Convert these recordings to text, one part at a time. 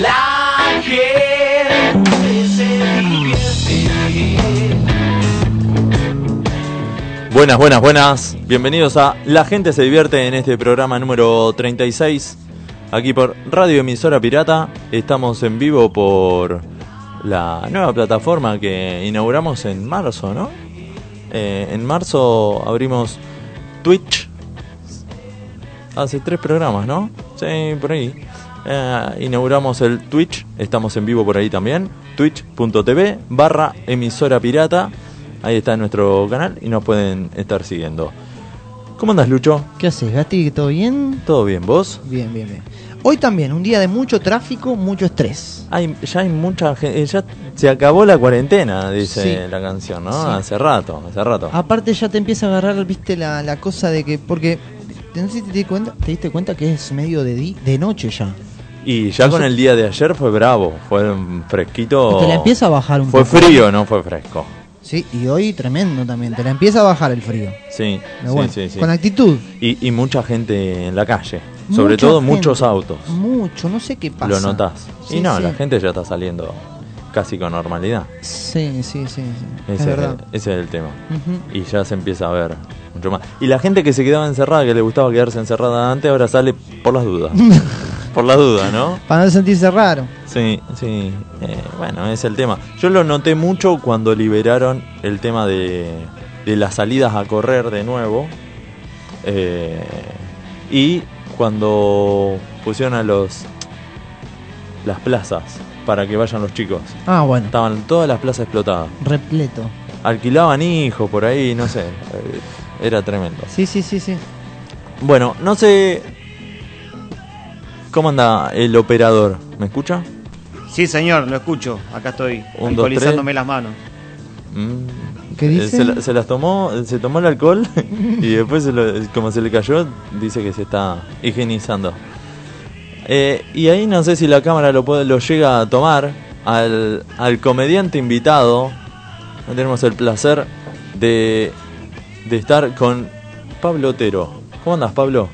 La. Buenas, buenas, buenas. Bienvenidos a La gente se divierte en este programa número 36. Aquí por Radio Emisora Pirata. Estamos en vivo por la nueva plataforma que inauguramos en marzo, ¿no? Eh, en marzo abrimos Twitch. Hace tres programas, ¿no? Sí, por ahí. Eh, inauguramos el Twitch. Estamos en vivo por ahí también. Twitch.tv barra emisora pirata. Ahí está nuestro canal y nos pueden estar siguiendo. ¿Cómo andas, Lucho? ¿Qué haces, Gasti? ¿Todo bien? ¿Todo bien? ¿Vos? Bien, bien, bien. Hoy también, un día de mucho tráfico, mucho estrés. Hay, ya hay mucha gente. Ya se acabó la cuarentena, dice Sí. la canción, ¿no? Sí. Hace rato, hace rato. Aparte ya te empieza a agarrar, viste, la, la cosa de que... Porque, no sé si te, di cuenta, te diste cuenta que es medio de, di- de noche ya. Y ya con el día de ayer fue bravo, fue un fresquito. Te la empieza a bajar un Fue poco. frío, no fue fresco. Sí, y hoy tremendo también. Te la empieza a bajar el frío. Sí, Pero sí, bueno, sí, sí. Con actitud. Y, y mucha gente en la calle. Sobre Mucha todo gente. muchos autos. Mucho, no sé qué pasa. Lo notás. Sí, y no, sí. la gente ya está saliendo casi con normalidad. Sí, sí, sí. sí. Es Ese, verdad. ese es el tema. Y ya se empieza a ver mucho más. Y la gente que se quedaba encerrada, que le gustaba quedarse encerrada antes, ahora sale por las dudas. por las dudas, ¿no? Para no sentirse raro. Sí, sí. Eh, bueno, es el tema. Yo lo noté mucho cuando liberaron el tema de, de las salidas a correr de nuevo. Eh, y cuando pusieron a los las plazas para que vayan los chicos. Ah, bueno. Estaban todas las plazas explotadas. Repleto. Alquilaban hijos por ahí, no sé. eh, Era tremendo. Sí, sí, sí, sí. Bueno, no sé. ¿Cómo anda el operador? ¿Me escucha? Sí, señor, lo escucho. Acá estoy Un, dos, alcoholizándome las manos. Mm. ¿Qué Eh, dice? Se, la- se las tomó, se tomó el alcohol y después, se lo- como se le cayó, dice que se está higienizando. Eh, y ahí no sé si la cámara lo, puede, lo llega a tomar al, al comediante invitado. Tenemos el placer de, de estar con Pablo Otero. ¿Cómo andas, Pablo?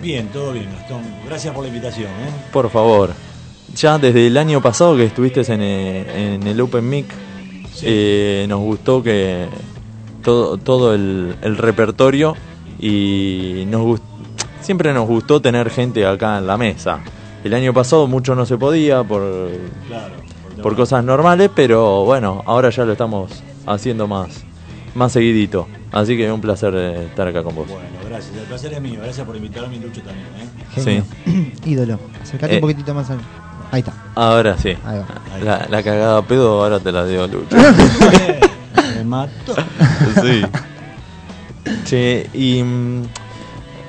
Bien, todo bien, Gastón. Gracias por la invitación. ¿eh? Por favor. Ya desde el año pasado que estuviste en, eh, en el Open Mic, Sí. eh, nos gustó que todo, todo el, el repertorio y nos gust- siempre nos gustó tener gente acá en la mesa. El año pasado mucho no se podía por, Claro. por cosas normales, pero bueno, ahora ya lo estamos haciendo más, más seguidito. Así que un placer eh, estar acá con vos. Bueno, gracias. El placer es mío. Gracias por invitarme y Lucho también. ¿eh? Genio. Ídolo. Acercate Eh. un poquitito más al. Ahí está. Ahora sí. Ahí va. La, la cagada a pedo ahora te la dio Lucho. Me mato. sí. Che, y mm,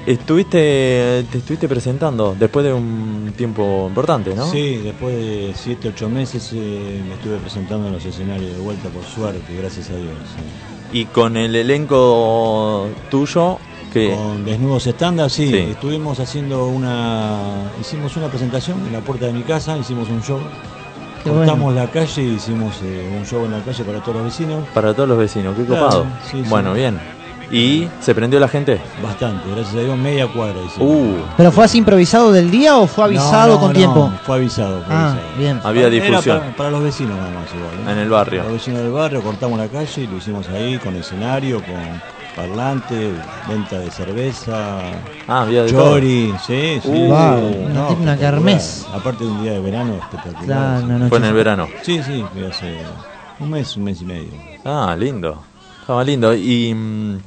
estuviste te estuviste presentando después de un tiempo importante, ¿no? Sí, después de 7, 8 meses eh, me estuve presentando en los escenarios de vuelta por suerte, gracias a Dios. sí. Y con el elenco tuyo que Con Desnudos Estándar, sí, Sí. estuvimos haciendo una. Hicimos una presentación en la puerta de mi casa, hicimos un show. Qué Cortamos bueno. la calle, hicimos eh, un show en la calle para todos los vecinos. para todos los vecinos, qué Claro, copado. sí, sí. Bueno, bien. ¿Y se prendió la gente? Bastante, gracias a Dios, media cuadra. Uh, ¿Pero fue así improvisado del día o fue avisado No, no, con no, tiempo? Fue avisado. Fue Ah, avisado. bien. había difusión para, para los vecinos nada más igual. ¿eh? en el barrio. Para los vecinos del barrio cortamos la calle y lo hicimos ahí con escenario, con parlante, venta de cerveza, Ah, había de todo. chori, sí, sí. Uh, Wow, una- una. Aparte de un día de verano espectacular. Claro, sí. Fue en el verano. Sí, sí, fue hace un mes, un mes y medio. Ah, lindo. Estaba lindo. Y, mm,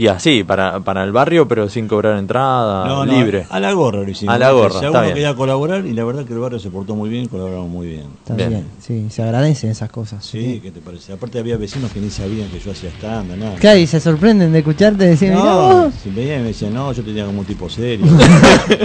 y así, para, para el barrio, pero sin cobrar entrada, No, no, libre. A la gorra lo hicimos. A la gorra, Si está alguno bien. quería colaborar y la verdad que el barrio se portó muy bien, colaboramos muy bien. Está Bien. bien. Sí, se agradecen esas cosas. Sí, ¿qué te parece? Aparte había vecinos que ni sabían que yo hacía stand, nada. Claro, y se sorprenden de escucharte decir, mirá No, vos. si veían y me decían, no, yo te tenía como un tipo serio.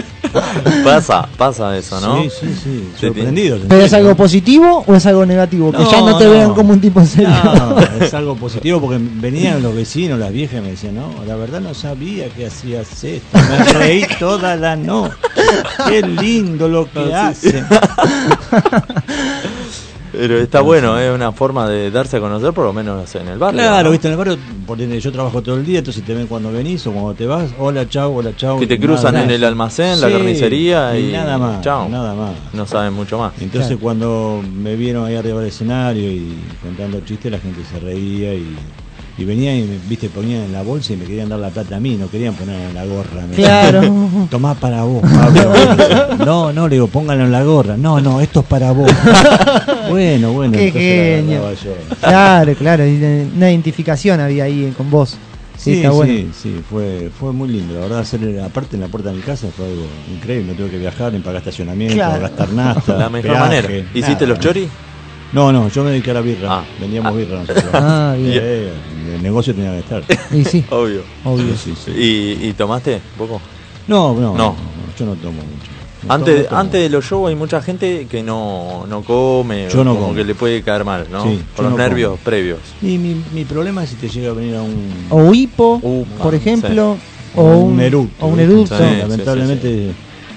pasa, pasa eso, ¿no? Sí, sí, sí. Sorprendido. ¿Pero es algo positivo o es algo negativo? que No, ya no te no. vean como un tipo serio. No, es algo positivo porque venían los vecinos, las viejas y me decían, no, la verdad no sabía que hacías esto. Me reí toda la noche. Qué lindo lo que hacen. Pero está bueno, es una forma de darse a conocer, por lo menos en el barrio. Claro, ¿no? viste, en el barrio, porque yo trabajo todo el día, entonces te ven cuando venís o cuando te vas, hola, chau, hola, chau. Que te cruzan nada en el almacén, la carnicería y, nada más, chao. nada más. No saben mucho más. Entonces Claro. cuando me vieron ahí arriba del escenario y contando chistes, la gente se reía y, y venían y me, viste, ponían en la bolsa y me querían dar la plata a mí, no querían poner en la gorra. me Claro. decían, Tomá para vos, Pablo. No, no, le digo, pónganlo en la gorra. No, no, esto es para vos. bueno, bueno, Qué genio. Claro, claro. Una identificación había ahí con vos. Sí, Sí, está bueno. sí, sí, fue, fue muy lindo. La verdad, hacer aparte en la puerta de mi casa fue algo increíble. No tuve que viajar, ni pagar estacionamiento, Claro. gastar nafta. La mejor peaje, manera. ¿Hiciste nada. los choris? No, no, yo me dediqué a la birra. Ah. Vendíamos Ah. birra nosotros. Ah, bien. Eh, el negocio tenía que estar. Y sí, Obvio. obvio. Sí, sí. ¿Y, y tomaste poco? No, no, No. yo no tomo mucho. No Antes, tomo, tomo. antes de los shows hay mucha gente que no, no come, Yo o no como como. que le puede caer mal, ¿no? Sí, Por los no nervios como. previos. Y mi, mi problema es si te llega a venir a un, O hipo, Upa, por ejemplo. o O un eructo. O un eructo. Sí, Lamentablemente,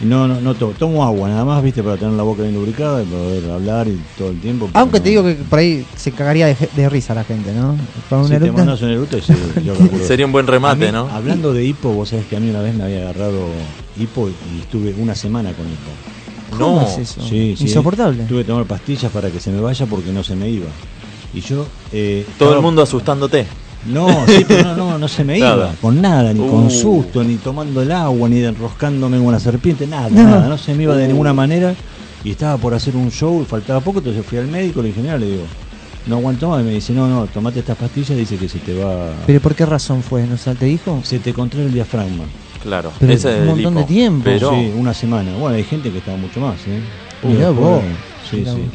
no, no, no tomo. Tomo agua nada más, viste, para tener la boca bien lubricada y poder hablar y todo el tiempo. Aunque te digo que por ahí se cagaría de, de risa la gente, ¿no? Con Si te mandas un eructo, sí, yo calculo. Sería un buen remate, mí, ¿no? Hablando de hipo, vos sabés que a mí una vez me había agarrado hipo y estuve una semana con hipo. ¿Cómo No. es eso? Sí, sí. Insoportable. Tuve que tomar pastillas para que se me vaya porque no se me iba. Y yo. eh, Todo el mundo asustándote. No, sí, pero no, no, no se me Nada. iba. Con nada, ni Uh. con susto, ni tomando el agua, ni enroscándome como una serpiente, nada, No. nada. No se me iba de Uh. ninguna manera. Y estaba por hacer un show y faltaba poco, entonces fui al médico, le dije, "Mira", le digo, no aguanto más. Y me dice, no, no, tomate estas pastillas, dice que se te va. ¿Pero por qué razón fue? ¿No te dijo? Se te contrae el diafragma. Claro. Pero ese es un el montón de tiempo. Pero Sí, una semana. Bueno, hay gente que está mucho más, ¿eh? Mirá Después- vos. Sí, Mirá sí. vos.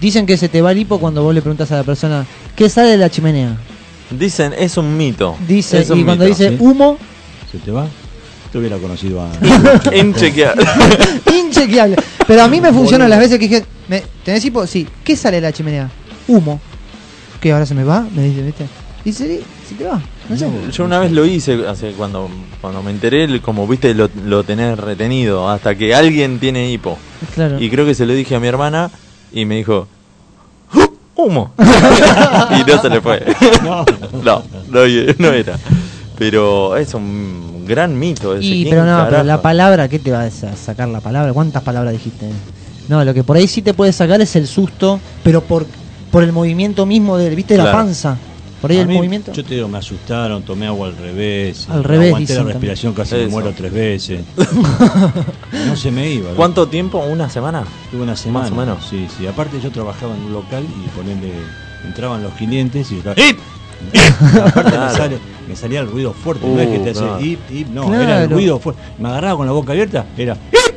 Dicen que se te va el hipo cuando vos le preguntas a la persona ¿qué sale de la chimenea? Dicen, es un mito. Dice, Es un y cuando mito. dice ¿sí? humo, ¿Se te va? Te hubiera conocido a. Inchequeable. inchequeable. Pero a mí me funciona las veces que dije, ¿me- ¿tenés hipo? Sí. ¿Qué sale de la chimenea? Humo. ¿Qué ahora se me va? Me dice, ¿viste? Dice, sí, se te va. No sé. Yo una vez lo hice, hace cuando, cuando me enteré, como viste, lo, lo tenés retenido, hasta que alguien tiene hipo. Claro. Y creo que se lo dije a mi hermana y me dijo, humo. y no se le fue. No. no, no, no era. Pero es un gran mito. ese. Y, ¿Quién pero no, pero la palabra, ¿qué te va a sa- sacar la palabra? ¿Cuántas palabras dijiste? No, lo que por ahí sí te puede sacar es el susto, pero por, por el movimiento mismo de, ¿viste? La Claro. panza. Por ahí A el mí, movimiento. Yo te digo, me asustaron, tomé agua al revés. Al revés, Aguanté la respiración, casi me muero tres veces. no se me iba. ¿no? ¿Cuánto tiempo? ¿Una semana? Tuve una semana. Más o menos. Sí, sí. Aparte yo trabajaba en un local y ponerle, entraban los clientes y yo estaba... ¡Ip! Aparte Claro. me, sale- me salía el ruido fuerte, no es que te Uh, claro. hace ip, ip, no, Claro. era el ruido fuerte. Me agarraba con la boca abierta, era ip,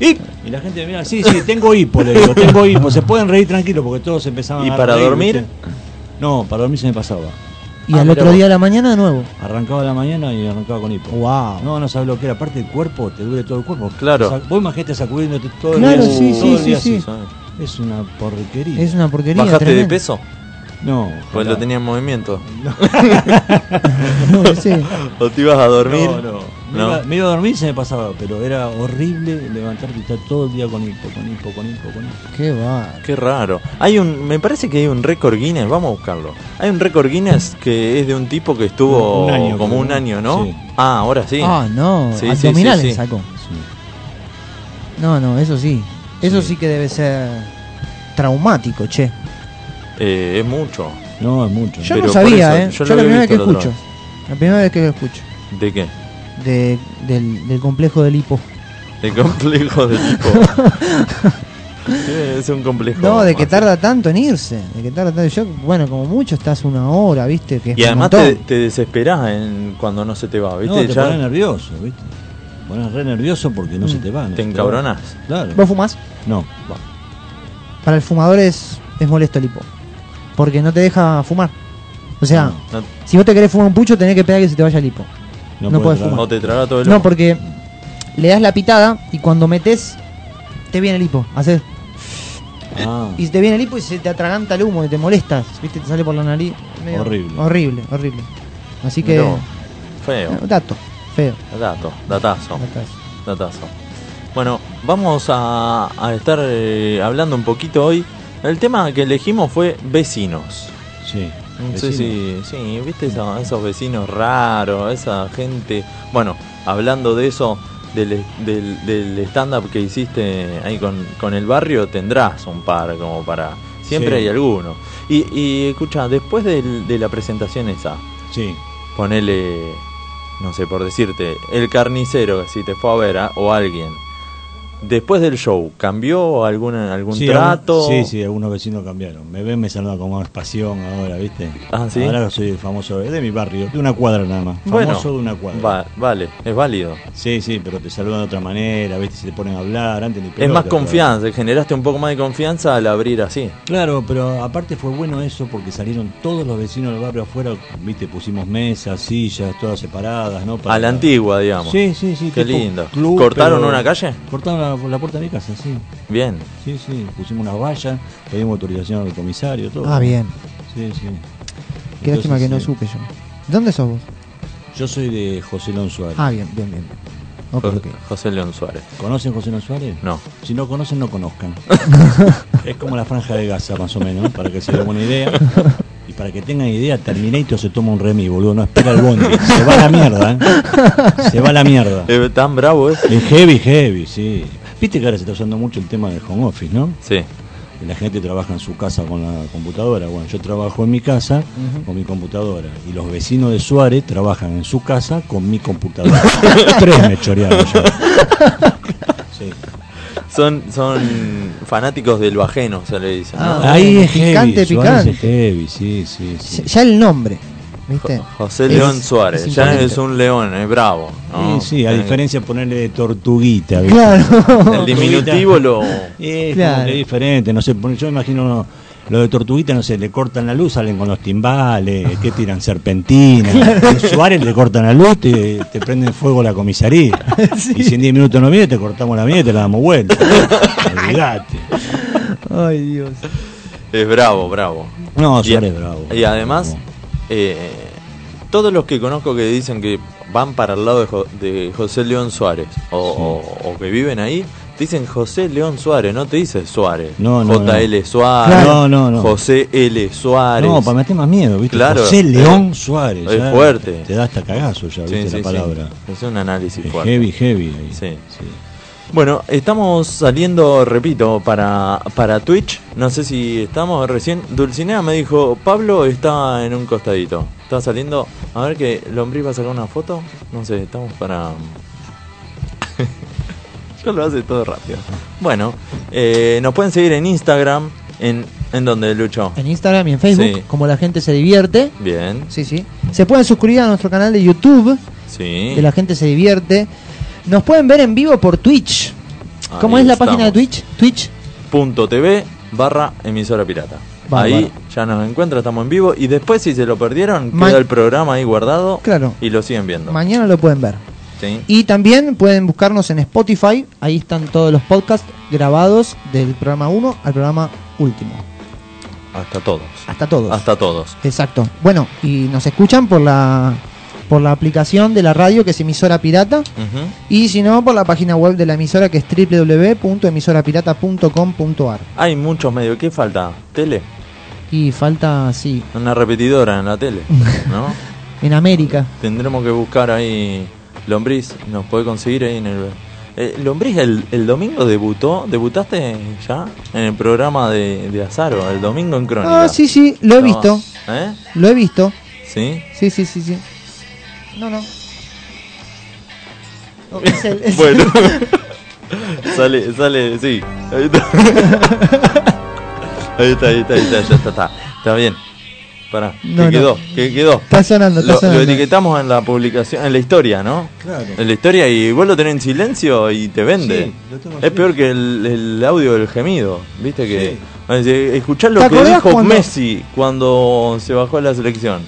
ip. Y la gente me mira, sí, sí, tengo hipo, le digo, tengo hipo, se pueden reír tranquilo porque todos empezaban ¿Y a para reír, dormir? ¿viste? No, para dormir se me pasaba. y Ah, al mirá otro vos. día de la mañana de nuevo. Arrancaba a la mañana y arrancaba con hipo. Wow. No, no sabes lo que era. Aparte el cuerpo, te duele todo el cuerpo. Claro. Sa- Vos imagínate sacudiéndote todo Claro, el día. sí, todo sí, el sí, día sí. así. Es una porquería. Es una porquería. ¿Bajaste de tremenda. peso? No. Pues lo tenía en movimiento. No, sí. ¿O te ibas a dormir? No, no. Me, No. Iba, me iba a dormir y se me pasaba, pero era horrible levantarte y estar todo el día con hipo, con hipo, con hipo, con hipo. Qué va. Qué raro. Hay un, me parece que hay un récord Guinness, vamos a buscarlo. Hay un récord Guinness que es de un tipo que estuvo Un año, como creo, un ¿no? año, ¿no? Sí. Ah, ahora sí. Ah, no. Sí, sí, Abdominales sí, sí. sacó. Sí. No, no, eso sí. Eso Sí. sí que debe ser traumático, che. Eh, es mucho. No, es mucho. Yo Pero no por sabía, eso, ¿eh? yo Yo, lo la primera vez que escucho. La primera vez que lo escucho. ¿De qué? De, del, del complejo del hipo. El complejo del tipo. es un complejo. No, de que tarda tanto en irse. De que tarda tanto. Yo, bueno, como mucho estás una hora, ¿viste? Que Y además te, te desesperás en, cuando no se te va, ¿viste? No, te Ya pones nervioso, ¿viste? Te pones re nervioso porque no Mm. se te va. no te encabronás. Claro. ¿Vos fumás? No. Para el fumador es, es molesto el hipo. Porque no te deja fumar. O sea, No. No, si vos te querés fumar un pucho, tenés que esperar que se te vaya el hipo. No puedes podés tragar. fumar. no te traga todo el No, humo. porque le das la pitada y cuando metes, te viene el hipo. Haces, Ah, y te viene el hipo y se te atraganta el humo y te molestas. ¿Viste? Te sale por la nariz. medio- Horrible. Horrible, horrible. Así que. Feo. eh, Dato, feo. Dato, datazo. datazo. Datazo. Bueno, vamos a, a estar eh, hablando un poquito hoy. El tema que elegimos fue vecinos. sí. No sé si, sí, viste esa- esos vecinos raros, esa gente. Bueno, hablando de eso, del, del, del stand-up que hiciste ahí con, con el barrio, tendrás un par como para. Siempre Sí. hay alguno. Y, y escucha, después del- de la presentación esa, Sí. ponele, no sé, por decirte, el carnicero, si te fue a ver a- o alguien, después del show, ¿cambió alguna, algún Sí, trato? algún- sí, sí, algunos vecinos cambiaron. Me ven, me saludan con más pasión ahora, ¿viste? Ah, ¿sí? Ahora soy famoso de mi barrio, de una cuadra nada más. Bueno, Famoso de una cuadra. va- vale, es válido. Sí, sí, pero te saludan de otra manera, ¿viste? Se te ponen a hablar antes ni Es pelota, más pero- confianza, generaste un poco más de confianza al abrir así. Claro, pero aparte fue bueno eso porque salieron todos los vecinos del barrio afuera, ¿viste? Pusimos mesas, sillas, todas separadas, ¿no? Para- A la antigua, digamos. Sí, sí, sí. Qué lindo. club, ¿Cortaron pero- una calle? Cortaron la, la puerta de mi casa, sí. Bien. Sí, sí. Pusimos unas vallas, pedimos autorización al comisario, todo. Ah, bien. Sí, sí. Qué lástima que no supe yo. ¿Dónde sos vos? Yo soy de José León Suárez. Ah, bien, bien, bien. Ok, Jo- ok. José León Suárez. ¿Conocen José León Suárez? No. Si no conocen, no conozcan. es como la franja de Gaza, más o menos, para que se den una idea. Y para que tengan idea, Terminator se toma un remi, boludo. No espera el bondi. Se va a la mierda, ¿eh? Se va a la mierda. Eh, ¿Tan bravo es? Es heavy, heavy, sí. Viste que ahora se está usando mucho el tema del home office, ¿no? Sí. Que la gente trabaja en su casa con la computadora. Bueno, yo trabajo en mi casa con mi computadora. Y los vecinos de Suárez trabajan en su casa con mi computadora. Tres me chorearon ya. Sí. Son, son fanáticos del bajeno, se le dice. ¿no? Ah, Ahí es Picante, heavy, Suárez picante. es heavy, sí, sí, sí. Ya el nombre, José Es- León Suárez. es ya es un león, es bravo. ¿no? Sí, sí, a Tiene- diferencia de ponerle de tortuguita, ¿viste? Claro. El diminutivo lo. Es Claro. es diferente, no sé, yo me imagino lo de tortuguita, no sé, le cortan la luz, salen con los timbales, que tiran serpentinas. En Suárez le cortan la luz, te, te prenden fuego la comisaría. Y si en 10 minutos no viene, te cortamos la mía y te la damos vuelta. Olvídate. Ay, Dios. Es bravo, bravo. No, Y- Suárez bravo. Y además, eh, todos los que conozco que dicen que van para el lado de, Jo- de José León Suárez o, o- o que viven ahí, dicen José León Suárez, no te dice Suárez. No, no, JL Suárez, Claro. No. José L. Suárez. No, para meter más miedo, ¿viste? Claro. José León Suárez. Es ya fuerte. Te da hasta cagazo ya, ¿viste? sí, la palabra. Es un análisis Es fuerte. heavy, heavy. ahí. Sí. Bueno, estamos saliendo, repito, para, para Twitch. No sé si estamos recién. Dulcinea me dijo, Pablo está en un costadito. Está saliendo. A ver que Lombriz va a sacar una foto. No sé, estamos para. Yo lo hace todo rápido. Bueno, eh, nos pueden seguir en Instagram. ¿En, en donde Lucho? En Instagram y en Facebook, Sí. como la gente se divierte. Bien, Sí, sí. Se pueden suscribir a nuestro canal de YouTube, sí. que la gente se divierte. Nos pueden ver en vivo por Twitch. ¿Cómo es la página de. Twitch? Twitch. punto TV barra emisora pirata. Bárbaro. Ahí ya nos encuentra, estamos en vivo. Y después, si se lo perdieron, Ma- queda el programa ahí guardado Claro. y lo siguen viendo. Mañana lo pueden ver. ¿Sí? Y también pueden buscarnos en Spotify. Ahí están todos los podcasts grabados del programa 1 al programa último. Hasta todos. Hasta todos. Hasta todos. Exacto. Bueno, y nos escuchan por la por la aplicación de la radio que es emisora pirata y si no por la página web de la emisora que es www.emisorapirata.com.ar. Hay muchos medios. ¿Qué falta? ¿Tele? Y falta sí, Una repetidora en la tele. ¿No? en América. Tendremos que buscar ahí. Lombriz, nos puede conseguir ahí en el. Eh, Lombriz, el, el domingo debutó. ¿Debutaste ya? En el programa de, de Azaro, el domingo en Crónica. Ah, sí, sí, lo he visto. ¿Eh? Lo he visto. ¿Sí? Sí, sí, sí, sí. No, no. No, es el- es- Bueno. sale, sale, sí. Ahí está. ahí está, ahí está, ya está, está. Está bien. Pará. No, ¿Qué no. quedó? ¿Qué quedó? Está sonando, está Lo, lo sonando. etiquetamos en la publicación, en la historia, ¿no? Claro. En la historia y vos lo tenés en silencio y te vende. Sí, lo tengo es peor que el, el audio del gemido, ¿viste? Que Escuchar lo ¿Te que dijo cuando- Messi cuando se bajó de la selección.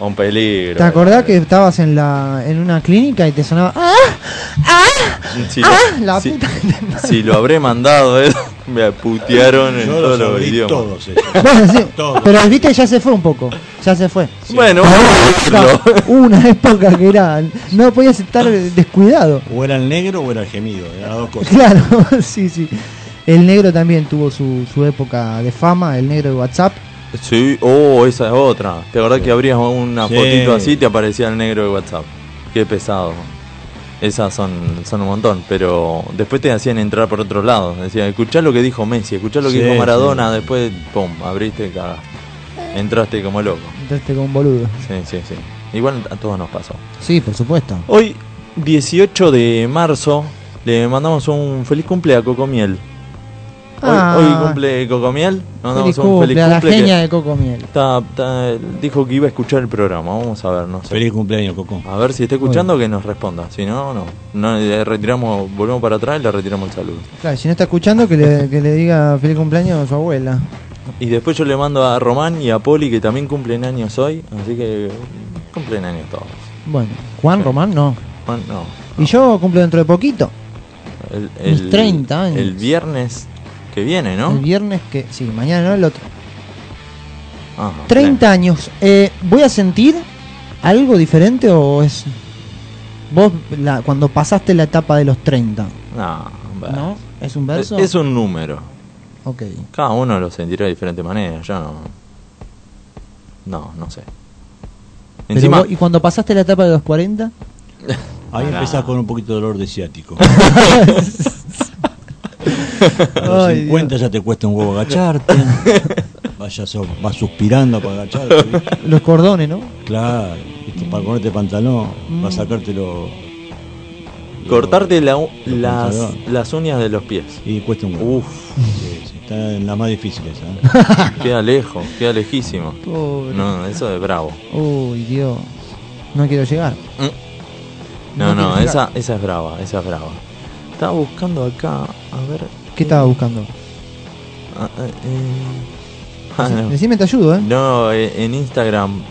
Un peligro. ¿Te acordás que estabas en la en una clínica y te sonaba ¡Ah! ¡Ah! Si ¡Ah! lo, La si- puta lo habré mandado, eh, me putearon en Yo todos los idiomas. todos. Bueno, sí, Todo. pero viste ya se fue un poco, ya se fue. Bueno, una época que era no podías estar descuidado. O era el negro o era el gemido. Eran las dos cosas. Claro, sí, sí. El negro también tuvo su, su época de fama, el negro de WhatsApp. Sí, oh, esa es otra. ¿Te acordás que abrías una Sí. fotito así y te aparecía el negro de WhatsApp? Qué pesado. Esas son, son un montón, pero después te hacían entrar por otro lado. Decían, escuchá lo que dijo Messi, escuchá lo que Sí, dijo Maradona, sí. después, pum, abriste y cagaste. Entraste como loco. Con un boludo. Sí, sí, sí. Igual a todos nos pasó. Sí, por supuesto. Hoy, 18 de marzo, le mandamos un feliz cumple a Cocomiel. Hoy, Ah. hoy cumple Cocomiel. Mandamos Feliz un cumple feliz la cumple. que- genia de Coco Miel. Está- está- dijo que iba a escuchar el programa. Vamos a ver, no sé. Feliz cumpleaños, Coco. A ver si está escuchando que nos responda. Si no, no. no le retiramos, volvemos para atrás y le retiramos el saludo. Claro, si no está escuchando, que le, que le diga feliz cumpleaños a su abuela. Y después yo le mando a Román y a Poli que también cumplen años hoy. Así que cumplen años todos. Bueno, Juan Román no. Juan, no. Y yo cumplo dentro de poquito. El, mis 30 años. El viernes que viene, ¿no? El viernes que. Sí, mañana no, el otro. Ah, 30 años. Eh, ¿Voy a sentir algo diferente o es. Vos, la, cuando pasaste la etapa de los 30, No. ¿no? ¿Es un verso? Es un número. Ok. Cada uno lo sentirá de diferente manera. Yo no. No, no sé. Encima, vos- ¿Y cuando pasaste la etapa de los 40? Ahí empezás con un poquito de dolor de ciático. A los Ay, 50 ya te cuesta un huevo agacharte. Vayas, vas suspirando para agacharte. ¿viste? Los cordones, ¿no? Claro, ¿viste? para ponerte pantalón, Mm. para sacártelo. cortarte la- los las, pantalones. las uñas de los pies. Y cuesta un huevo. Uf, Sí, está en la más difícil esa. ¿eh? queda lejos, queda lejísimo. Pobre. No, eso es bravo. Uy, Dios. No quiero llegar. No, No no, quiero esa, esa es brava, esa es brava. Estaba buscando acá, a ver. ¿Qué estaba buscando? Ah, eh, eh. Ah, no. Decime, te ayudo, ¿eh? No, eh, en Instagram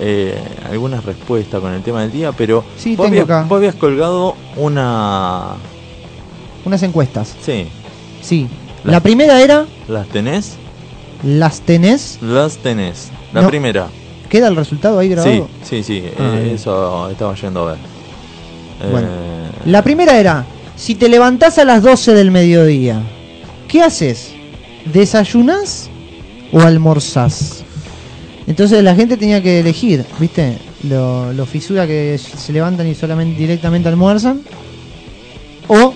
eh, algunas respuestas con el tema del día, pero Sí, vos, tengo habías, acá. vos habías colgado una... Unas encuestas. Sí, Sí. La- La primera era, ¿las tenés? ¿las tenés? Las tenés. La No. primera. ¿Queda el resultado ahí Sí, grabado? sí, sí, Ah, eh, bien. eso estaba yendo a ver. Bueno. Eh, La primera era, si te levantás a las 12 del mediodía, ¿qué haces? ¿Desayunás o almorzás? Entonces la gente tenía que elegir, ¿viste? Lo, lo fisura que se levantan y solamente directamente almuerzan. O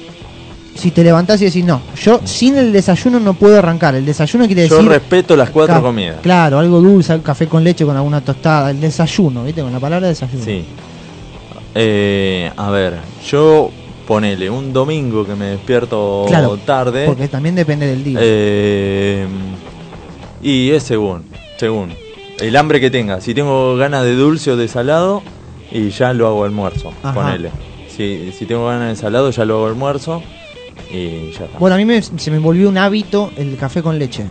si te levantás y decís, no, yo sin el desayuno no puedo arrancar. El desayuno quiere yo decir... respeto las cuatro comidas. Claro, algo dulce, café con leche con alguna tostada. El desayuno, ¿viste? Con la palabra desayuno. Sí. Eh, a ver, yo ponele un domingo que me despierto Claro, tarde. Porque también depende del día. Eh, y es según, según. El hambre que tenga. Si tengo ganas de dulce o de salado, y ya lo hago almuerzo. Ajá. Ponele. Si, si tengo ganas de salado, ya lo hago almuerzo. Y ya está. Bueno, a mí me- se me volvió un hábito el café con leche.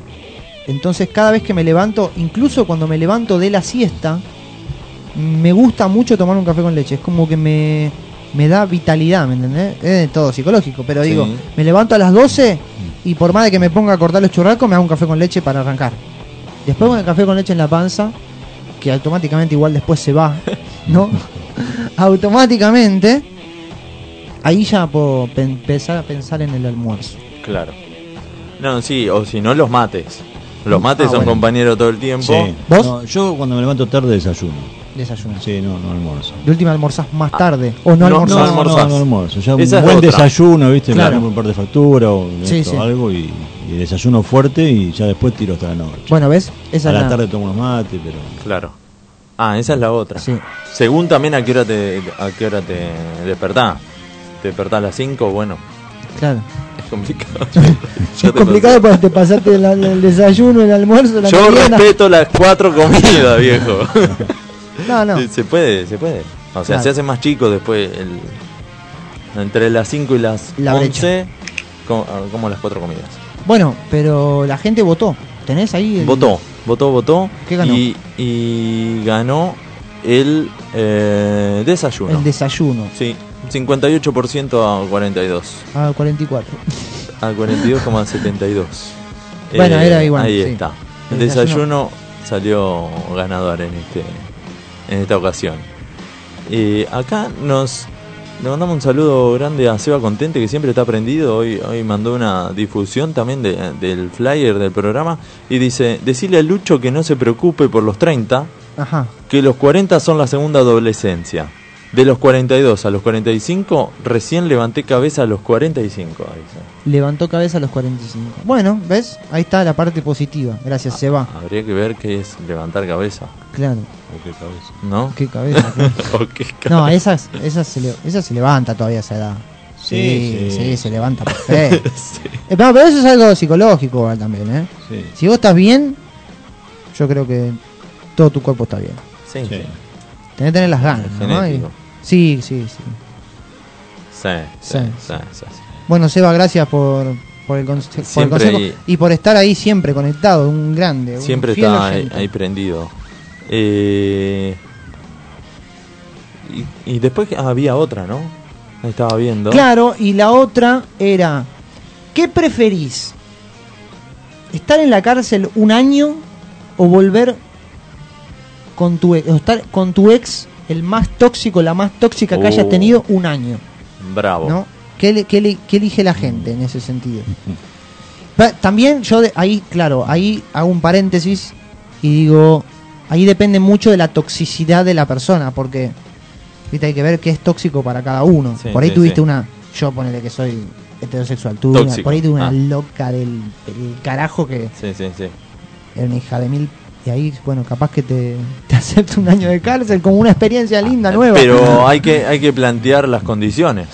Entonces cada vez que me levanto, incluso cuando me levanto de la siesta, me gusta mucho tomar un café con leche. Es como que me, me da vitalidad, ¿me entendés? Es todo psicológico, pero Sí. digo, me levanto a las 12 y por más de que me ponga a cortar los churrascos, me hago un café con leche para arrancar. Después con el café con leche en la panza, que automáticamente igual después se va, ¿no? automáticamente, ahí ya puedo pe- empezar a pensar en el almuerzo. Claro. No, sí, o si no, los mates. Los mates Ah, son bueno. compañeros todo el tiempo. Sí. ¿Vos? No, yo cuando me levanto tarde desayuno. Desayunar. Sí, no, no almuerzo. De última almorzás más Ah. tarde. O no, No, almorzás. no no, almorzás. no, no almuerzo. Ya un Esa buen desayuno, ¿viste? Claro. Me un par de facturas o Sí, esto, sí. algo y, y desayuno fuerte y ya después tiro hasta la noche. Bueno, ¿ves? Esa a la- tarde tomo unos mates, pero Claro. Ah, esa es la otra. Sí. Según también a qué hora te, a qué hora te despertás. Te despertás a las 5, bueno, Claro. complicado. Es complicado porque te pasaste el, el desayuno, el almuerzo, la Yo respeto las cuatro comidas, viejo. No, no. Se puede, se puede. O sea, Claro. se hace más chico después. El, entre las 5 y las La 11, como, como las cuatro comidas. Bueno, pero la gente votó. ¿Tenés ahí? el- Votó, votó, votó. ¿Qué ganó? Y, y ganó el eh, desayuno. El desayuno. Sí, 58% a 42. Ah, 44. A 42,72. Bueno, era igual, Ahí sí. está. El El desayuno- desayuno salió ganador en este en esta ocasión. Eh, acá nos le mandamos un saludo grande a Seba Contente que siempre está prendido. Hoy, hoy mandó una difusión también de- del flyer del programa y dice, decirle a Lucho que no se preocupe por los 30, Ajá. que los 40 son la segunda adolescencia. De los 42 a los 45, recién levanté cabeza a los 45. ahí dice. Levantó cabeza a los 45. Bueno, ¿ves? Ahí está la parte positiva. Gracias, Seba. Habría que ver qué es levantar cabeza, Claro. ¿O qué cabeza? ¿no? Qué cabeza. O qué ca- No, esas, esas, se, le- esas se levanta todavía a esa edad. Sí, Sí, sí, sí. se levanta perfecto. Sí. Eh, no, pero eso es algo psicológico también, ¿eh? Sí. Si vos estás bien, yo creo que todo tu cuerpo está bien. Sí, Sí. sí. Tenés que tener las ganas, ¿no? Y- Sí, sí, sí. Sí, sí, Sí. sí. Bueno, Seba, gracias por, por, el, conse- por el Siempre consejo y por estar ahí siempre conectado, un grande. Siempre está ahí, prendido. Eh, y, y después había otra, ¿no? Ahí Estaba viendo. Claro, y la otra era, ¿qué preferís? ¿Estar en la cárcel un año o volver con tu ex, o estar con tu ex, el más tóxico, la más tóxica que hayas Oh. tenido un año? Bravo. ¿no? ¿Qué, le- qué le- qué elige la gente en ese sentido? También yo de- ahí, claro, ahí hago un paréntesis y digo, ahí depende mucho de la toxicidad de la persona, porque viste hay que ver qué es tóxico para cada uno. Sí, por ahí sí, tuviste sí. una, yo ponele que soy heterosexual, tuve una- por ahí tuve una ah. loca del, del carajo que Sí, sí, sí. era una hija de mil y ahí, bueno, capaz que te, te acepta un año de cárcel como una experiencia linda, nueva. Pero hay que, hay que plantear las condiciones.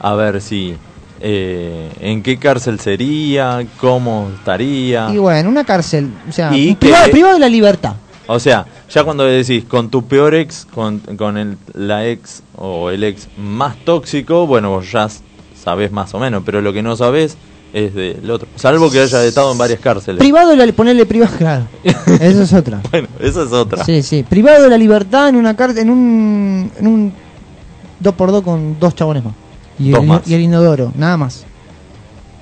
A ver si. eh, ¿En qué cárcel sería? ¿Cómo estaría? Y bueno, una cárcel, o sea, Y privado, de la libertad. O sea, ya cuando decís con tu peor ex, con, con el, la ex o el ex más tóxico, bueno, vos ya sabés más o menos, pero lo que no sabés es del otro. Salvo que haya estado en varias cárceles. Privado de la ponerle privado, claro. Eso es otra. Bueno, esa es otra. Sí, sí. Privado de la libertad en una cárcel, en un en un 2x2 con dos chabones más. Y Dos el, más. y el inodoro, nada más.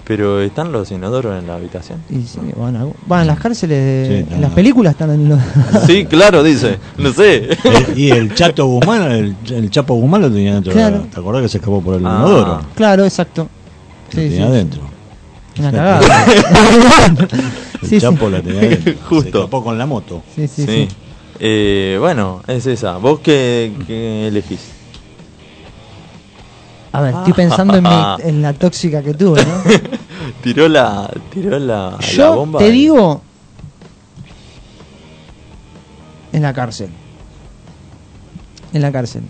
Pero están los inodoros en la habitación. Y sí, bueno, bueno, en las cárceles, de- Sí, en las películas están en los... Sí, claro, dice. No sé. El- y el Chato Guzmán, el, el Chapo Guzmán lo tenía dentro. de la- Claro. ¿Te acordás que se escapó por el Ah. inodoro? claro, exacto. Lo Sí, tenía sí, adentro. Una cagada. El Sí, la tenía. Justo. Se con la moto. Sí, sí, Sí. sí. Eh, bueno, es esa. ¿Vos qué, qué elegís? A ver, estoy pensando en, mi- en la tóxica que tuve, ¿no? tiró la, tiró la, la Yo bomba. te y- digo en la cárcel. En la cárcel.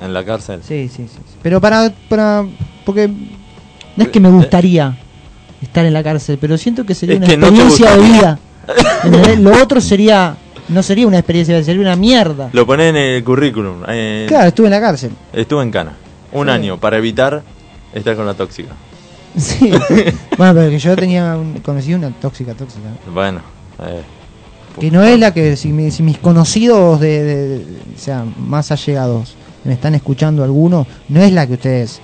En la cárcel. Sí, sí, sí. sí. Pero para, para porque no es que me gustaría estar en la cárcel, pero siento que sería Es una que no te experiencia de vida. ¿Entendés? Lo otro sería no sería una experiencia, de vida, sería una mierda. Lo ponés en el currículum. eh, Claro, estuve en la cárcel. Estuve en Cana. Un Sí. año para evitar estar con la tóxica. Sí. bueno, pero que yo tenía un, conocí una tóxica tóxica. Bueno. eh, Que no es la que, si, mi- si mis conocidos, de, de- de- o sea, más allegados, me están escuchando algunos, no es la que ustedes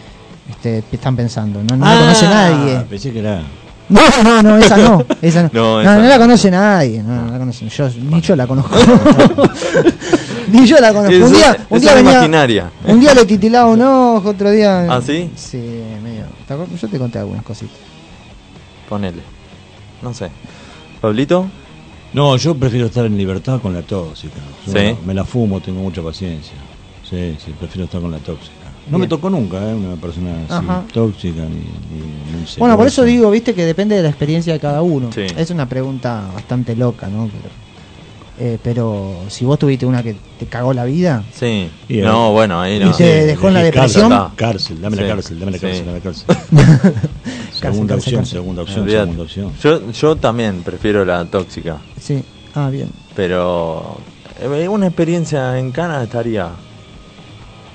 este, están pensando. No, no la conoce nadie. Ah, Pensé que era. No, no, no, esa no. Esa no. No, No, esa no no. la conoce nadie. No, no la conoce. Yo, ni yo la conozco. ni yo la conozco. Eso- Un día, un día venía- imaginaria. Un día le titilaba un ojo, otro día. ¿Ah, sí? Sí, medio. Yo te conté algunas cositas. Ponele. No sé. ¿Pablito? No, yo prefiero estar en libertad con la tóxica. Yo Sí. Me la fumo, tengo mucha paciencia. Sí, sí, prefiero estar con la tóxica. No Bien. me tocó nunca, ¿eh? Una persona así, Ajá. tóxica ni, ni muy Bueno, por eso digo, viste, que depende de la experiencia de cada uno. Sí. Es una pregunta bastante loca, ¿no? Pero, eh, pero si vos tuviste una que te cagó la vida, Sí. Y, eh, no, bueno, ahí y no. te dejó en la depresión. Cárcel, cárcel, dame Sí, la cárcel, dame la sí. cárcel, dame la cárcel. Segunda cárcel, opción, cárcel. segunda opción, segunda opción. Yo, yo también prefiero la tóxica. Sí. Ah, bien. Pero eh, una experiencia en Cana estaría.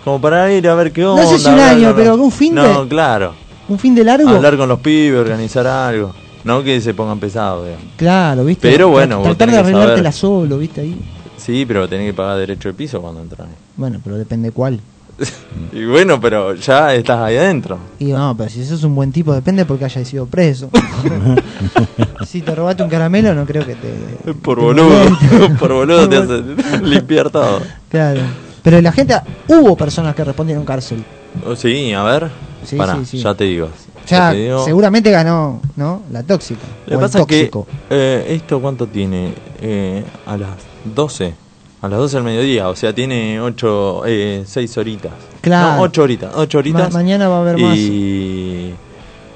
Como para ir a ver qué No onda. sé si un año, pero los- un fin No, de- claro. ¿Un fin de largo? Hablar con los pibes, organizar algo. No que se pongan pesados, digamos. Claro, viste. Pero bueno, Tratar de arreglártela solo, viste, ahí. Sí, pero tenés que pagar derecho de piso cuando entras. Bueno, pero depende cuál. Y bueno, pero ya estás ahí adentro. Y no, pero si sos un buen tipo, depende porque hayas sido preso. si te robaste un caramelo, no creo que te. Por boludo, por boludo te hace limpiar todo. Claro. Pero la gente, hubo personas que respondieron cárcel. Oh, Sí, a ver. Sí, Pará, sí, sí. ya te digo. Ya, te digo. seguramente ganó, ¿no? La tóxica. Lo que pasa es que eh, esto cuánto tiene Eh, a las 12 a las 12 del mediodía o sea tiene 8 eh, 6 horitas Claro. no 8 horitas 8 horitas Ma- mañana va a haber más. y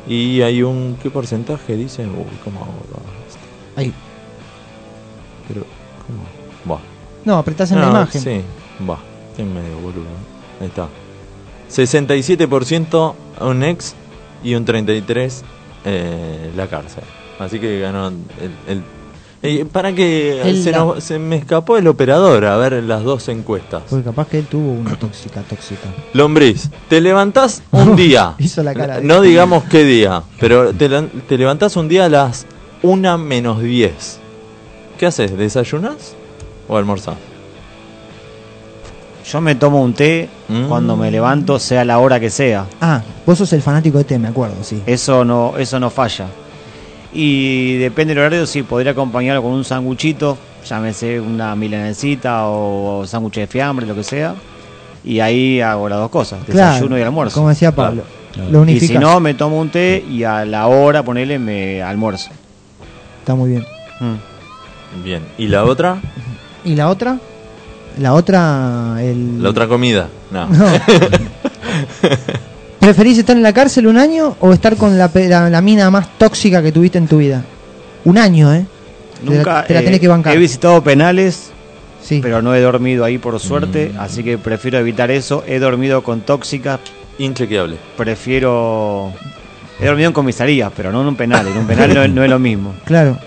y hay un qué porcentaje dicen uy cómo hago? Ahí. pero cómo va No, apretás en la No, imagen. sí va estoy medio boludo ahí está 67% un ex y un 33 eh, la cárcel así que ganó el, el- eh, para que El- se, nos- se me escapó el operador a ver las dos encuestas Porque capaz que él tuvo una tóxica, tóxica. Lombriz, te levantás un día. Hizo la cara de- No digamos qué día, pero te, te levantás un día a las 1 menos 10. ¿Qué haces? ¿Desayunás o almorzás? Yo me tomo un té Mm. cuando me levanto, sea la hora que sea. Ah, vos sos el fanático de té, me acuerdo, sí. Eso no, eso no falla. Y depende del horario, sí, podría acompañarlo con un sanguchito, llámese una milanesita o sándwich de fiambre, lo que sea. Y ahí hago las dos cosas, desayuno y almuerzo. Como decía Pablo. Claro. Lo y si no, me tomo un té y a la hora, ponele, me almuerzo. Está muy bien. Mm. Bien. ¿Y la otra? ¿Y la otra? La otra, el... La otra comida. No. No. ¿Preferís estar en la cárcel un año o estar con la, la, la mina más tóxica que tuviste en tu vida? Un año, ¿eh? Te la- Nunca te la eh, tenés que bancar. he visitado penales, Sí. pero no he dormido ahí por suerte, Mm. así que prefiero evitar eso. He dormido con tóxicas, Inchequeable. prefiero... He dormido en comisaría, pero no en un penal. En un penal no es lo mismo. Claro.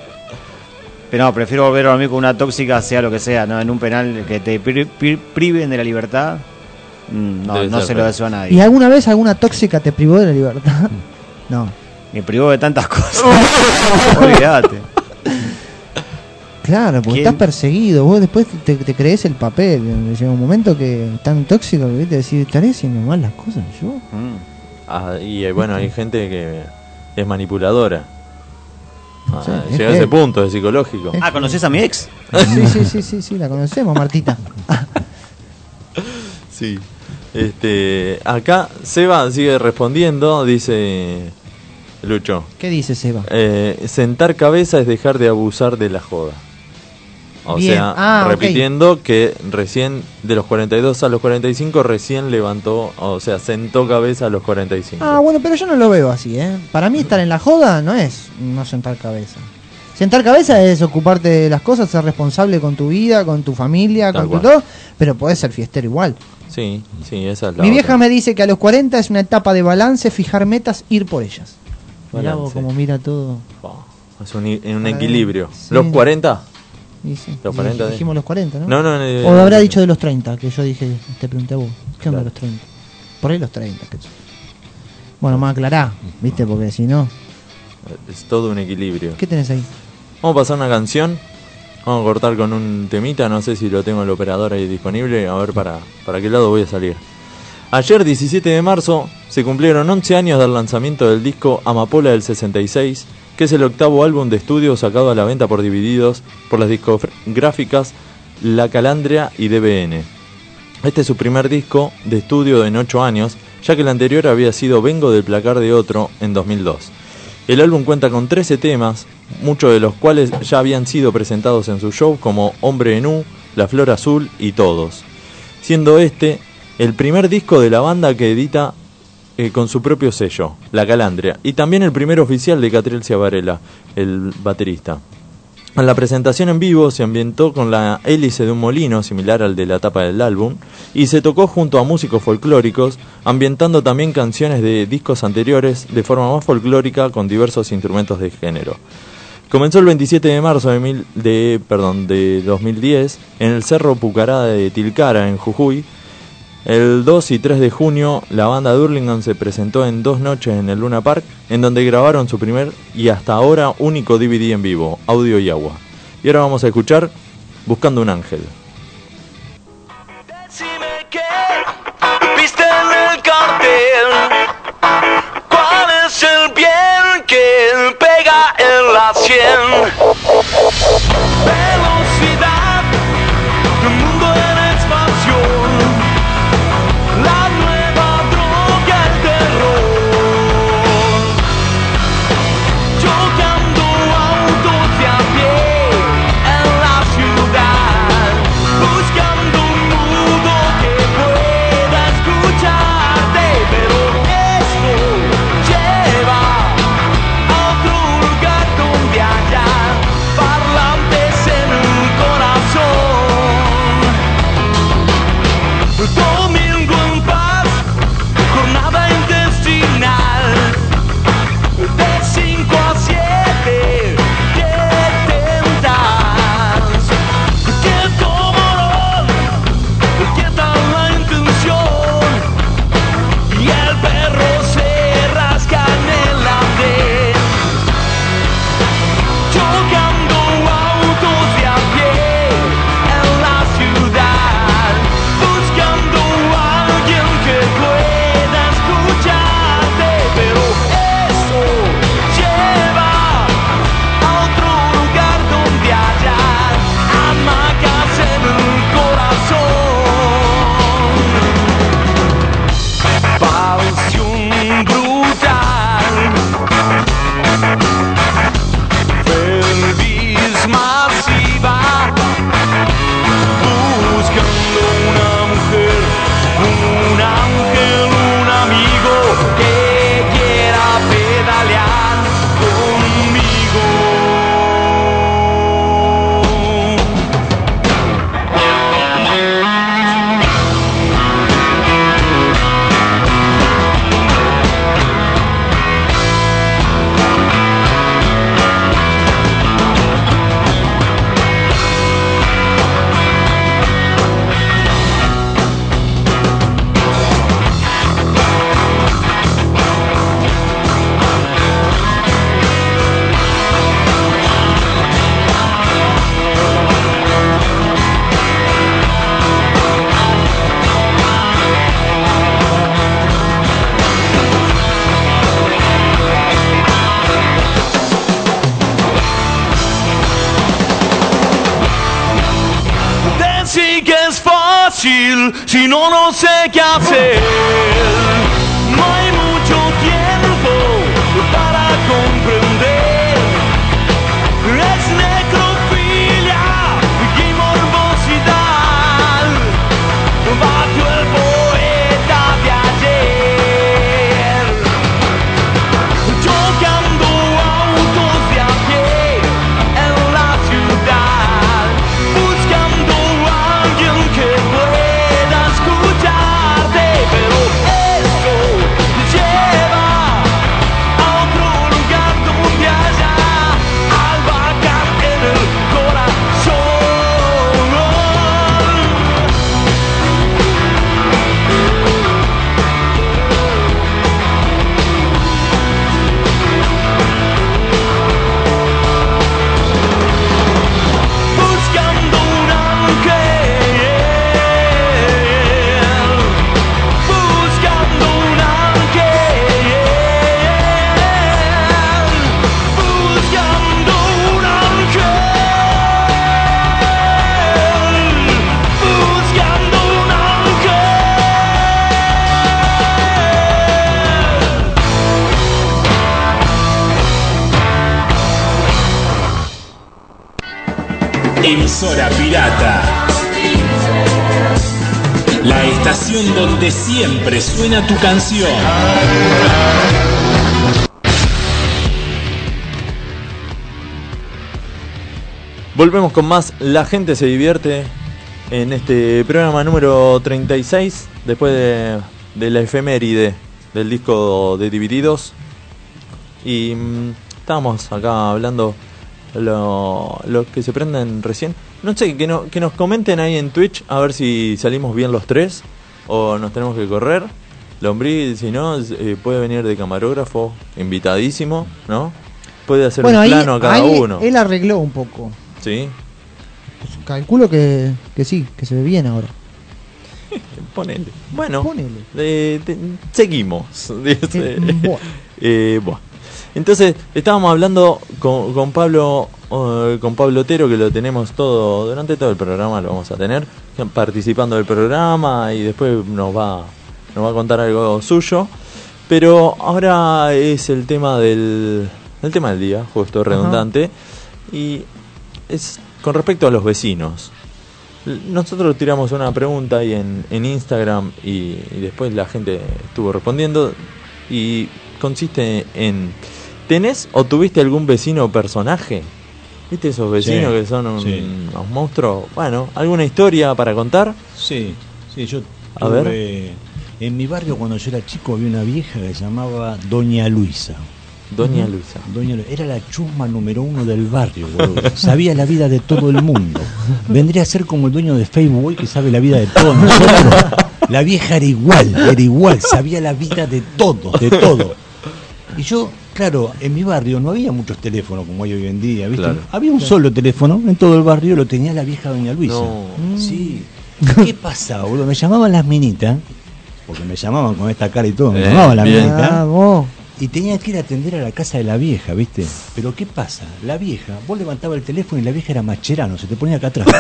Pero no, prefiero volver a dormir con una tóxica, sea lo que sea, ¿no? En un penal que te pri- pri- priven de la libertad, mm, no, no se lo deseo a ¿Y nadie. alguna vez alguna tóxica te privó de la libertad? No. Me privó de tantas cosas. Olvídate. Claro, porque ¿Quién? estás perseguido. Vos después te, te crees el papel. Llega un momento que es tan tóxico que ¿viste? decís, estaré haciendo mal las cosas yo. Mm. Ah, y eh, bueno, hay gente que es manipuladora. Ah, Sí, es llega a ese punto, es psicológico. Ah, ¿conoces a mi ex? Sí, sí, sí, sí, sí, la conocemos, Martita. Sí. Este, acá Seba sigue respondiendo, dice Lucho. ¿Qué dice Seba? Eh, sentar cabeza es dejar de abusar de la joda. O Bien. sea, Ah, repitiendo que recién de los 42 a los 45 recién levantó, o sea, sentó cabeza a los 45. Ah, bueno, pero yo no lo veo así, ¿eh? Para mí estar en la joda no es no sentar cabeza. Sentar cabeza es ocuparte de las cosas, ser responsable con tu vida, con tu familia, Tal con tu todo, pero podés ser fiestero igual. Sí, sí, esa es la Mi otra. vieja me dice que a los 40 es una etapa de balance, fijar metas, ir por ellas. Mirá mira todo. Oh, es un, un equilibrio. sí. ¿Los 40? Los y 40 de- dijimos los 40, ¿no? No, no, eh, o habrá dicho de los 30, que yo dije, te pregunté a vos. ¿Qué onda Claro. los 30? Por ahí los 30. que- Bueno, más aclará, ¿viste? Porque si no, Es todo un equilibrio. ¿qué tenés ahí? Vamos a pasar una canción. Vamos a cortar con un temita. No sé si lo tengo el operador ahí disponible. A ver para, para qué lado voy a salir. Ayer, 17 de marzo, se cumplieron 11 años del lanzamiento del disco Amapola del 66, que es el octavo álbum de estudio sacado a la venta por divididos por las discográficas La Calandria y DBN. Este es su primer disco de estudio en 8 años, ya que el anterior había sido Vengo del placar de otro en 2002. El álbum cuenta con 13 temas, muchos de los cuales ya habían sido presentados en su show como Hombre en U, La Flor Azul y Todos, siendo este el primer disco de la banda que edita eh, con su propio sello, La Calandria, y también el primer oficial de Catriel Ciavarela, el baterista. La presentación en vivo se ambientó con la hélice de un molino similar al de la tapa del álbum y se tocó junto a músicos folclóricos, ambientando también canciones de discos anteriores de forma más folclórica con diversos instrumentos de género. Comenzó el 27 de marzo de, mil- de, de 2010 en el Cerro Pucará de Tilcara, en Jujuy. El 2 y 3 de junio, la banda Durlingham se presentó en dos noches en el Luna Park, en donde grabaron su primer y hasta ahora único DVD en vivo, Audio y Agua. Y ahora vamos a escuchar Buscando un Ángel. Decime en el cartel cuál es el bien que pega en la sien. Velocidad. Si no, no sé qué hacer. Suena tu canción. Volvemos con más La gente se divierte en este programa número 36, después de, la efeméride del disco de Divididos. Y mm, estábamos acá hablando lo, lo que se prenden recién. No sé, que, no, que nos comenten ahí en Twitch a ver si salimos bien los tres o nos tenemos que correr. Lombriz, si no, eh, puede venir de camarógrafo, invitadísimo, ¿no? Puede hacer Bueno, un ahí, plano a cada ahí uno. él arregló un poco. Sí, Pues calculo que, que sí, que se ve bien ahora. ponele. Bueno, Ponele. eh, te- seguimos. Eh. Eh, buah. Entonces, estábamos hablando con, con Pablo con Pablo Otero, que lo tenemos todo, durante todo el programa lo vamos a tener, participando del programa y después nos va, nos va a contar algo suyo. Pero ahora es el tema del, el tema del día, justo redundante, y es con respecto a los vecinos. Nosotros tiramos una pregunta ahí en, en Instagram y, y después la gente estuvo respondiendo y consiste en ¿tenés o tuviste algún vecino o personaje? ¿Viste esos vecinos Sí, que son un- sí. unos monstruos? Bueno, ¿alguna historia para contar? Sí, sí, yo A ver. En mi barrio cuando yo era chico había una vieja que se llamaba Doña Luisa. Doña Luisa. Doña Lu- era la chusma número uno del barrio, boludo. Sabía la vida de todo el mundo. Vendría a ser como el dueño de Facebook que sabe la vida de todos nosotros. La vieja era igual, era igual, sabía la vida de todos, de todo. Y yo, claro, en mi barrio no había muchos teléfonos como hay hoy en día, ¿viste? Claro. Había un solo teléfono en todo el barrio, lo tenía la vieja Doña Luisa. No. Sí. ¿Qué pasaba, boludo? Me llamaban las minitas, porque me llamaban con esta cara y todo, me Eh, llamaban bien. minitas. Ah, vos. Y tenía que ir a atender a la casa de la vieja, ¿viste? Pero ¿qué pasa? La vieja, vos levantabas el teléfono y la vieja era macherano, se te ponía acá atrás.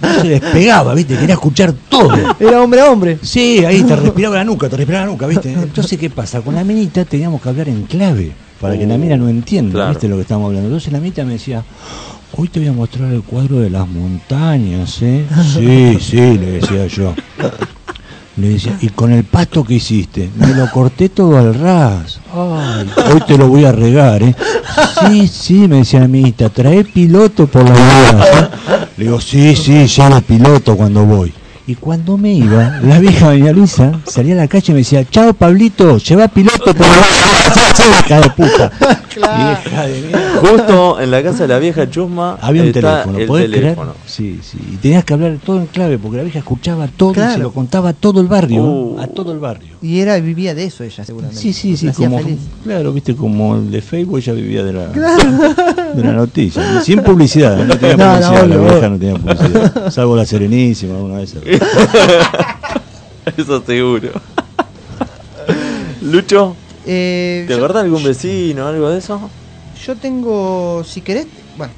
No se despegaba, ¿viste? Quería escuchar todo. Era hombre a hombre. Sí, ahí te respiraba la nuca, te respiraba la nuca, ¿viste? Entonces, ¿qué pasa? Con la minita teníamos que hablar en clave para que la mina no entienda, claro. ¿viste? Lo que estamos hablando. Entonces la minita me decía, hoy te voy a mostrar el cuadro de las montañas, ¿eh? Sí, sí, le decía yo. Le decía, ¿y con el pasto que hiciste? Me lo corté todo al ras. Ay, hoy te lo voy a regar, ¿eh? Sí, sí, me decía minita, trae piloto por la ¿eh? Le digo, sí, sí, llevo piloto cuando voy. Y cuando me iba, la vieja doña Luisa salía a la calle y me decía, chao Pablito, lleva piloto por la de puta. Vieja de mierda. Justo en la casa de la vieja Chusma Había un teléfono, el ¿podés teléfono. creer? Sí, sí. Y tenías que hablar todo en clave porque la vieja escuchaba todo y se lo contaba a todo el barrio. Uh. A todo el barrio. Y era vivía de eso ella, seguramente. Sí, sí, sí. Como, feliz. claro, viste, como el de Facebook ella vivía de la, de la noticia. Sin publicidad, ¿eh? no tenía No, no, publicidad. la vieja no tenía publicidad. Salvo la Serenísima, una de esas. Eso seguro. Lucho, Eh, ¿te yo- acordás de algún vecino algo de eso? Yo tengo, si querés, bueno,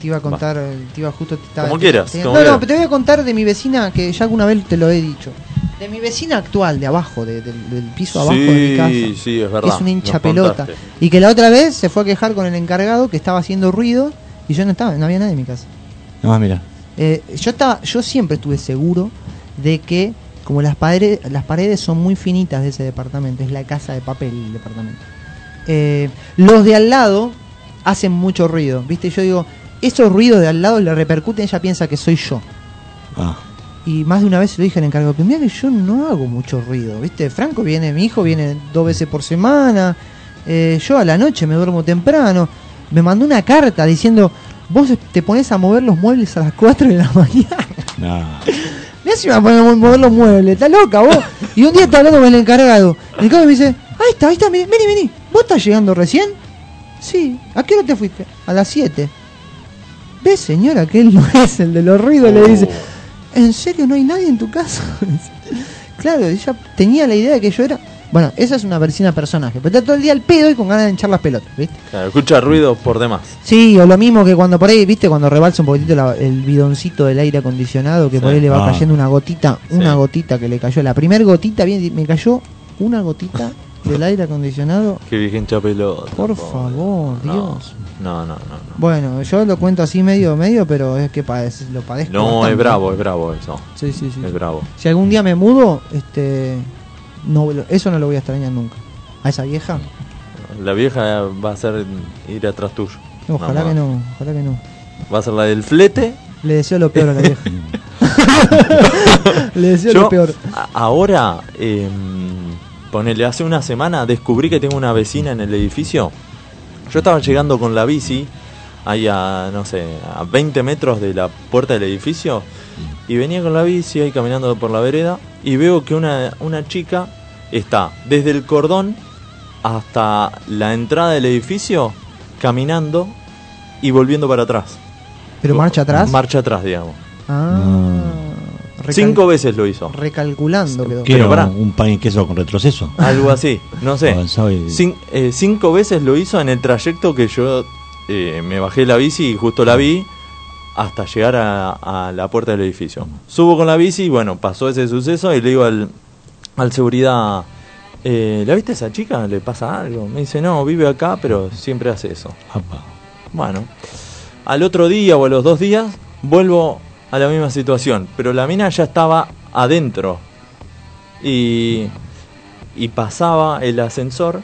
te iba a contar, te iba justo te estaba- Como te- quieras, te- como no, no, pero te voy a contar de mi vecina que ya alguna vez te lo he dicho. De mi vecina actual, de abajo, de- del, del piso abajo de mi casa. Sí, sí, es que verdad. es una hincha pelota. contaste. Y que la otra vez se fue a quejar con el encargado que estaba haciendo ruido y yo no estaba, no había nadie en mi casa. No, mira. Eh, yo estaba, yo siempre estuve seguro de que como las paredes, las paredes son muy finitas de ese departamento, es la casa de papel el departamento. eh, los de al lado hacen mucho ruido, ¿viste? Yo digo, esos ruidos de al lado le repercuten, ella piensa que soy yo. Ah, Y más de una vez se lo dije al encargado, pero mira que yo no hago mucho ruido, ¿viste? Franco viene, mi hijo viene dos veces por semana, eh, yo a la noche me duermo temprano. Me mandó una carta diciendo, vos te pones a mover los muebles a las 4 de la mañana. no. Me va a poner a mover los muebles, está loca vos. Y un día está hablando con el encargado. El encargado me dice, ahí está, ahí está, vení, vení. ¿Vos estás llegando recién? Sí. ¿A qué hora te fuiste? A las 7. ¿Ves, señora, que él no es el de los ruidos? Le dice, ¿en serio no hay nadie en tu casa? claro, ella tenía la idea de que yo era... Bueno, esa es una vecina personaje, pero está todo el día al pedo y con ganas de hinchar las pelotas, ¿viste? Claro, escucha ruido por demás. Sí, o lo mismo que cuando por ahí, viste, cuando rebalsa un poquitito la- el bidoncito del aire acondicionado, que por ahí le va Ah. cayendo una gotita, una Sí. gotita que le cayó. La primer gotita, bien, me cayó una gotita del aire acondicionado. Que virgen pelota. Por pobre. favor, No, Dios. No, no, no. no. Bueno, yo lo cuento así medio, medio, pero es que padece- lo padezco. No, bastante. es bravo, es bravo eso. Sí, sí, sí. Es bravo. Si algún día me mudo, este, no, eso no lo voy a extrañar nunca. A esa vieja, La vieja va a ser ir atrás tuyo. ojalá Nada que no, ojalá que no. Va a ser la del flete. Le deseo lo peor a la vieja. Le deseo Yo lo peor. ahora, eh, ponele, hace una semana descubrí que tengo una vecina en el edificio. Yo estaba llegando con la bici, ahí a, no sé, a 20 metros de la puerta del edificio, y venía con la bici ahí caminando por la vereda, y veo que una, una chica está desde el cordón hasta la entrada del edificio, caminando y volviendo para atrás. ¿Pero marcha atrás? Marcha atrás, digamos. ah, recal- Cinco veces lo hizo. Recalculando quedó. ¿Qué Pero era? pará. ¿Un pan y queso con retroceso? Algo así, no sé. Avanzado y- Cin- eh, cinco veces lo hizo en el trayecto que yo eh, me bajé la bici y justo la vi hasta llegar a, a la puerta del edificio. Subo con la bici y bueno, pasó ese suceso y le digo al, al seguridad, eh, ¿la viste a esa chica? ¿Le pasa algo? Me dice, no, vive acá, pero siempre hace eso. Apa. Bueno, al otro día o a los dos días vuelvo a la misma situación, pero la mina ya estaba adentro y, y pasaba el ascensor,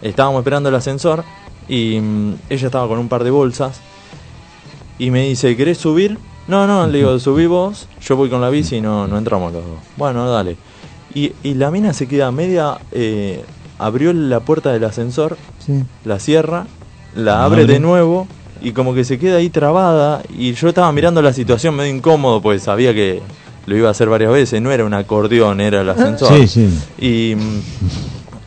estábamos esperando el ascensor y mm, ella estaba con un par de bolsas y me dice, ¿querés subir? No, no, le digo, subí vos, yo voy con la bici y no, no entramos los dos. Bueno, dale. Y, y la mina se queda media, eh, abrió la puerta del ascensor Sí. la cierra, la abre abre. de nuevo y como que se queda ahí trabada y yo estaba mirando la situación medio incómodo pues sabía que lo iba a hacer varias veces, no era un acordeón, era el ascensor. Sí, sí. Y,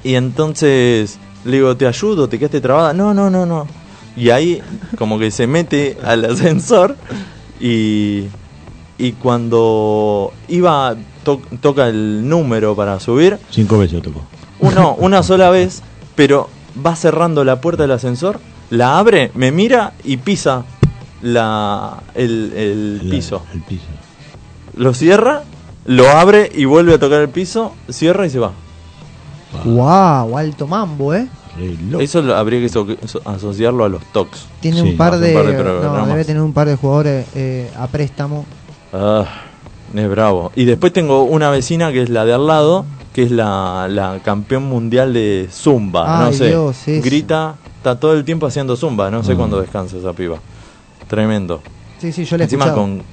y entonces le digo, ¿te ayudo? ¿Te quedaste trabada? No, no, no, no. Y ahí como que se mete al ascensor y, y cuando iba, to- toca el número para subir, Cinco veces lo tocó. uno, una sola vez, pero va cerrando la puerta del ascensor, la abre, me mira y pisa la, el, el La- piso. El piso. Lo cierra, lo abre y vuelve a tocar el piso, cierra y se va. Wow, alto mambo, ¿eh? Eso lo- habría que so- so- asociarlo a los tocs. Tiene Sí, un par de, un par de programas. no, debe tener un par de jugadores eh, a préstamo. Ah, es bravo. Y después tengo una vecina que es la de al lado, que es la, la campeón mundial de Zumba. no sé. Dios. Grita, está todo el tiempo haciendo Zumba. No sé Mm. cuándo descansa esa piba. Tremendo. Sí, sí, yo le Encima escuchado. con.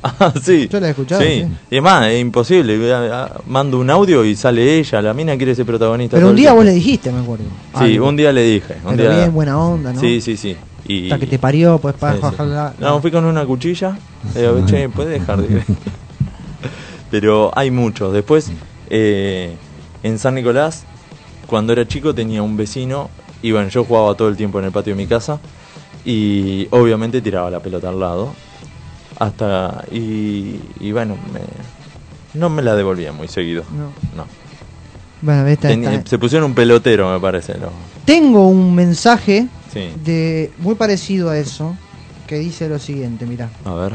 Ah, sí. Yo la he escuchado, Sí. sí. Y además, es imposible. Ah, ah, Mando un audio y sale ella. La mina quiere ser protagonista. Pero un día vos le dijiste, me acuerdo. Sí, Algo. un día le dije. Un Pero día... bien, buena onda, ¿no? Sí, sí, sí. Y... Hasta que te parió, pues para Sí, sí. bajarla. No, fui con una cuchilla. Le digo, che, ¿puedes dejar de.? Pero hay muchos. Después, eh, en San Nicolás, cuando era chico, tenía un vecino. Y bueno, yo jugaba todo el tiempo en el patio de mi casa. Y obviamente tiraba la pelota al lado. Hasta. Y, y bueno, me- no me la devolvía muy seguido. No. No. Bueno, esta, esta- se pusieron un pelotero, me parece. ¿no? Tengo un mensaje Sí. de muy parecido a eso que dice lo siguiente, mirá. A ver.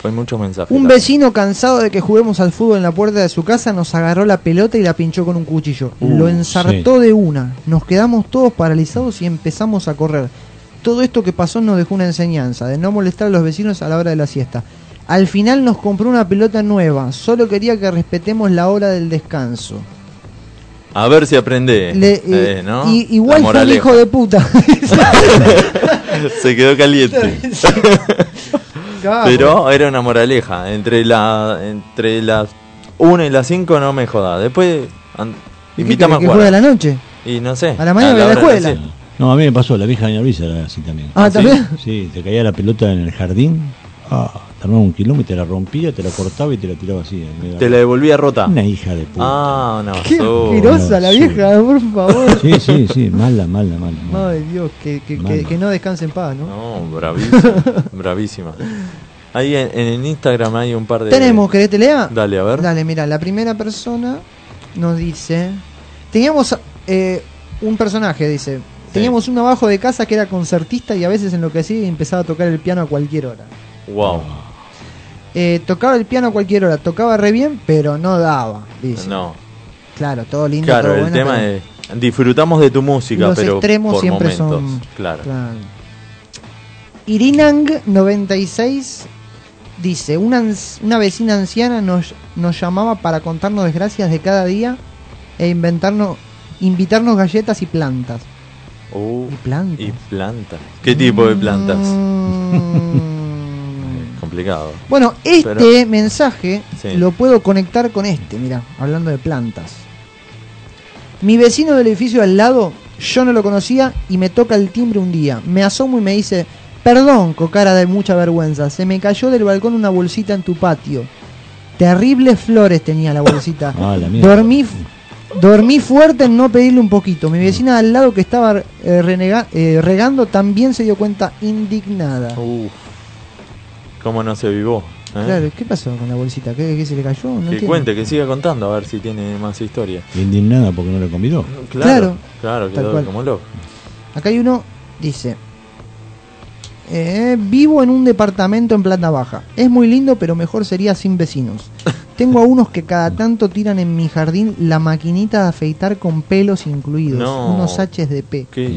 Fue muchos mensajes. Un también. vecino cansado de que juguemos al fútbol en la puerta de su casa nos agarró la pelota y la pinchó con un cuchillo. Uh, Lo ensartó de una. Nos quedamos todos paralizados y empezamos a correr. Todo esto que pasó nos dejó una enseñanza de no molestar a los vecinos a la hora de la siesta. Al final nos compró una pelota nueva. Solo quería que respetemos la hora del descanso. A ver si aprende. Le- eh, eh, ¿no? y- igual fue moraleja. hijo de puta. Se quedó caliente. Pero era una moraleja. Entre la entre las 1 y las 5 no me jodas. Después invítame a que, que juega a jugar. la noche. Y no sé. A la mañana de la escuela. No, a mí me pasó, la vieja de Luisa era así también. Ah. ¿también? Sí, te caía la pelota en el jardín, ah, te armaba un kilómetro, te la rompía, te la cortaba y te la tiraba así. Te la devolvía rota. Una hija de puta. Ah, una Qué asquerosa la sí. vieja, por favor. Sí, sí, sí, mala, mala, mala. mala. Ay Dios, que, que, que, Mala. que no descanse en paz, ¿no? No, bravísima. bravísima. Ahí en, en el Instagram hay un par de. Tenemos, ¿querés te lea? Dale, a ver. Dale, mira, la primera persona nos dice. Teníamos eh, un personaje, dice. Teníamos un abajo de casa que era concertista y a veces enloquecía y empezaba a tocar el piano a cualquier hora. Wow. Eh, tocaba el piano a cualquier hora, tocaba re bien, pero no daba, dice. No. Claro, todo lindo. Claro, todo el bueno, tema es. Disfrutamos de tu música, Los pero extremos por siempre momentos. son- Claro. Claro. Irinang96 dice, una, una vecina anciana nos, nos llamaba para contarnos desgracias de cada día e inventarnos, invitarnos galletas y plantas. Uh, ¿Y plantas? y plantas. ¿Qué tipo de plantas? Mm. Complicado. Bueno, este Pero- mensaje Sí. lo puedo conectar con este, mira, hablando de plantas. Mi vecino del edificio al lado, yo no lo conocía y me toca el timbre un día. Me asomo y me dice, perdón, con cara de mucha vergüenza, se me cayó del balcón una bolsita en tu patio. Terribles flores tenía la bolsita. Ah, la dormí, dormí fuerte en no pedirle un poquito. Mi vecina al lado que estaba eh, renega- eh, regando también se dio cuenta indignada. Uf. ¿Cómo no se vivó? eh? Claro, ¿qué pasó con la bolsita? ¿Qué, qué se le cayó? No que entiendo. cuente, que siga contando, a ver si tiene más historia. Indignada porque no le convidó. Claro. Claro, Tal quedó cual. como loco. Acá hay uno, dice, eh, vivo en un departamento en planta baja. Es muy lindo, pero mejor sería sin vecinos. Tengo a unos que cada tanto tiran en mi jardín la maquinita de afeitar con pelos incluidos, No. unos H's de P. ¿Qué?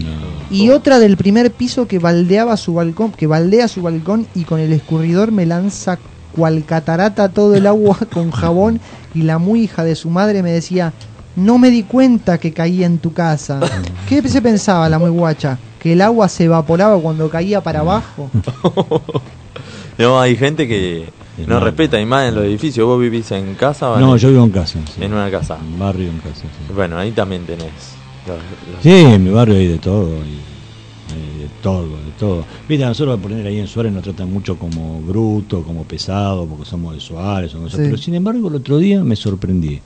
Y otra del primer piso que baldeaba su balcón, que baldea su balcón y con el escurridor me lanza cual catarata todo el agua con jabón y la muy hija de su madre me decía, no me di cuenta que caía en tu casa. ¿Qué se pensaba la muy guacha? ¿Que el agua se evaporaba cuando caía para abajo? No, hay gente que Es no respeta, y más en los edificios. ¿Vos vivís en casa o No, yo vivo en casa. sí. en una casa? En barrio, en casa. sí. Bueno, ahí también tenés. los- los- Sí, en mi barrio hay de todo. y- hay de todo, de todo. Viste, a nosotros a poner ahí en Suárez nos tratan mucho como bruto, como pesado, porque somos de Suárez. Sí. Pero sin embargo, el otro día me sorprendí.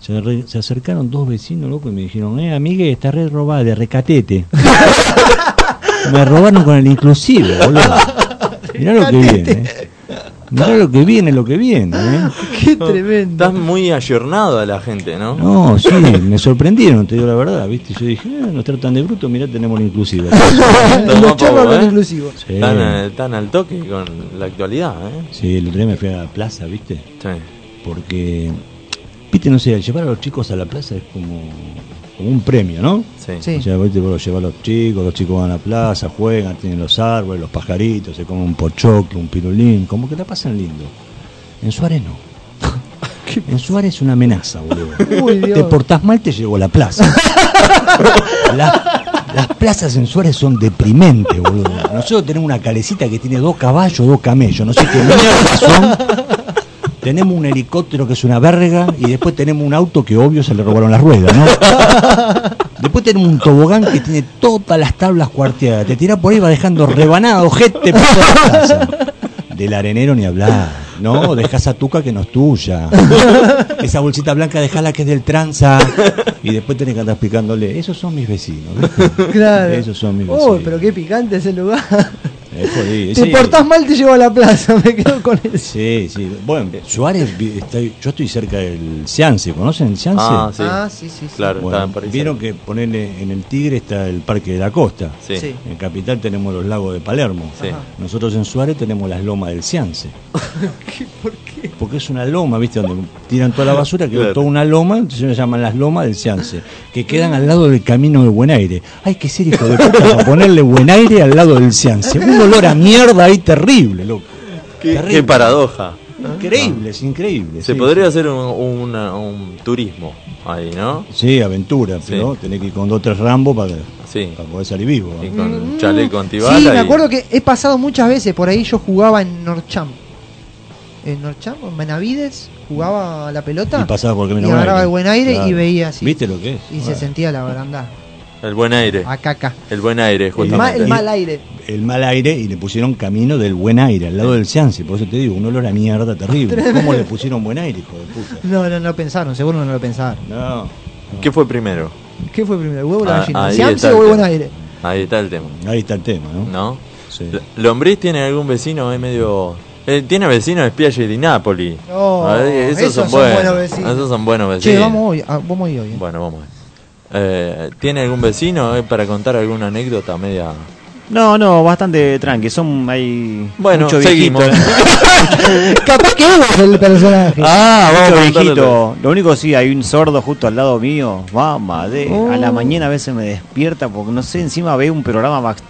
Se, re- se acercaron dos vecinos locos y me dijeron, eh, amigue, está re robada, de recatete. me robaron con el inclusive, boludo. Mirá lo que viene. eh. Mirá lo que viene, lo que viene. ¿eh? ¡Qué tremendo! Estás muy ayornado a la gente, ¿no? No, sí, me sorprendieron, te digo la verdad, ¿viste? Yo dije, eh, nos tratan de bruto, mirá, tenemos la inclusiva. Estás Los poco, hablan ¿eh? inclusivo. Sí, Tan, tan al toque con la actualidad, ¿eh? sí, el otro día me fui a la plaza, ¿viste? Sí. Porque, ¿viste? No sé, llevar a los chicos a la plaza es como, como un premio, ¿no? Sí. Sí. O sea, vos los llevas a los chicos, los chicos van a la plaza, juegan, tienen los árboles, los pajaritos, se comen un pochoclo, un pirulín, como que la pasan lindo. En Suárez no. En Suárez es una amenaza, boludo. Uy, Dios. Te portás mal, te llegó a la plaza. La- las plazas en Suárez son deprimentes, boludo. Nosotros tenemos una calecita que tiene dos caballos, dos camellos, no sé qué mierda son. Tenemos un helicóptero que es una verga y después tenemos un auto que obvio se le robaron las ruedas, ¿no? Después tenemos un tobogán que tiene todas las tablas cuarteadas. Te tirás por ahí va dejando rebanado, gente por la plaza. Del arenero ni hablar. No, dejá esa tuca que no es tuya. Esa bolsita blanca dejala que es del tranza. Y después tenés que andar explicándole. Esos son mis vecinos. ¿viste? Claro. Esos son mis vecinos. Uy, pero qué picante ese lugar. Es jodido. Te Sí. portás mal, te llevo a la plaza. Me quedo con eso. Sí, sí. Bueno, Suárez, vi- está- yo estoy cerca del Ciance, ¿conocen el Ciance? Ah, sí. Ah, sí, sí. sí. Claro, Bueno, vieron que ponerle en el Tigre está el Parque de la Costa. Sí. Sí. En Capital tenemos los lagos de Palermo. Sí. Ajá. Nosotros en Suárez tenemos las lomas del Ciance. ¿Por qué? Porque es una loma, ¿viste? Donde tiran toda la basura, que Claro. es toda una loma, entonces se llaman las lomas del Ciance, que quedan al lado del camino de Buen Aire. Hay que ser hijo de puta para ponerle Buen Aire al lado del Ciance. Olor a mierda ahí terrible, loco. Qué, Terrible. qué paradoja. Increíble, es increíble. Se sí, podría sí. hacer un, un turismo ahí, ¿no? Sí, aventura, Sí. pero tenés que ir con dos o tres rambos para, Sí. para poder salir vivo. ¿no? Y con un chaleco antibala. Sí, me y- acuerdo que he pasado muchas veces por ahí. Yo jugaba en Norcham. En Norcham, en Benavides, jugaba a la pelota. Y pasaba por y camino agarraba el buen aire y veía así. ¿Viste lo que es? Y se sentía la baranda. El buen aire. A caca. El buen aire, El, justamente. ma- el mal aire. el mal aire y le pusieron camino del buen aire al lado del Ciance, por eso te digo, un olor a mierda terrible. ¿Cómo le pusieron buen aire, hijo de puta? No, no, no pensaron, seguro no lo pensaron. No, ¿Qué fue primero? ¿Qué fue primero, el huevo o la Ah, gallina? ahí ¿Siamse está el o el buen aire? Ahí está el tema. ahí está el tema, ¿no? ¿No? Sí. ¿Lombriz tiene algún vecino ahí medio.? Eh, tiene vecinos de Spiaggi di Napoli. Oh, esos, esos son, son buenos. buenos vecinos. Esos son buenos vecinos. Che, vamos hoy, ah, vamos hoy. hoy eh. Bueno, vamos. a ver. Eh, ¿Tiene algún vecino eh, para contar alguna anécdota media.? No, no, bastante tranqui. Son hay Bueno, mucho seguimos. Capaz que vos el personaje. Ah, vamos viejito. Lo único sí, hay un sordo justo al lado mío. Mamá, de a la Oh. mañana a veces me despierta porque no sé, encima ve un programa bast-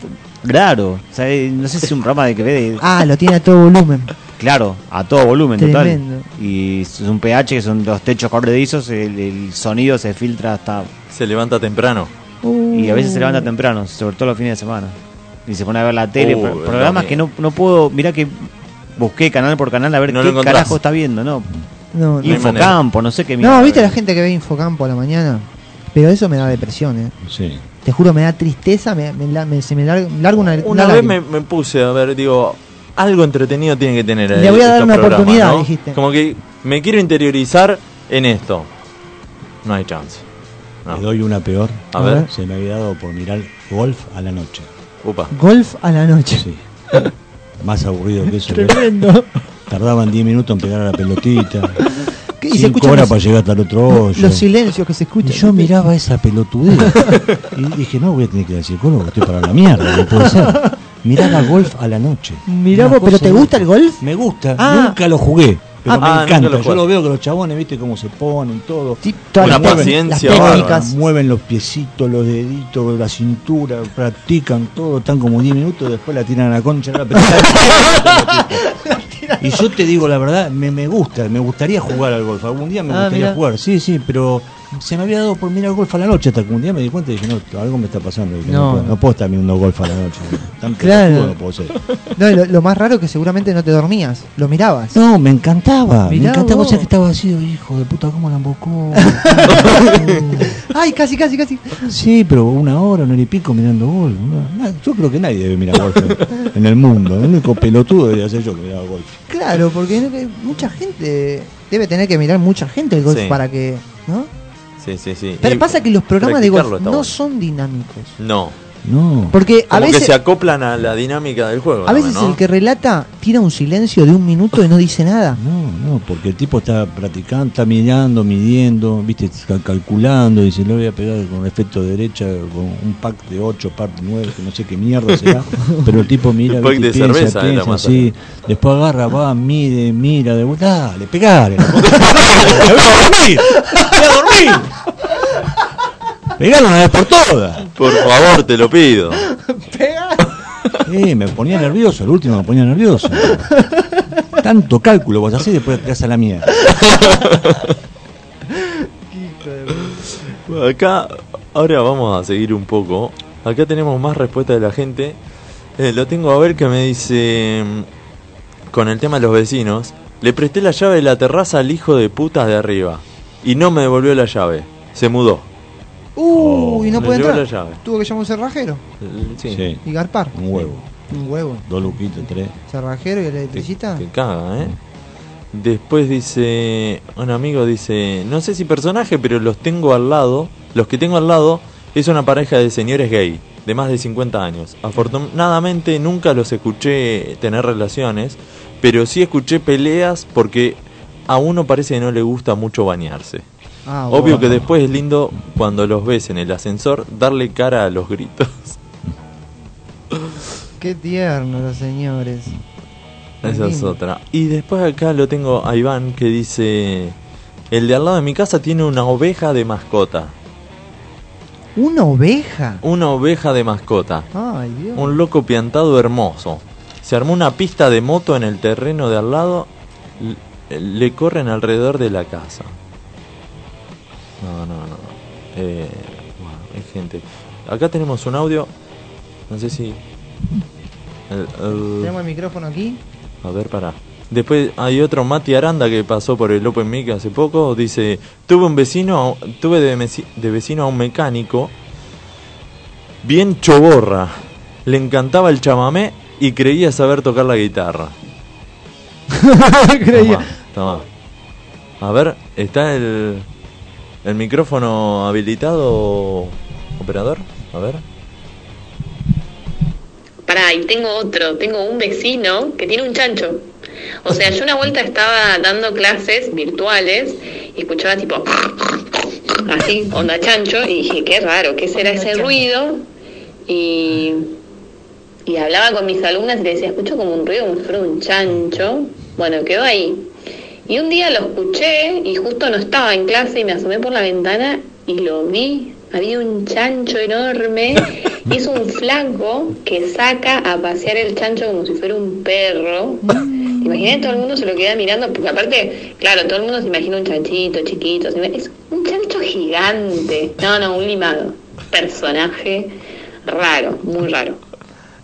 raro. O sea, eh, no sé si es un programa de que ve de- Ah, lo tiene a todo volumen. claro, a todo volumen Tremendo. total. Y es un pH que son los techos corredizos, el, el sonido se filtra hasta Se levanta temprano. y a Uh. veces se levanta temprano, sobre todo los fines de semana. Y se pone a ver la tele, Uh, pro- programas que no, no puedo, mirá que busqué canal por canal a ver No qué carajo está viendo, ¿no? No, Infocampo, no sé qué No, viste la gente que ve Infocampo a la mañana. Pero eso me da depresión, eh. Sí. Te juro, me da tristeza, me, me se me larga, una, Una una vez me, me puse a ver, digo, algo entretenido tiene que tener. Le voy a dar una oportunidad, ¿no? dijiste. Como que me quiero interiorizar en esto. No hay chance. No. Le doy una peor. A ver. Se me había dado por mirar golf a la noche. Upa. Golf a la noche. Sí. Más aburrido que eso. Tremendo. Tardaban 10 minutos en pegar a la pelotita. ¿Qué? Y se 5 escuchan horas los, para llegar hasta el otro hoyo. los silencios que se Y escuchan. yo miraba esa pelotudez y dije, no, voy a tener que ir al psicólogo, estoy para la mierda, no puede ser. Mirar a golf a la noche. Vos, ¿pero te gusta el golf? Me gusta, Ah. nunca lo jugué, pero Ah, me nunca encanta. lo Yo lo veo que los chabones, viste cómo se ponen, todo. Sí, técnicas, paciencia las técnicas. Mueven los piecitos, los deditos, la cintura, practican todo, están como 10 minutos, después la tiran a la concha la y yo te digo la verdad, me, me gusta, me gustaría jugar al golf. Algún día me Ah, gustaría mirá. jugar, sí, sí, pero se me había dado por mirar golf a la noche hasta que un día me di cuenta y dije, no, algo me está pasando. Dije, no, No. puedo, no puedo estar mirando golf a la noche. Tan Claro. no puedo ser. No, lo, lo más raro es que seguramente no te dormías, lo mirabas. No, me encantaba, me Mirá encantaba, vos. o sea que estaba así, hijo de puta, cómo la embocó. Ay, casi, casi, casi. Sí, pero una hora, una hora y pico mirando golf. Yo creo que nadie debe mirar golf en, el mundo. El único pelotudo debería ser yo que miraba golf. Claro, porque que mucha gente debe tener que mirar mucha gente el golf Sí. para que, ¿no? Sí, sí, sí. Pero Y pasa que los programas de golf está no bueno. son dinámicos. No. No. Porque a Como que veces se acoplan a la dinámica del juego. a veces el que relata tira un silencio de un minuto y no dice nada. No, no, porque el tipo está practicando, está mirando, midiendo, viste, Ca- calculando, dice, le voy a pegar con efecto de derecha, con un pack de 8, pack de 9, que no sé qué mierda será, pero el tipo mira, Un pack viste, de piensa, cerveza piensa, después agarra, va, mide, mira, de vuelta, dale, pegale. la dormir. Pegale una vez por todas. Por favor, te lo pido. Eh, me ponía nervioso, el último me ponía nervioso. Tanto cálculo vos y después te a la mierda. Bueno, Acá, ahora vamos a seguir un poco. Acá tenemos más respuestas de la gente. Eh, lo tengo a ver que me dice, mm, con el tema de los vecinos, le presté la llave de la terraza al hijo de putas de arriba. Y no me devolvió la llave. Se mudó. Uh, y no puede entrar. la llave. Tuvo que llamar un cerrajero Sí. Sí, y garpar. un huevo, Un huevo. dos luquitos, tres. Cerrajero y Que, electricista. que caga, ¿eh? Después dice, un amigo dice, no sé si personaje, pero los tengo al lado, los que tengo al lado es una pareja de señores gay. de más de 50 años. Afortunadamente nunca los escuché tener relaciones, pero sí escuché peleas porque a uno parece que no le gusta mucho bañarse. Ah, Obvio que después es lindo cuando los ves en el ascensor darle cara a los gritos. Qué tierno los señores. Esa es otra. Y después acá lo tengo a Iván que dice, el de al lado de mi casa tiene una oveja de mascota. ¿Una oveja? Una oveja de mascota. Ay, Dios. Un loco piantado hermoso. Se armó una pista de moto en el terreno de al lado. Le corren alrededor de la casa. No, no, no. Eh, bueno, hay gente. Acá tenemos un audio. No sé si. el- el- Tenemos el micrófono aquí. a ver, para. Después hay otro Mati Aranda que pasó por el Open Mic hace poco. Dice: Tuve un vecino, tuve de vecino a un mecánico bien choborra. Le encantaba el chamamé y creía saber tocar la guitarra. Creía. Toma, toma. A ver, ¿está el, el micrófono habilitado, operador? A ver. Pará, y tengo otro, tengo un vecino que tiene un chancho. O sea, yo una vuelta estaba dando clases virtuales y escuchaba tipo así, onda chancho, y dije, qué raro, ¿qué será ese ruido? Y, y hablaba con mis alumnas y le decía, escucho como un ruido, como si fuera un chancho. Bueno, quedó ahí. Y un día lo escuché y justo no estaba en clase y me asomé por la ventana y lo vi. Había un chancho enorme y es un flaco que saca a pasear el chancho como si fuera un perro. Imagínate, todo el mundo se lo queda mirando, porque aparte, claro, todo el mundo se imagina un chanchito chiquito. Es un chancho gigante. No, no, un limado. Personaje raro, muy raro.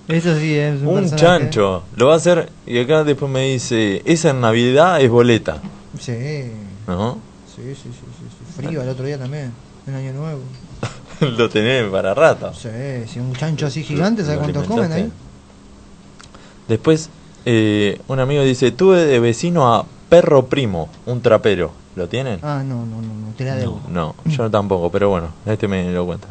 Eso sí, es un, Un personaje. chancho. Lo va a hacer y acá después me dice, esa en Navidad es boleta. Sí. ¿No? Sí, sí, sí. Frío el otro día también. En Año Nuevo. Lo tenés para rato. Sí, si un chancho así gigante, ¿sabes ¿Lo cuánto comen ahí? Después, eh, un amigo dice, tuve de vecino a Perro Primo, un trapero. ¿Lo tienen? Ah, no, no, no, no, te la debo. No, yo tampoco, pero bueno, este me lo cuenta.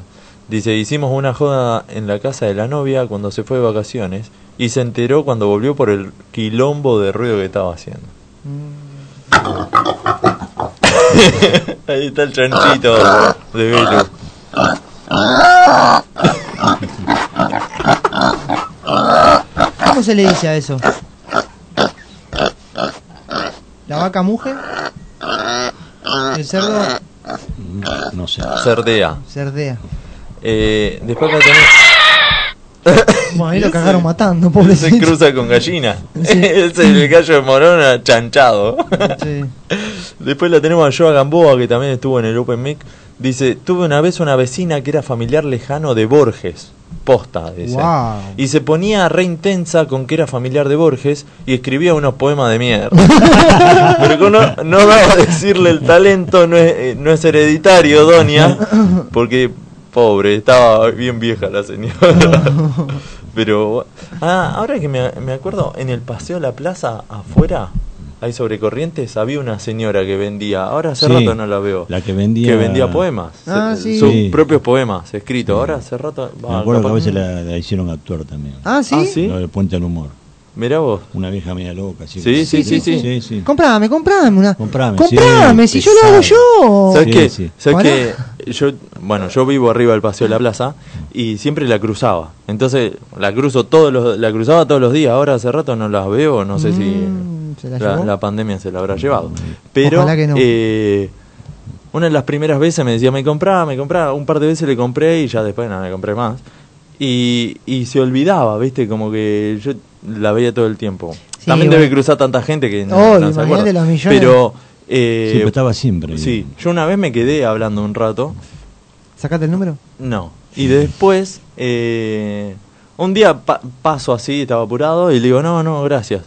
Dice, hicimos una joda en la casa de la novia cuando se fue de vacaciones y se enteró cuando volvió por el quilombo de ruido que estaba haciendo. Ahí está el chanchito de Velo. ¿Cómo se le dice a eso? ¿La vaca muge? ¿El cerdo No sé. Cerdea. cerdea? Eh, después acá tenés... Bueno, ahí lo cagaron matando, Se pobrecito. cruza con gallina. Sí. es el gallo de Morona chanchado. Sí. Después la tenemos a Joa Gamboa, que también estuvo en el Open Mic. Dice, tuve una vez una vecina que era familiar lejano de Borges. Posta, dice. Wow. Y se ponía re intensa con que era familiar de Borges y escribía unos poemas de mierda. Pero no, no daba a decirle el talento, no es, eh, no es hereditario, Doña, porque pobre, estaba bien vieja la señora. Pero, ah, ahora que me, me acuerdo, en el paseo a la plaza, afuera, ahí sobre Corrientes, había una señora que vendía, ahora hace Sí, rato no la veo, la que vendía- que vendía poemas, Ah, se- sí. sus Sí. propios poemas escritos, ahora hace rato... Me acuerdo que a veces la, la hicieron actuar también. Ah, ¿sí? Ah, ¿sí? Lo de Puente al Humor. Mirá vos. Una vieja media loca. Así Sí, sí, sí, sí. sí, sí. Comprame, comprame una. Comprame, Comprame, sí, si yo lo hago yo. ¿Sabes Sí, qué? sí. ¿Sabes qué? Yo, bueno, yo vivo arriba del paseo de la plaza y siempre la cruzaba. Entonces, la cruzo todos los, la cruzaba todos los días. Ahora hace rato no las veo, no sé si Mm, ¿se la la, llevó? la pandemia se la habrá llevado. Pero Ojalá que no. eh, una de las primeras veces me decía, me compraba, me compraba. Un par de veces le compré y ya después no me compré más. Y, y se olvidaba, ¿viste? Como que yo la veía todo el tiempo. Sí, También bueno. debe cruzar tanta gente que no, Obvio, no se acuerda. los millones. Pero... eh, Siempre estaba siempre. Sí, yo una vez me quedé hablando un rato. ¿Sacate el número? No. Y después, eh, un día pa- paso así, estaba apurado, y le digo, no, no, gracias.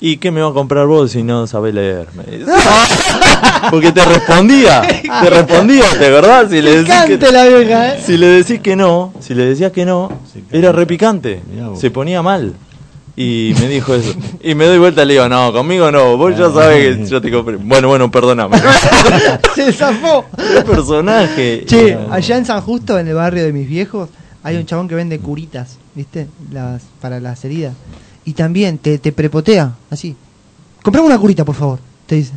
¿Y qué me va a comprar vos si no sabés leer? Me dice. Porque te respondía, te respondía, ¿te acordás? Si le, decís Picante que, la vieja, ¿eh? si le decís que no, si le decías que no, era repicante, se ponía mal. Y me dijo eso. Y me doy vuelta y le digo, no, conmigo no, vos ya sabés que yo te compré. Bueno, bueno, perdóname. Se zafó. ¿Qué personaje? Che, allá en San Justo, en el barrio de mis viejos, Hay un chabón que vende curitas, ¿viste? Las, para las heridas. Y también te, te prepotea, así. Comprame una curita, por favor, te dice.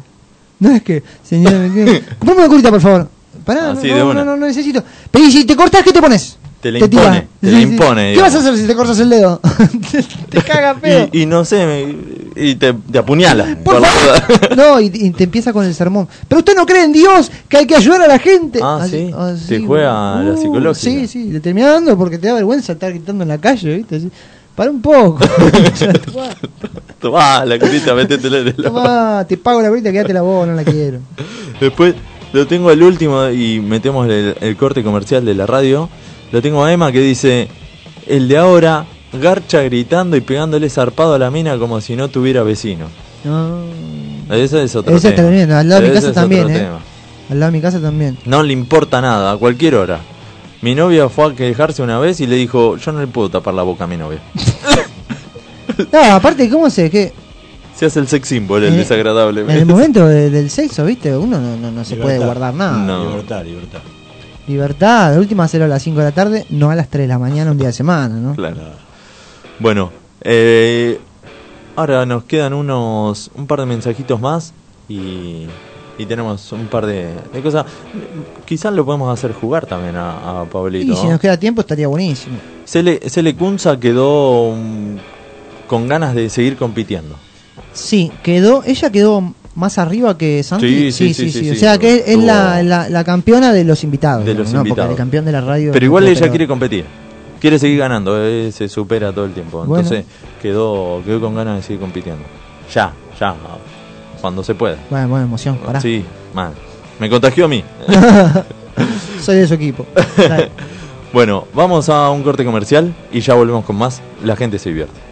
No es que, señora, comprame una curita, por favor. Pará, no, no, no, no, necesito. Pero si te cortas, ¿qué te pones? Te tira. impone, te le impone, ¿Qué digamos. vas a hacer si te cortas el dedo? te, te caga feo. Y, y no sé, me- y te, te apuñala. Por la favor. duda. No, y, y te empieza con el sermón. Pero usted no cree en Dios, que hay que ayudar a la gente. Ah, Así- sí. Te juega la psicológica. Sí, sí, le termina dando porque te da vergüenza estar gritando en la calle, ¿viste? Así, Para un poco. Tomá, la curita, métetela en el tomá, te pago la brita, quédate la voz, no la quiero. Después lo tengo el último y metemos el, el corte comercial de la radio. Lo tengo a Emma que dice, el de ahora garcha gritando y pegándole zarpado a la mina como si no tuviera vecino. No. Ese es otro Ese tema. también, al lado de mi casa también, ¿eh? tema. Al lado de mi casa también. No le importa nada, a cualquier hora. Mi novia fue a quejarse una vez y le dijo, yo no le puedo tapar la boca a mi novia. No, aparte, ¿cómo se? Que Se hace el sex symbol, el Eh, desagradable. en el momento de- del sexo, ¿viste? Uno no, no, no se puede guardar nada. No. Libertad, libertad. Libertad, de última hacerlo a las 5 de la tarde, no a las 3 de la mañana un día de semana, ¿no? Claro. Bueno, eh, ahora nos quedan unos un par de mensajitos más y, y tenemos un par de, de cosas. Quizás lo podemos hacer jugar también a, a Pablito. Y si ¿no? nos queda tiempo estaría buenísimo. Cele, Cele Kunza quedó mm, con ganas de seguir compitiendo. Sí, quedó, ella quedó más arriba que Santi. Sí, sí, sí, sí, O sí. sea que es la, la, la campeona de los invitados. De los ¿no? invitados. Porque el campeón de la radio. Pero igual ella quiere competir. Quiere seguir ganando, eh, se supera todo el tiempo. Bueno. Entonces quedó, quedó con ganas de seguir compitiendo. Ya, ya, cuando se pueda. Bueno, buena emoción, pará. Sí, mal. Me contagió a mí. Soy de su equipo. Bueno, vamos a un corte comercial y ya volvemos con más. La gente se divierte.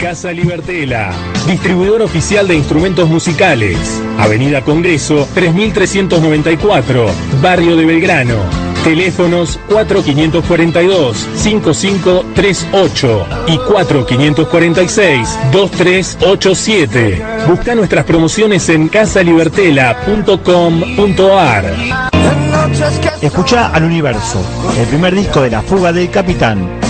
Casa Libertela, distribuidor oficial de instrumentos musicales. Avenida Congreso 3394, Barrio de Belgrano. Teléfonos 4542-5538 y 4546-2387. Busca nuestras promociones en casalibertela.com.ar. Escucha al universo, el primer disco de La Fuga del Capitán.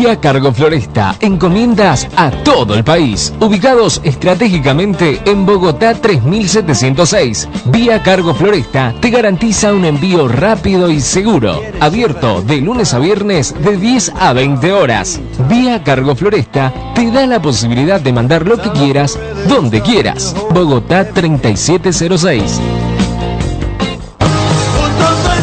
Vía Cargo Floresta, encomiendas a todo el país. Ubicados estratégicamente en Bogotá 3706. Vía Cargo Floresta te garantiza un envío rápido y seguro. Abierto de lunes a viernes de 10 a 20 horas. Vía Cargo Floresta te da la posibilidad de mandar lo que quieras, donde quieras. Bogotá 3706.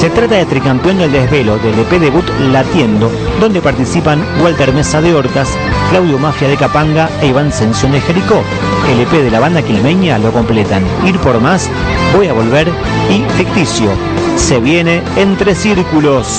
Se trata de Tricampeón del Desvelo del EP debut Latiendo, donde participan Walter Mesa de Hortas, Claudio Mafia de Capanga e Iván Sención de Jericó. El EP de la banda quilmeña lo completan Ir por Más, Voy a Volver y Ficticio. Se viene Entre Círculos.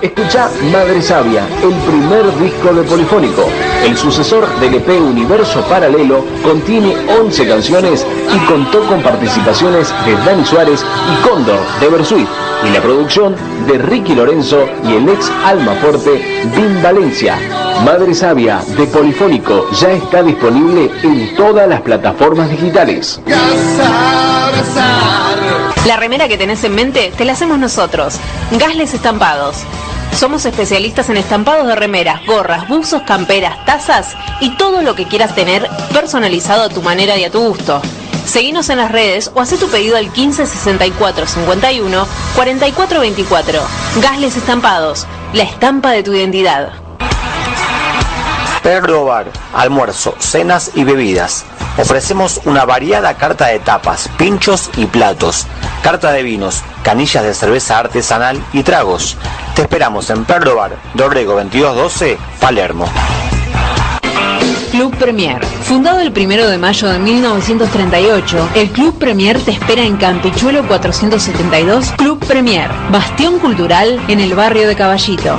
Escucha Madre Sabia, el primer disco de Polifónico. El sucesor del EP Universo Paralelo contiene 11 canciones y contó con participaciones de Dani Suárez y Cóndor de Versuit y la producción de Ricky Lorenzo y el ex Alma Fuerte Vin Valencia. Madre Sabia de Polifónico ya está disponible en todas las plataformas digitales. La remera que tenés en mente te la hacemos nosotros. Gasles Estampados. Somos especialistas en estampados de remeras, gorras, buzos, camperas, tazas y todo lo que quieras tener personalizado a tu manera y a tu gusto. Seguinos en las redes o haz tu pedido al 15 64 51 44 24. Gasles Estampados, la estampa de tu identidad. Perro Bar, almuerzo, cenas y bebidas. Ofrecemos una variada carta de tapas, pinchos y platos, carta de vinos, canillas de cerveza artesanal y tragos. Te esperamos en Perro Bar, Dorrego 2212, Palermo. Club Premier. Fundado el 1 de mayo de 1938, el Club Premier te espera en Campichuelo 472, Club Premier, bastión cultural en el barrio de Caballito.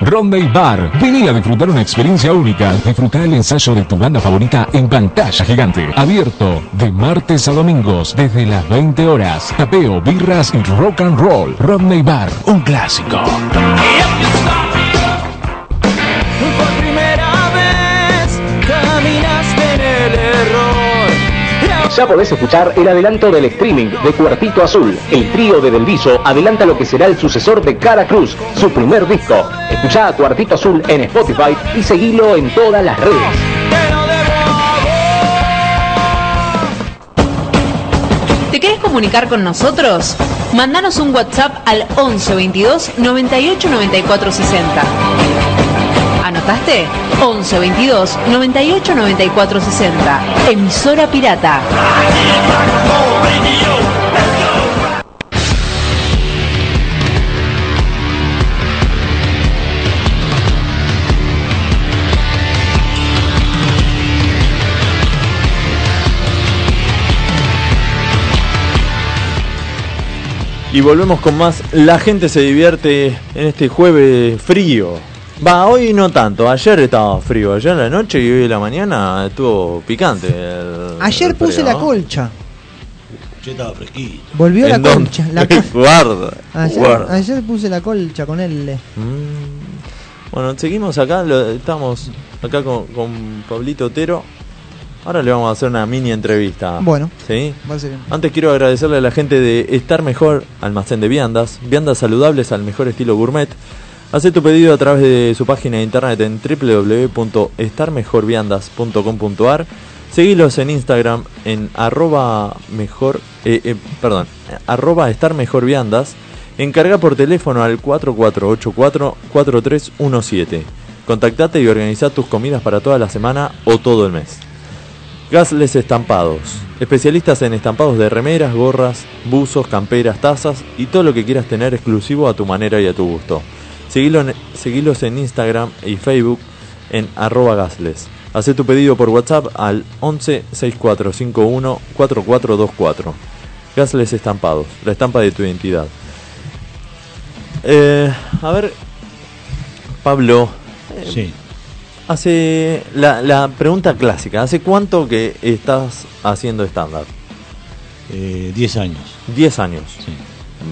Rondey Bar. Vení a disfrutar una experiencia única. Disfrutar el ensayo de tu banda favorita en pantalla gigante. Abierto de martes a domingos desde las 20 horas. Tapeo, birras y rock and roll. Rodney Bar, un clásico. Ya podés escuchar el adelanto del streaming de Cuartito Azul. El trío de Delviso adelanta lo que será el sucesor de Cara Cruz, su primer disco. Escuchá a Cuartito Azul en Spotify y seguilo en todas las redes. ¿Te querés comunicar con nosotros? Mandanos un WhatsApp al 11 22 98 94 60. ¿Anotaste? 11 22 98 94 60. Emisora Pirata. Y volvemos con más. La gente se divierte en este jueves frío. Va, hoy no tanto. Ayer estaba frío. Ayer en la noche y hoy en la mañana estuvo picante. el- Ayer el puse frío, la ¿no? colcha. Yo estaba fresquito. Volvió la ¿En dónde? colcha. La Guarda. ayer, guarda. ayer puse la colcha con él. Mm. Bueno, seguimos acá. lo- estamos acá con, con Pablito Otero. Ahora le vamos a hacer una mini entrevista. Bueno. ¿Sí? Bien. Antes quiero agradecerle a la gente de Estar Mejor Almacén de Viandas, viandas saludables al mejor estilo gourmet. Haz tu pedido a través de su página de internet en www.estarmejorviandas.com.ar. Seguilos en Instagram en arroba mejor, eh, eh, perdón, arroba estar mejor viandas. Encarga por teléfono al 4484-4317. Contactate y organiza tus comidas para toda la semana o todo el mes. Gasles Estampados. Especialistas en estampados de remeras, gorras, buzos, camperas, tazas y todo lo que quieras tener exclusivo a tu manera y a tu gusto. Seguilo en- seguilos en Instagram y Facebook en arroba gasles. Haz tu pedido por WhatsApp al 11 6451 4424. Gasles Estampados, la estampa de tu identidad. Eh, a ver, Pablo. eh, Sí. Hace la, la pregunta clásica, ¿hace cuánto que estás haciendo stand-up? 10 años. 10 años. Sí.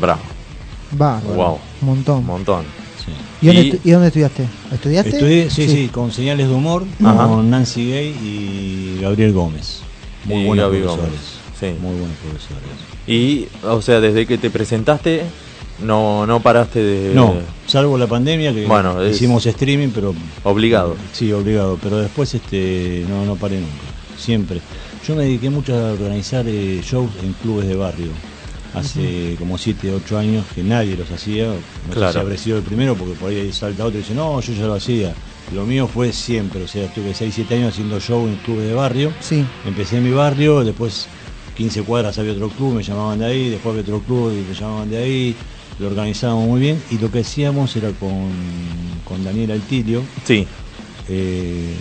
Bravo. Va. Wow. Un montón. Un montón. ¿Y dónde, Y- estu- y dónde estudiaste? ¿Estudiaste? Estudié, sí, sí, con señales de humor, Ajá. con Nancy Gay y Gabriel Gómez. Muy Y buenos Gaby profesores. Gómez, sí. Muy buenos profesores. Y, o sea, desde que te presentaste, no, no paraste de... No, salvo la pandemia que Bueno, es- hicimos streaming, pero Obligado. Sí, obligado, pero después este no no paré nunca, siempre. Yo me dediqué mucho a organizar eh, shows en clubes de barrio. Hace como 7, 8 años que nadie los hacía. No Claro. sé si habré sido el primero porque por ahí salta otro y dice, no, yo ya lo hacía. Lo mío fue siempre, o sea, estuve 6, 7 años haciendo show en clubes de barrio. Sí. Empecé en mi barrio, después 15 cuadras había otro club, me llamaban de ahí, después había otro club y me llamaban de ahí, lo organizábamos muy bien y lo que hacíamos era con, con Daniel Altilio. Sí. eh,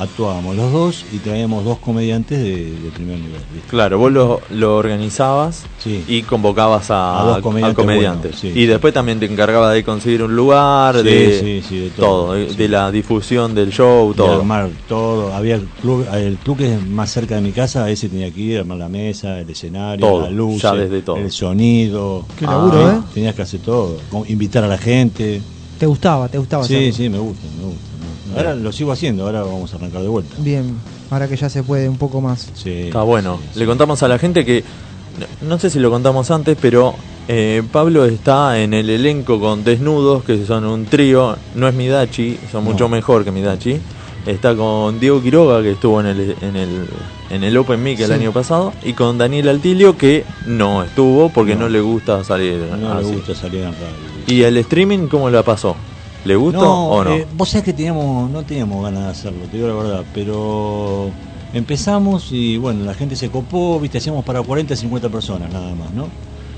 actuábamos los dos y traíamos dos comediantes de, de primer nivel. ¿viste? Claro, vos lo, lo organizabas Sí. y convocabas a, A dos a comediantes sí, y sí. después también te encargabas de conseguir un lugar, Sí, de, sí, sí, de todo, todo, de, sí. de la difusión del show, De todo. armar todo, había el club, el club que es más cerca de mi casa, ese tenía que ir, armar la mesa, el escenario, Todo, la luz, ya desde todo. el sonido. Qué laburo, Ah, ¿eh? Tenías que hacer todo, invitar a la gente. ¿Te gustaba? ¿Te gustaba? Sí, hacerlo? sí, me gusta, me gusta. Ahora lo sigo haciendo, ahora vamos a arrancar de vuelta. Bien, ahora que ya se puede un poco más. Sí. Está bueno. Le contamos a la gente que, no- no sé si lo contamos antes, pero eh, Pablo está en el elenco con Desnudos, que son un trío. No es Midachi, son No. mucho mejor que Midachi. Está con Diego Quiroga, que estuvo en el, en el, en el Open Mic el Sí. año pasado. Y con Daniel Altilio, que no estuvo porque no, No. le gusta salir No así. le gusta salir en radio. ¿Y el streaming cómo la pasó? ¿Le gustó No, o no? eh, vos sabés que teníamos, no teníamos ganas de hacerlo, te digo la verdad, pero empezamos y bueno, la gente se copó, viste, hacíamos para 40, 50 personas nada más, ¿no?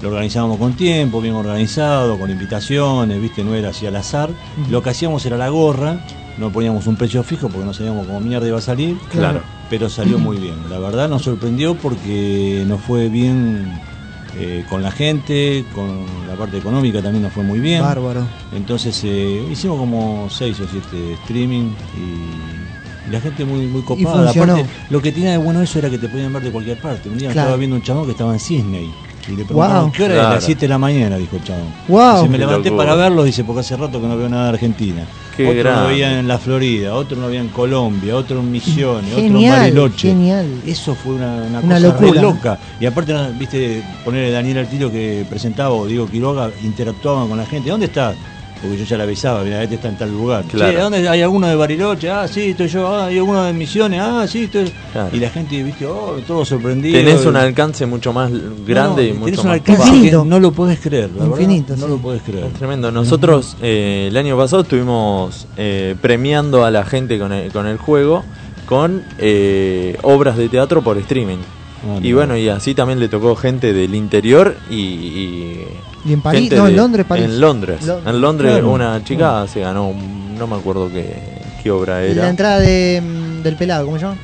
Lo organizábamos con tiempo, bien organizado, con invitaciones, viste, no era así al azar. Lo que hacíamos era la gorra, no poníamos un precio fijo porque no sabíamos cómo mierda iba a salir. Claro. Pero salió muy bien. La verdad nos sorprendió porque nos fue bien eh, con la gente, con la parte económica también nos fue muy bien. Bárbaro. Entonces eh, hicimos como 6 o 7 streaming y, y la gente muy muy copada. Aparte, lo que tenía de bueno eso era que te podían ver de cualquier parte. Un día Claro. estaba viendo un chabón que estaba en Sydney. Y le preguntaron, Wow. ¿qué hora es? Claro. Las 7 de la mañana, dijo el chabón. Wow. Dice, me levanté para verlo, dice, porque hace rato que no veo nada de Argentina. Qué otro grande. lo veía en la Florida, otro lo veía en Colombia, otro en Misiones, otro en Bariloche. genial. Eso fue una, una Una cosa locura. re loca. Y aparte, viste, poner Daniel Artillo que presentaba o Diego Quiroga, interactuaban con la gente. ¿Dónde estás? Porque yo ya le avisaba, mira, este está en tal lugar. Claro. Che, ¿dónde hay alguno de Bariloche? Ah, sí, estoy yo. Ah, hay alguno de Misiones. Ah, sí, estoy. Claro. Y la gente, viste, oh, todo sorprendido. Tenés un alcance mucho más grande y No, no, mucho tenés un más alcance que Infinito. no lo podés creer, la verdad, Infinito, no lo podés creer. Es tremendo. Nosotros eh, el año pasado estuvimos eh, premiando a la gente con el, con el juego con eh, obras de teatro por streaming. Ah, y bueno, y así también le tocó gente del interior y... y ¿Y en París? No, en Londres, París. En Londres. Lo- En Londres Claro. una chica se ganó, un- no me acuerdo qué, qué obra era. la entrada de, mm, del pelado, ¿cómo se llama?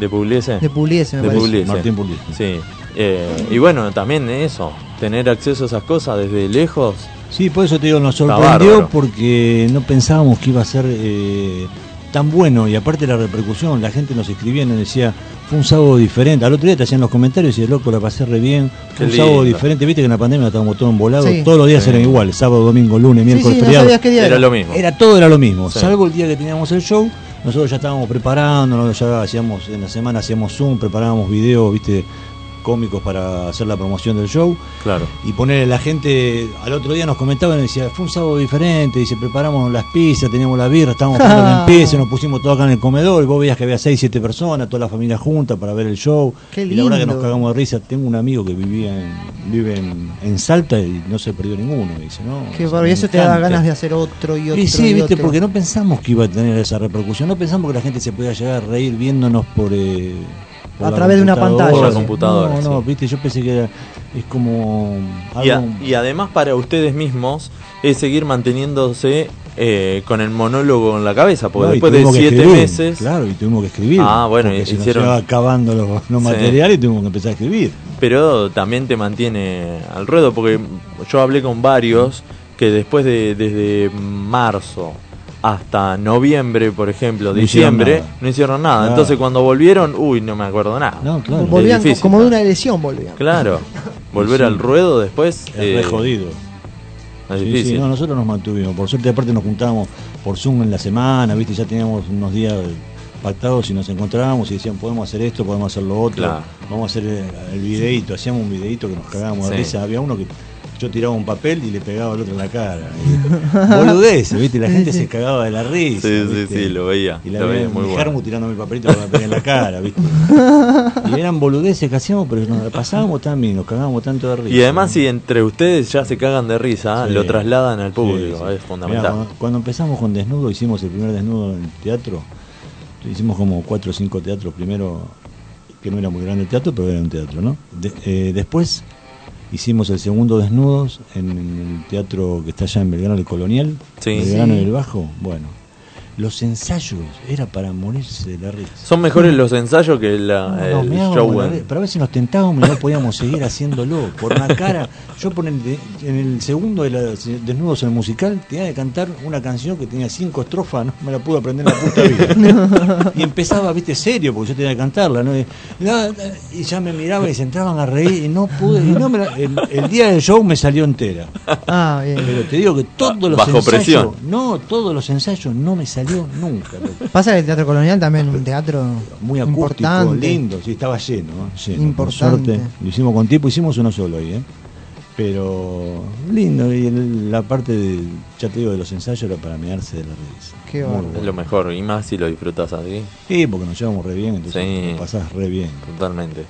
¿De Pugliese? De Pugliese, me De parece. Pugliese. Martín Pugliese. Sí. Eh, y bueno, también eso, tener acceso a esas cosas desde lejos. Sí, por eso te digo, nos sorprendió porque no pensábamos que iba a ser eh, tan bueno y aparte la repercusión, la gente nos escribía y nos decía, fue un sábado diferente. Al otro día te hacían los comentarios y decían, loco, la pasé re bien, Qué fue un sábado diferente, viste que en la pandemia estábamos todos embolados, Sí. todos los días Sí. eran iguales, sábado, domingo, lunes, miércoles, sí, no feriado. sabías qué día Era era. lo mismo. Era todo era lo mismo, Sí. salvo el día que teníamos el show, nosotros ya estábamos preparándonos, ya hacíamos, en la semana hacíamos Zoom, preparábamos videos, viste, cómicos para hacer la promoción del show. Claro. Y ponerle la gente, al otro día nos comentaban y decía, fue un sábado diferente, dice, preparamos las pizzas, teníamos la birra, estábamos poniendo la empiece, nos pusimos todos acá en el comedor, y vos veías que había 6, 7 personas, toda la familia junta para ver el show. Qué Y la verdad que lindo. nos cagamos de risa. Tengo un amigo que vivía en, vive en, en Salta y no se perdió ninguno, dice, ¿no? Que O sea, eso te da ganas de hacer otro y otro. Y sí, y viste, otro. porque no pensamos que iba a tener esa repercusión, no pensamos que la gente se podía llegar a reír viéndonos por... eh, por A través de una pantalla. Por la computadora, No, no, sí. viste, yo pensé que era, es como... Y, a- algo- y además para ustedes mismos es seguir manteniéndose eh, con el monólogo en la cabeza, porque No, después de siete escribir, meses... Claro, y tuvimos que escribir. Ah, bueno, y se hicieron- nos acabando los, los Sí. materiales y tuvimos que empezar a escribir. pero también te mantiene al ruedo porque yo hablé con varios que después de desde marzo hasta noviembre, por ejemplo, No diciembre, no hicieron nada. Claro. Entonces cuando volvieron, uy, no me acuerdo nada. No, claro. Volvían difícil, como de una lesión, volvían. Claro. Volver Sí. al ruedo después Es eh, re jodido. es Sí, difícil. sí, no, nosotros nos mantuvimos. Por suerte, aparte nos juntábamos por Zoom en la semana, ¿viste? Ya teníamos unos días pactados y nos encontrábamos y decían, podemos hacer esto, podemos hacer lo otro, Claro. vamos a hacer el, el videíto. Hacíamos un videíto que nos cagábamos de risa. Había uno que yo tiraba un papel y le pegaba al otro en la cara. Boludez, ¿viste? La gente se cagaba de la risa. Sí, sí, ¿viste? sí, lo veía. Y la lo veía muy mi bueno. tirándome el papelito para pegar en la cara, ¿viste? Y eran boludeces que hacíamos, pero nos la pasábamos también, nos cagábamos tanto de risa. Y además, ¿no? si entre ustedes ya se cagan de risa, Sí. lo trasladan al público, Sí, sí. es Mirá, fundamental. cuando, cuando empezamos con Desnudo, hicimos el primer Desnudo en teatro. Hicimos como cuatro o cinco teatros primero, que no era muy grande el teatro, pero era un teatro, ¿no? De- eh, después hicimos el segundo Desnudos en, el teatro que está allá en Belgrano, el Colonial. Sí. Belgrano Sí. en el Bajo. Bueno, los ensayos era para morirse de la risa. Son mejores los ensayos que la, No, el show. la en- re- Pero a veces nos tentábamos y no podíamos seguir haciéndolo. Por una cara, yo por el en el segundo de los Desnudos en el musical tenía que cantar una canción que tenía cinco estrofas, no me la pude aprender en la puta vida. Y empezaba, viste, serio, porque yo tenía que cantarla, ¿no? Y, la- la- y ya me miraba y se entraban a reír y no pude. Y no me la- el, el día del show me salió entera. Ah, bien. Pero te digo que todos los Bajo ensayos. presión. No, todos los ensayos no me salió nunca. Pasa que el Teatro Colonial también un teatro muy acústico, importante. lindo, sí, estaba lleno, ¿no? lleno, por Importante. suerte. Lo hicimos con tiempo, hicimos uno solo ahí, ¿eh? Pero lindo, y el- la parte, de, ya te digo, de los ensayos era para mearse de la risa. Qué bárbaro. Es bueno. lo mejor, y más si lo disfrutas así. Sí, porque nos llevamos re bien, entonces Sí. lo pasás re bien. Totalmente.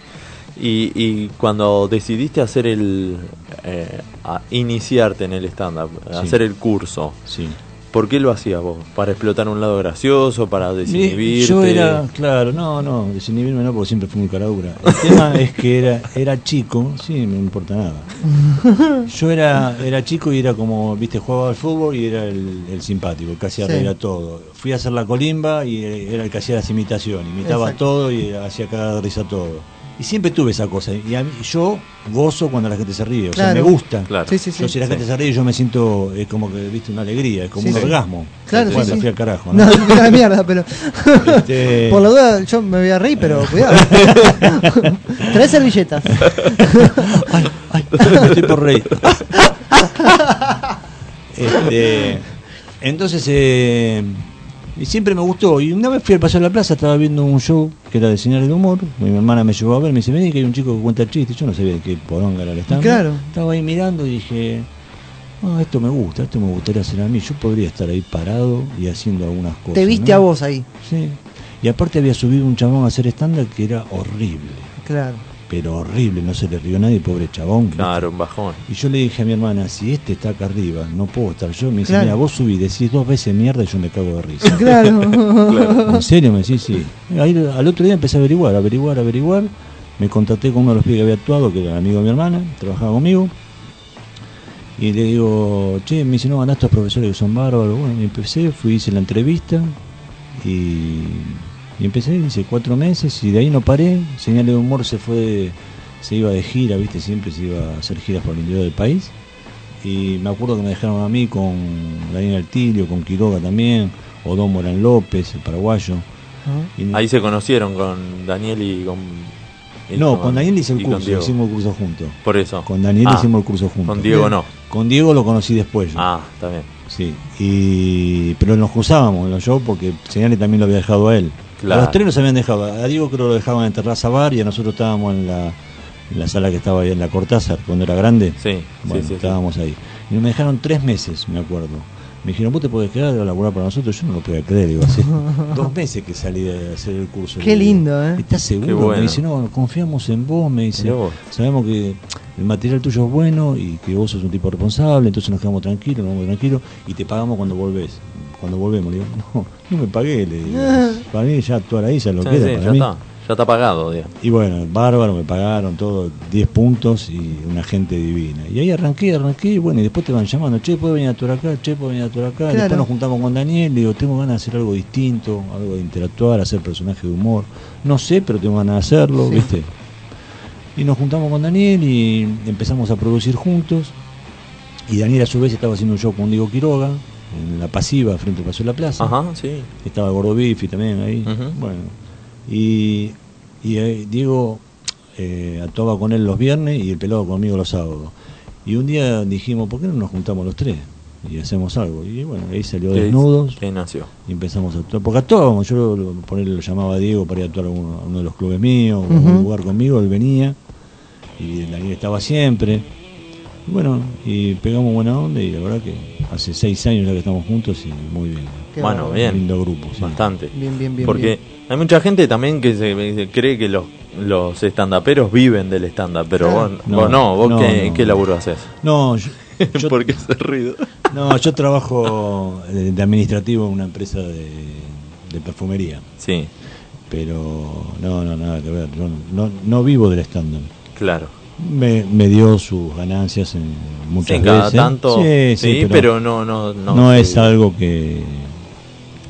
Y, y cuando decidiste hacer el. eh, a iniciarte en el stand-up, Sí. hacer el curso, Sí. ¿Por qué lo hacías vos? ¿Para explotar un lado gracioso? ¿Para desinhibirte? Yo era, claro, no, no, desinhibirme no, porque siempre fui muy caradura. El tema es que era, era chico, sí, no me importa nada. Yo era, era chico y era como, viste, jugaba al fútbol y era el, el simpático, el que hacía Sí. reír a todo. Fui a hacer la colimba y era el que hacía las imitaciones, imitaba Exacto. todo y hacía de risa todo. Y siempre tuve esa cosa. Y a mí- yo gozo cuando la gente se ríe, o sea, me gusta. Claro. Sí, sí, Yo sí. si la gente se ríe yo me siento, es como que, viste, una alegría, es como Sí, un sí. orgasmo. Claro, sí, Bueno, sí. fui al carajo, No, ¿no? no, la mierda, pero. Este- Por la duda, yo me voy a reír, pero cuidado. Tres servilletas. ay, ay, me estoy por reír. Este, entonces, eh, y siempre me gustó. Y una vez fui al Paseo de la Plaza, estaba viendo un show que era de señales de humor. Mi hermana me llevó a ver, me dice, vení que hay un chico que cuenta chistes. Yo no sabía de qué poronga era el stand. Claro. Estaba ahí mirando y dije, "Ah, esto me gusta, esto me gustaría hacer a mí. Yo podría estar ahí parado y haciendo algunas cosas. Te viste ¿no?". a vos ahí. Sí. Y aparte había subido un chabón a hacer estándar que era horrible. Claro. Pero horrible, no se le rió nadie, pobre chabón. Claro, un bajón. Y yo le dije a mi hermana, si este está acá arriba, no puedo estar yo. Me dice, Claro. mira, vos subís, decís dos veces mierda y yo me cago de risa. Claro. ¿En serio? Me decís, sí. Ahí, al otro día empecé a averiguar, averiguar, averiguar. Me contacté con uno de los pibes que había actuado, que era amigo de mi hermana, trabajaba conmigo. Y le digo, che, me dice, no, andá a estos profesores que son bárbaros. Bueno, y empecé, fui, hice la entrevista y, y empecé, hice cuatro meses y de ahí no paré. Señal de humor se fue, se iba de gira, viste, siempre se iba a hacer giras por el interior del país. Y me acuerdo que me dejaron a mí con Daniel Altilio, con Quiroga también, Odón Morán López, el paraguayo. Y- Ahí se conocieron con Daniel y con. no, con Daniel hice el curso, Diego. hicimos el curso juntos. Por eso. Con Daniel Ah, hicimos el curso juntos. Con Diego no. Con Diego lo conocí después. yo. Ah, está bien. Sí, y, pero nos cruzábamos en los shows porque Señales también lo había dejado a él. Claro. Los tres nos habían dejado. A Diego creo que lo dejaban en Terraza Bar y a nosotros estábamos en la, en la sala que estaba ahí en la Cortázar cuando era grande. Sí, Bueno, sí, sí, sí. estábamos ahí. Y me dejaron tres meses, me acuerdo. Me dijeron, vos te podés quedar a laburar para nosotros. Yo no lo podía creer. Digo, hace dos meses que salí de hacer el curso. Qué lindo, ¿eh? ¿Estás seguro? Qué bueno. Me dice, no, confiamos en vos. Me dice, vos. sabemos que el material tuyo es bueno y que vos sos un tipo responsable, entonces nos quedamos tranquilos, nos vamos tranquilos y te pagamos cuando volvés. Cuando volvemos, le digo, no, no me pagué. Le digo, para mí ya actuar ahí ya lo Sí, queda. sí, para ya mí. está. Ya está pagado. Y bueno, bárbaro, me pagaron todo, 10 puntos y una gente divina. Y ahí arranqué, arranqué, y bueno, y después te van llamando, che, ¿puedes venir a actuar acá? Che, ¿puedes venir a actuar acá? Claro. Después nos juntamos con Daniel, le digo, tengo ganas de hacer algo distinto, algo de interactuar, hacer personaje de humor. No sé, pero tengo ganas de hacerlo, Sí. ¿viste? Y nos juntamos con Daniel y empezamos a producir juntos. Y Daniel a su vez estaba haciendo un show con Diego Quiroga, en la pasiva, frente al Paso de la Plaza. Ajá, sí. Estaba Gordo Bifi también ahí. Bueno, y, y eh, Diego eh, actuaba con él los viernes y el pelado conmigo los sábados. Y un día dijimos, ¿por qué no nos juntamos los tres? Y hacemos algo. Y bueno, ahí salió ¿Qué- Desnudos qué nació? y empezamos a actuar. Porque actuábamos, yo lo, por él lo llamaba a Diego para ir a actuar a uno, a uno de los clubes míos, o a Ujú. un lugar conmigo, él venía. Y Daniel estaba siempre. Bueno, y pegamos buena onda y la verdad que hace seis años ya que estamos juntos y muy bien. Qué bueno, bien. Lindo grupo, sí. Bastante. Bien, bien, bien. Porque bien. hay mucha gente también que se, se cree que los los estandaperos viven del stand-up, pero vos No, vos no, vos no, qué, no. qué laburo haces? No, yo, yo- ¿Por qué ese ruido? no, yo trabajo de administrativo en una empresa de, de perfumería, Sí, pero no, no, nada que ver. Yo no, no vivo del stand-up. claro. Me, me dio sus ganancias en muchas Sí, cada veces. tanto, Sí, sí, sí, pero, no, no, no. no es algo que,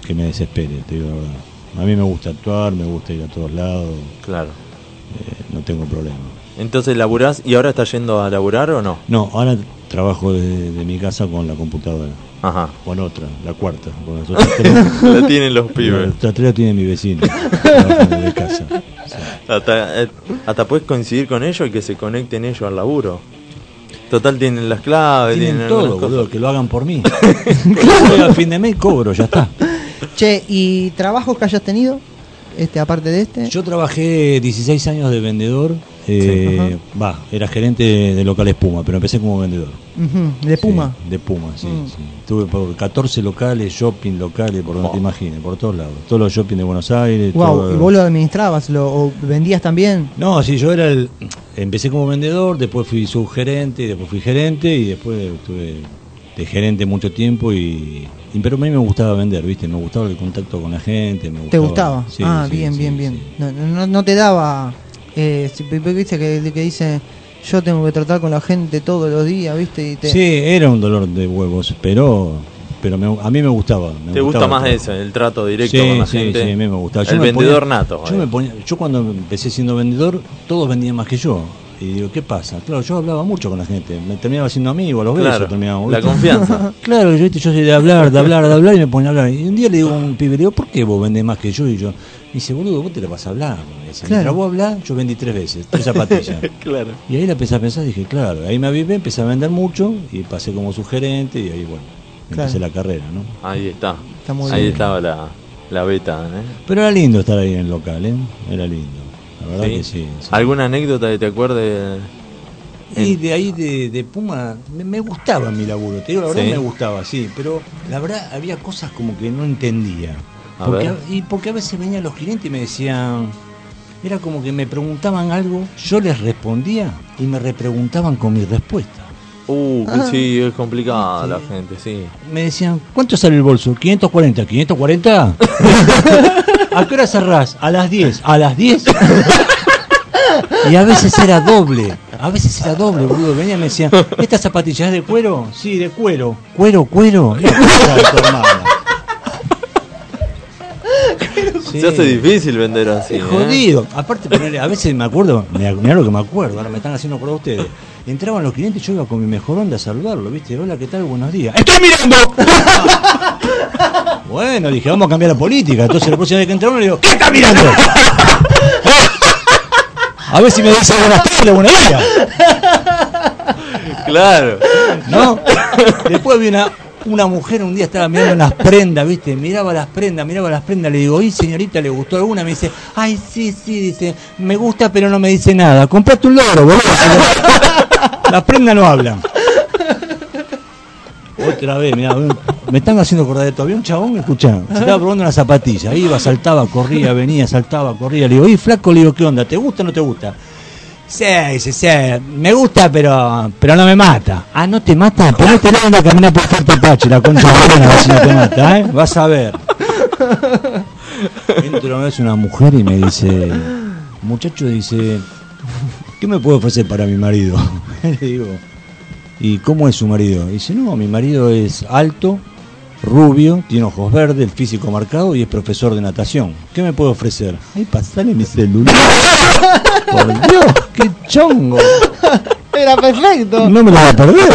que me desespere, te digo la verdad. A mí me gusta actuar, me gusta ir a todos lados, Claro. eh, no tengo problema. Entonces laburás y ahora estás yendo a laburar o no? No, ahora trabajo desde de mi casa con la computadora, Ajá. con otra, la cuarta. Con las otras tres, La tienen los pibes. tres la tiene mi vecino, desde casa. Hasta, eh, hasta puedes coincidir con ellos y que se conecten ellos al laburo. Total tienen las claves, tienen, Tienen todo, boludo, que lo hagan por mí. Al fin de mes cobro, ya está. Che, ¿y trabajos que hayas tenido? Este, aparte de este. Yo trabajé 16 años de vendedor, eh, va, era gerente de, locales Puma, pero empecé como vendedor. De Puma. Sí, de Puma, sí, Mm. sí. Tuve por 14 locales, shopping locales, por donde Oh. te imagines, por todos lados. Todos los shopping de Buenos Aires. Wow, todo- ¿y vos lo administrabas lo, o vendías también? No, sí, yo era el. Empecé como vendedor, después fui subgerente, después fui gerente y después estuve de gerente mucho tiempo y. y- pero a mí me gustaba vender, ¿viste? Me gustaba el contacto con la gente. Me ¿Te gustaba- gustaba? Sí, ah, sí, bien, sí, bien, bien. No, no, no te daba. Eh, si- viste que, que dice, yo tengo que tratar con la gente todos los días, ¿viste? Y te, Sí, era un dolor de huevos, pero pero me- a mí me gustaba. me ¿Te gusta más eso, el trato directo Sí, con la sí, gente? sí, a mí me gustaba. Yo El me vendedor ponía- nato. Yo, eh. me ponía- yo cuando empecé siendo vendedor, todos vendían más que yo. Y digo, ¿qué pasa? Claro, yo hablaba mucho con la gente. Me terminaba siendo amigo, a los besos Claro, terminábamos, la confianza. claro, yo, ¿viste? yo soy de hablar, de hablar, de hablar y me ponía a hablar. Y un día le digo a un pibe, le digo, ¿por qué vos vendés más que yo? Y yo, me dice, boludo, vos te la vas a hablar. Dice, Claro. Vos hablás, yo vendí tres veces, tres zapatillas. claro. Y ahí la empecé a pensar, dije, claro, ahí me avivé, empecé a vender mucho y pasé como su gerente y ahí, bueno, empecé Claro. la carrera, ¿no? Ahí está. Está muy Ahí bien. estaba la, la beta. ¿eh? Pero era lindo estar ahí en el local, ¿eh? Era lindo. La verdad Sí. que sí. sí. ¿Alguna anécdota que te acuerdes? Y de ahí de, de Puma me, me gustaba mi laburo, te digo la verdad Sí. me gustaba, sí, pero la verdad había cosas como que no entendía. A Porque, ver. y porque a veces venían los clientes y me decían, era como que me preguntaban algo, yo les respondía y me repreguntaban con mi respuesta. Uh, que Ah. sí, es complicada la gente, sí. Me decían, ¿cuánto sale el bolso? 540, 540. ¿A qué hora cerrás? A las 10. ¿A las 10? Y a veces era doble. A veces era doble, boludo. Venía y me decían, ¿esta zapatilla es de cuero? Sí, de cuero. ¿Cuero, cuero? La Sí. Se hace difícil vender así. Es ¿eh? jodido. Aparte, ponele, a veces me acuerdo, mirá lo que me acuerdo, ahora me están haciendo acordar ustedes. Entraban los clientes y yo iba con mi mejor onda a saludarlo, ¿viste? Hola, ¿qué tal? Buenos días. ¡Estoy mirando! bueno, dije, vamos a cambiar la política. Entonces la próxima vez que entra uno le digo, ¿qué está mirando? a ver si me dice buenas tardes, buenos días. Claro. ¿No? Después vi una, una mujer un día estaba mirando unas prendas, ¿viste? Miraba las prendas, miraba las prendas, le digo, ¿y señorita le gustó alguna? Me dice, ay, sí, sí, dice, me gusta pero no me dice nada. Comprate un loro, boludo. Las prendas no hablan. Otra vez, mirá, me están haciendo acordar de esto. Había un chabón, escuchá, se estaba probando una zapatilla. Iba, saltaba, corría, venía, saltaba, corría. Le digo, y flaco, le digo, ¿qué onda? ¿Te gusta o no te gusta? Sí, sí, sí, me gusta, pero pero no me mata. Ah, ¿no te mata? Ponete la onda a caminar por Fuerte Pache, la concha de la lora, a ver si no te mata, ¿eh? Vas a ver. Entra una vez una mujer y me dice, muchacho, dice, ¿qué me puede ofrecer para mi marido? Le digo, ¿y cómo es su marido? Dice, no, mi marido es alto, rubio, tiene ojos verdes, el físico marcado y es profesor de natación. ¿Qué me puede ofrecer? Ay, pasale mi celular. Por Dios, qué chongo. Era perfecto. No me lo voy a perder.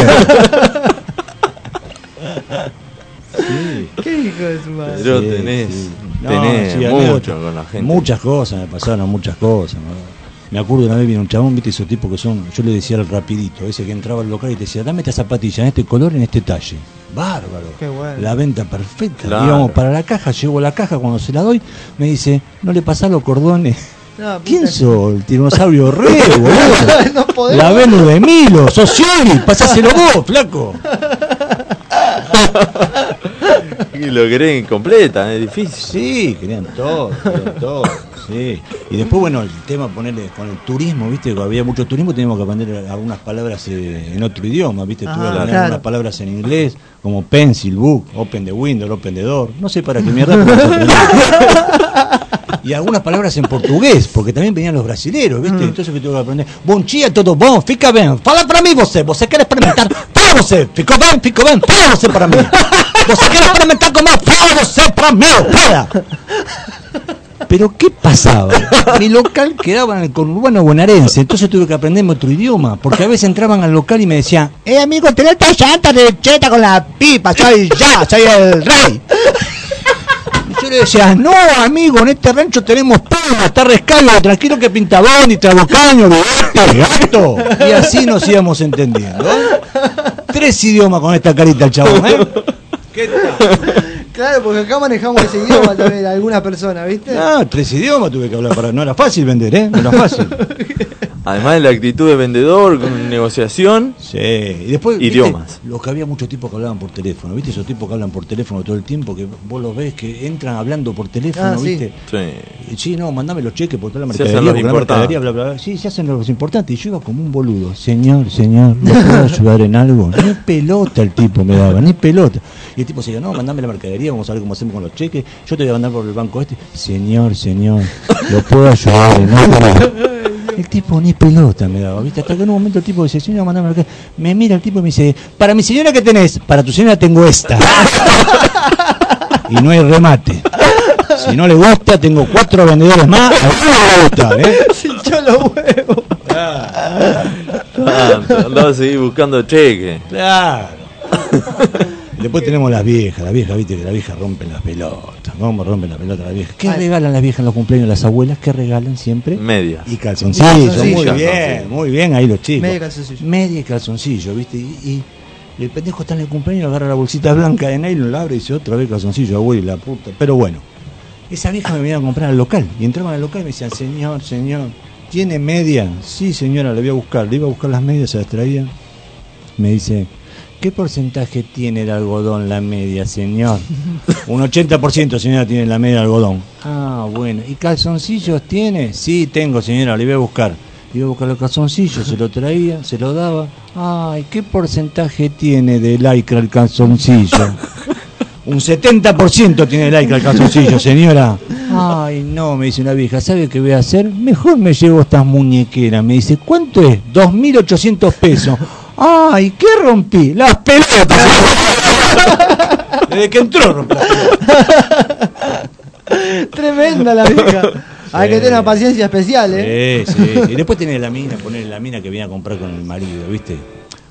Sí. ¿Qué hijo de su madre? Pero Sí, tenés, sí. Tenés mucho con la gente. Muchas cosas, me pasaron muchas cosas. ¿no? Me acuerdo una vez vino un chabón, viste esos tipos que son, yo le decía al rapidito, ese que entraba al local y te decía, dame esta zapatilla en este color, en este talle. Bárbaro. Qué bueno. La venta perfecta. Claro. Íbamos para la caja, llevo la caja, cuando se la doy, me dice, no le pasás los cordones. No, ¿Quién sos? El tiranosaurio rey, boludo. No. La Venus de Milo, sos Yori, pasáselo vos, flaco. Y lo querés completa, es difícil. Sí, querían todo, querían todo. Sí. Y después, bueno, el tema ponerle con el turismo, viste, que había mucho turismo, teníamos que aprender algunas palabras eh, en otro idioma, viste, tuve Ah, que aprender claro. algunas palabras en inglés, como pencil, book, open the window, open the door. No sé para qué mierda. Y algunas palabras en portugués, porque también venían los brasileros, ¿viste? Entonces que tuve que aprender. Bom dia, todo bom, fica bem. Fala para mí você, você quer experimentar? Fala você, ficou bem, ficou bem, fala você para mí. Você quer experimentar como fala você para mí, fala. Pero ¿qué pasaba? Mi local quedaba en el conurbano bonaerense, entonces tuve que aprenderme otro idioma, porque a veces entraban al local y me decían, eh amigo, tenés esta llanta de cheta con la pipa, soy ya, soy el rey. Y yo le decía, no amigo, en este rancho tenemos todo, está rescaldo, tranquilo que pintabón y trabocaño, gato. Y así nos íbamos entendiendo. Tres idiomas con esta carita el chabón, ¿eh? ¿Qué tal? Claro, porque acá manejamos ese idioma también, algunas personas, ¿viste? Ah, tres idiomas tuve que hablar para. No era fácil vender, ¿eh? No era fácil. Además de la actitud de vendedor, con negociación. Sí, y después. ¿viste? Idiomas. Los que había muchos tipos que hablaban por teléfono, ¿viste? Esos tipos que hablan por teléfono todo el tiempo, que vos los ves que entran hablando por teléfono, Ah, sí. ¿viste? Sí. Sí, no, mandame los cheques por toda la Se mercadería. hacen los porque la importantes. mercadería, bla, bla, bla. Sí, se hacen los importantes. Y yo iba como un boludo. Señor, señor, ¿me puedo ayudar en algo? Ni pelota el tipo me daba, ni pelota. Y el tipo se decía, no, mandame la mercadería, vamos a ver cómo hacemos con los cheques. Yo te voy a mandar por el banco este. Señor, señor, ¿lo puedo ayudar en algo? El tipo ni pelota me daba, ¿viste? Hasta que en un momento el tipo dice, señora, mandame mercadería. Me mira el tipo y me dice, para mi señora, ¿qué tenés? Para tu señora tengo esta. y no hay remate. Si no le gusta, tengo cuatro vendedores más. A uno le gusta, ¿eh? Se hinchó los huevos. Ah, andaba a seguir buscando cheque. Claro. Después tenemos las viejas, las viejas, viste que las viejas rompen las pelotas. ¿Cómo rompen las pelotas las viejas? ¿Qué regalan las viejas en los cumpleaños las abuelas? ¿Qué regalan siempre? Medias. Y calzoncillos, Y calzoncillos. muy bien, muy bien ahí los chicos. Medio calzoncillo. Media y calzoncillo, ¿viste? Y, y el pendejo está en el cumpleaños, agarra la bolsita blanca de nylon, la abre y dice otra vez calzoncillo, abuelo, y la puta. Pero bueno, esa vieja me venía a comprar al local. Y entraban al local y me decían, señor, señor, ¿tiene media? Sí, señora, le voy a buscar. Le iba a buscar las medias, se las traía. Me dice, ¿qué porcentaje tiene el algodón la media, señor? Un 80%, señora, tiene la media de algodón. Ah, bueno. ¿Y calzoncillos tiene? Sí, tengo, señora, le voy a buscar. Le iba a buscar los calzoncillos, se lo traía, se lo daba. Ay, ¿qué porcentaje tiene de lycra el calzoncillo? Un 70% tiene de lycra el calzoncillo, señora. Ay, no, me dice una vieja, ¿sabe qué voy a hacer? Mejor me llevo estas muñequeras. Me dice, ¿cuánto es? 2.800 pesos. Ay, ¿qué rompí? Las pelotas. Desde que entró rompí las pelotas. Tremenda la vieja. Hay que tener una paciencia especial, ¿eh? Sí, sí. Y después tiene la mina, poner la mina que viene a comprar con el marido, ¿viste?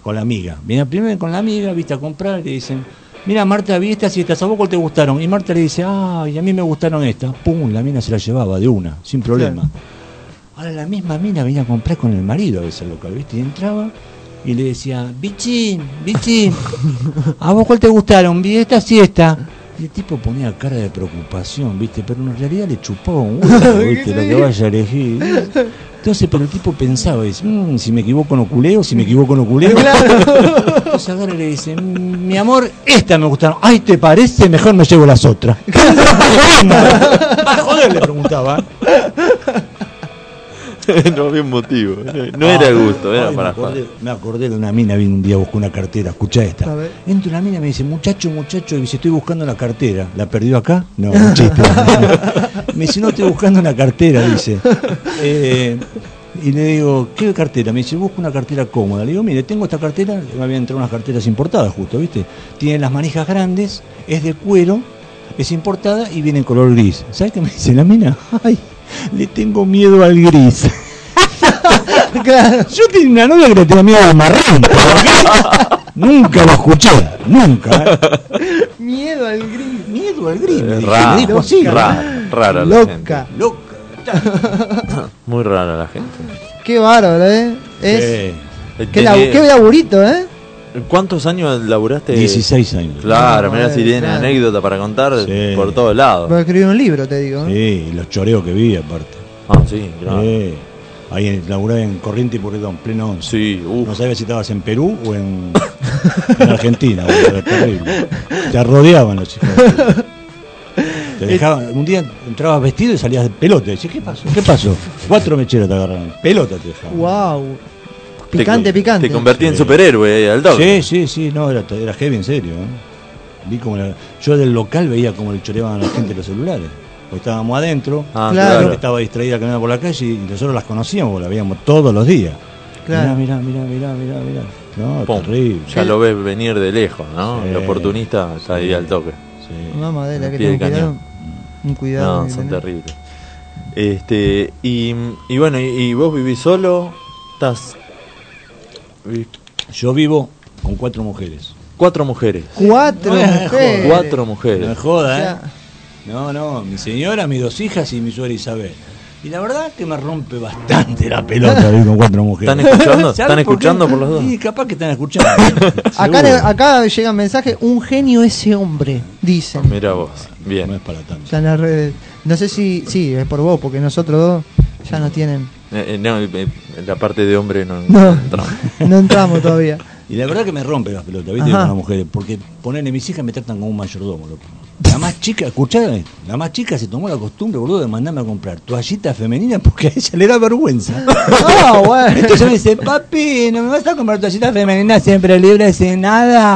Con la amiga. Viene primero con la amiga, ¿viste? A comprar y le dicen, mira Marta, vi estas y estas, ¿a vos cuál te gustaron? Y Marta le dice, ay, a mí me gustaron estas. Pum, la mina se la llevaba de una, sin problema. Ahora la misma mina venía a comprar con el marido a veces al local, ¿viste? Y entraba y le decía, bichín, bichín, ¿a vos cuál te gustaron? Vi esta y esta. Y el tipo ponía cara de preocupación, ¿viste? Pero en realidad le chupaba un huevo, ¿viste? Lo que vaya a elegir. Entonces, pero el tipo pensaba, dice, "Mm, si me equivoco no culeo, si me equivoco no culeo. Entonces agarra y le dice, "Mm, mi amor, esta me gustaron. Ay, ¿te parece? Mejor me llevo las otras. Ah, joder, le preguntaba. no había un motivo. No era gusto, era para me acordé, me acordé de una mina, vino un día buscó una cartera, escucha esta. Entra una mina y me dice, muchacho, muchacho, y dice, estoy buscando la cartera. ¿La perdió acá? No, un chiste. me dice, no, estoy buscando una cartera, dice. Eh, y le digo, ¿qué cartera? Me dice, busco una cartera cómoda. Le digo, mire, tengo esta cartera, me habían entrado unas carteras importadas justo, ¿viste? Tiene las manijas grandes, es de cuero, es importada y viene en color gris. ¿Sabes qué me dice la mina? Ay, le tengo miedo al gris. Claro. Yo tenía una novia que le tenía miedo al marrón. nunca lo escuché, nunca. ¿eh? Miedo al gris. Miedo al gris. Me dijo así. rara, rara la Loca. Loca. Muy rara la gente. Qué bárbaro, ¿eh? Es. Eh, tenés- qué laburito, ¿eh? ¿Cuántos años laburaste? 16 años. Claro, No, mirá si eh, tiene claro. anécdota para contar Sí. por todos lados. Voy a escribir un libro, te digo. ¿eh? Sí, y los choreos que vi aparte. Ah, sí, claro. Eh, ahí en, laburaba en Corriente y Pueyrredón, pleno 11. Sí, uff. No sabía si estabas en Perú o en, en Argentina. era terrible. Te rodeaban los chicos. Te dejaban, un día entrabas vestido y salías de pelota. Decías, ¿qué pasó? ¿Qué pasó? Cuatro mecheros te agarraron. Pelota te dejaban. Wow. Te Picante, picante. Te convertí en superhéroe eh, al toque. Sí, sí, sí, no, era, era heavy en serio. ¿eh? Vi como la- yo del local veía como le choreaban a la gente los celulares. Porque estábamos adentro, Ah, Claro. la claro. gente estaba distraída caminando por la calle y nosotros las conocíamos, porque la veíamos todos los días. Claro. Mirá, mirá, mirá, mirá, mirá, mirá. No, Pum. terrible. Ya lo ves venir de lejos, ¿no? Sí. El oportunista está ahí al toque. Sí. Mamá de la Al que tengo del cuidado. Un cuidado. No, son terribles. Este, y, y bueno, y, y vos vivís solo? ¿Estás? Yo vivo con cuatro mujeres. Cuatro mujeres. Cuatro No mujeres. Cuatro No me mujeres. joda, O ¿eh? sea, No, no, mi señora, mis dos hijas y mi suegra Isabel. Y la verdad que me rompe bastante la pelota vivir con cuatro mujeres. ¿Están escuchando? ¿Sabes ¿Están escuchando por los dos? Sí, capaz que están escuchando. acá, acá llega un mensaje, un genio ese hombre, dicen. Mira vos. No Bien. es para tanto. Ya en las redes. No sé si, sí, es por vos, porque nosotros dos ya no tienen. Eh, eh, no, eh, en la parte de hombre no. No. entramos. No entramos todavía. Y la verdad que me rompe las pelotas, ¿viste? Con las mujeres. Porque ponerle mis hijas me tratan como un mayordomo, loco. La más chica, escuchá, la más chica se tomó la costumbre, boludo, de mandarme a comprar toallitas femeninas porque a ella le da vergüenza. Ah, bueno. Entonces me dice, papi, ¿no me vas a comprar toallitas femeninas siempre libres sin nada?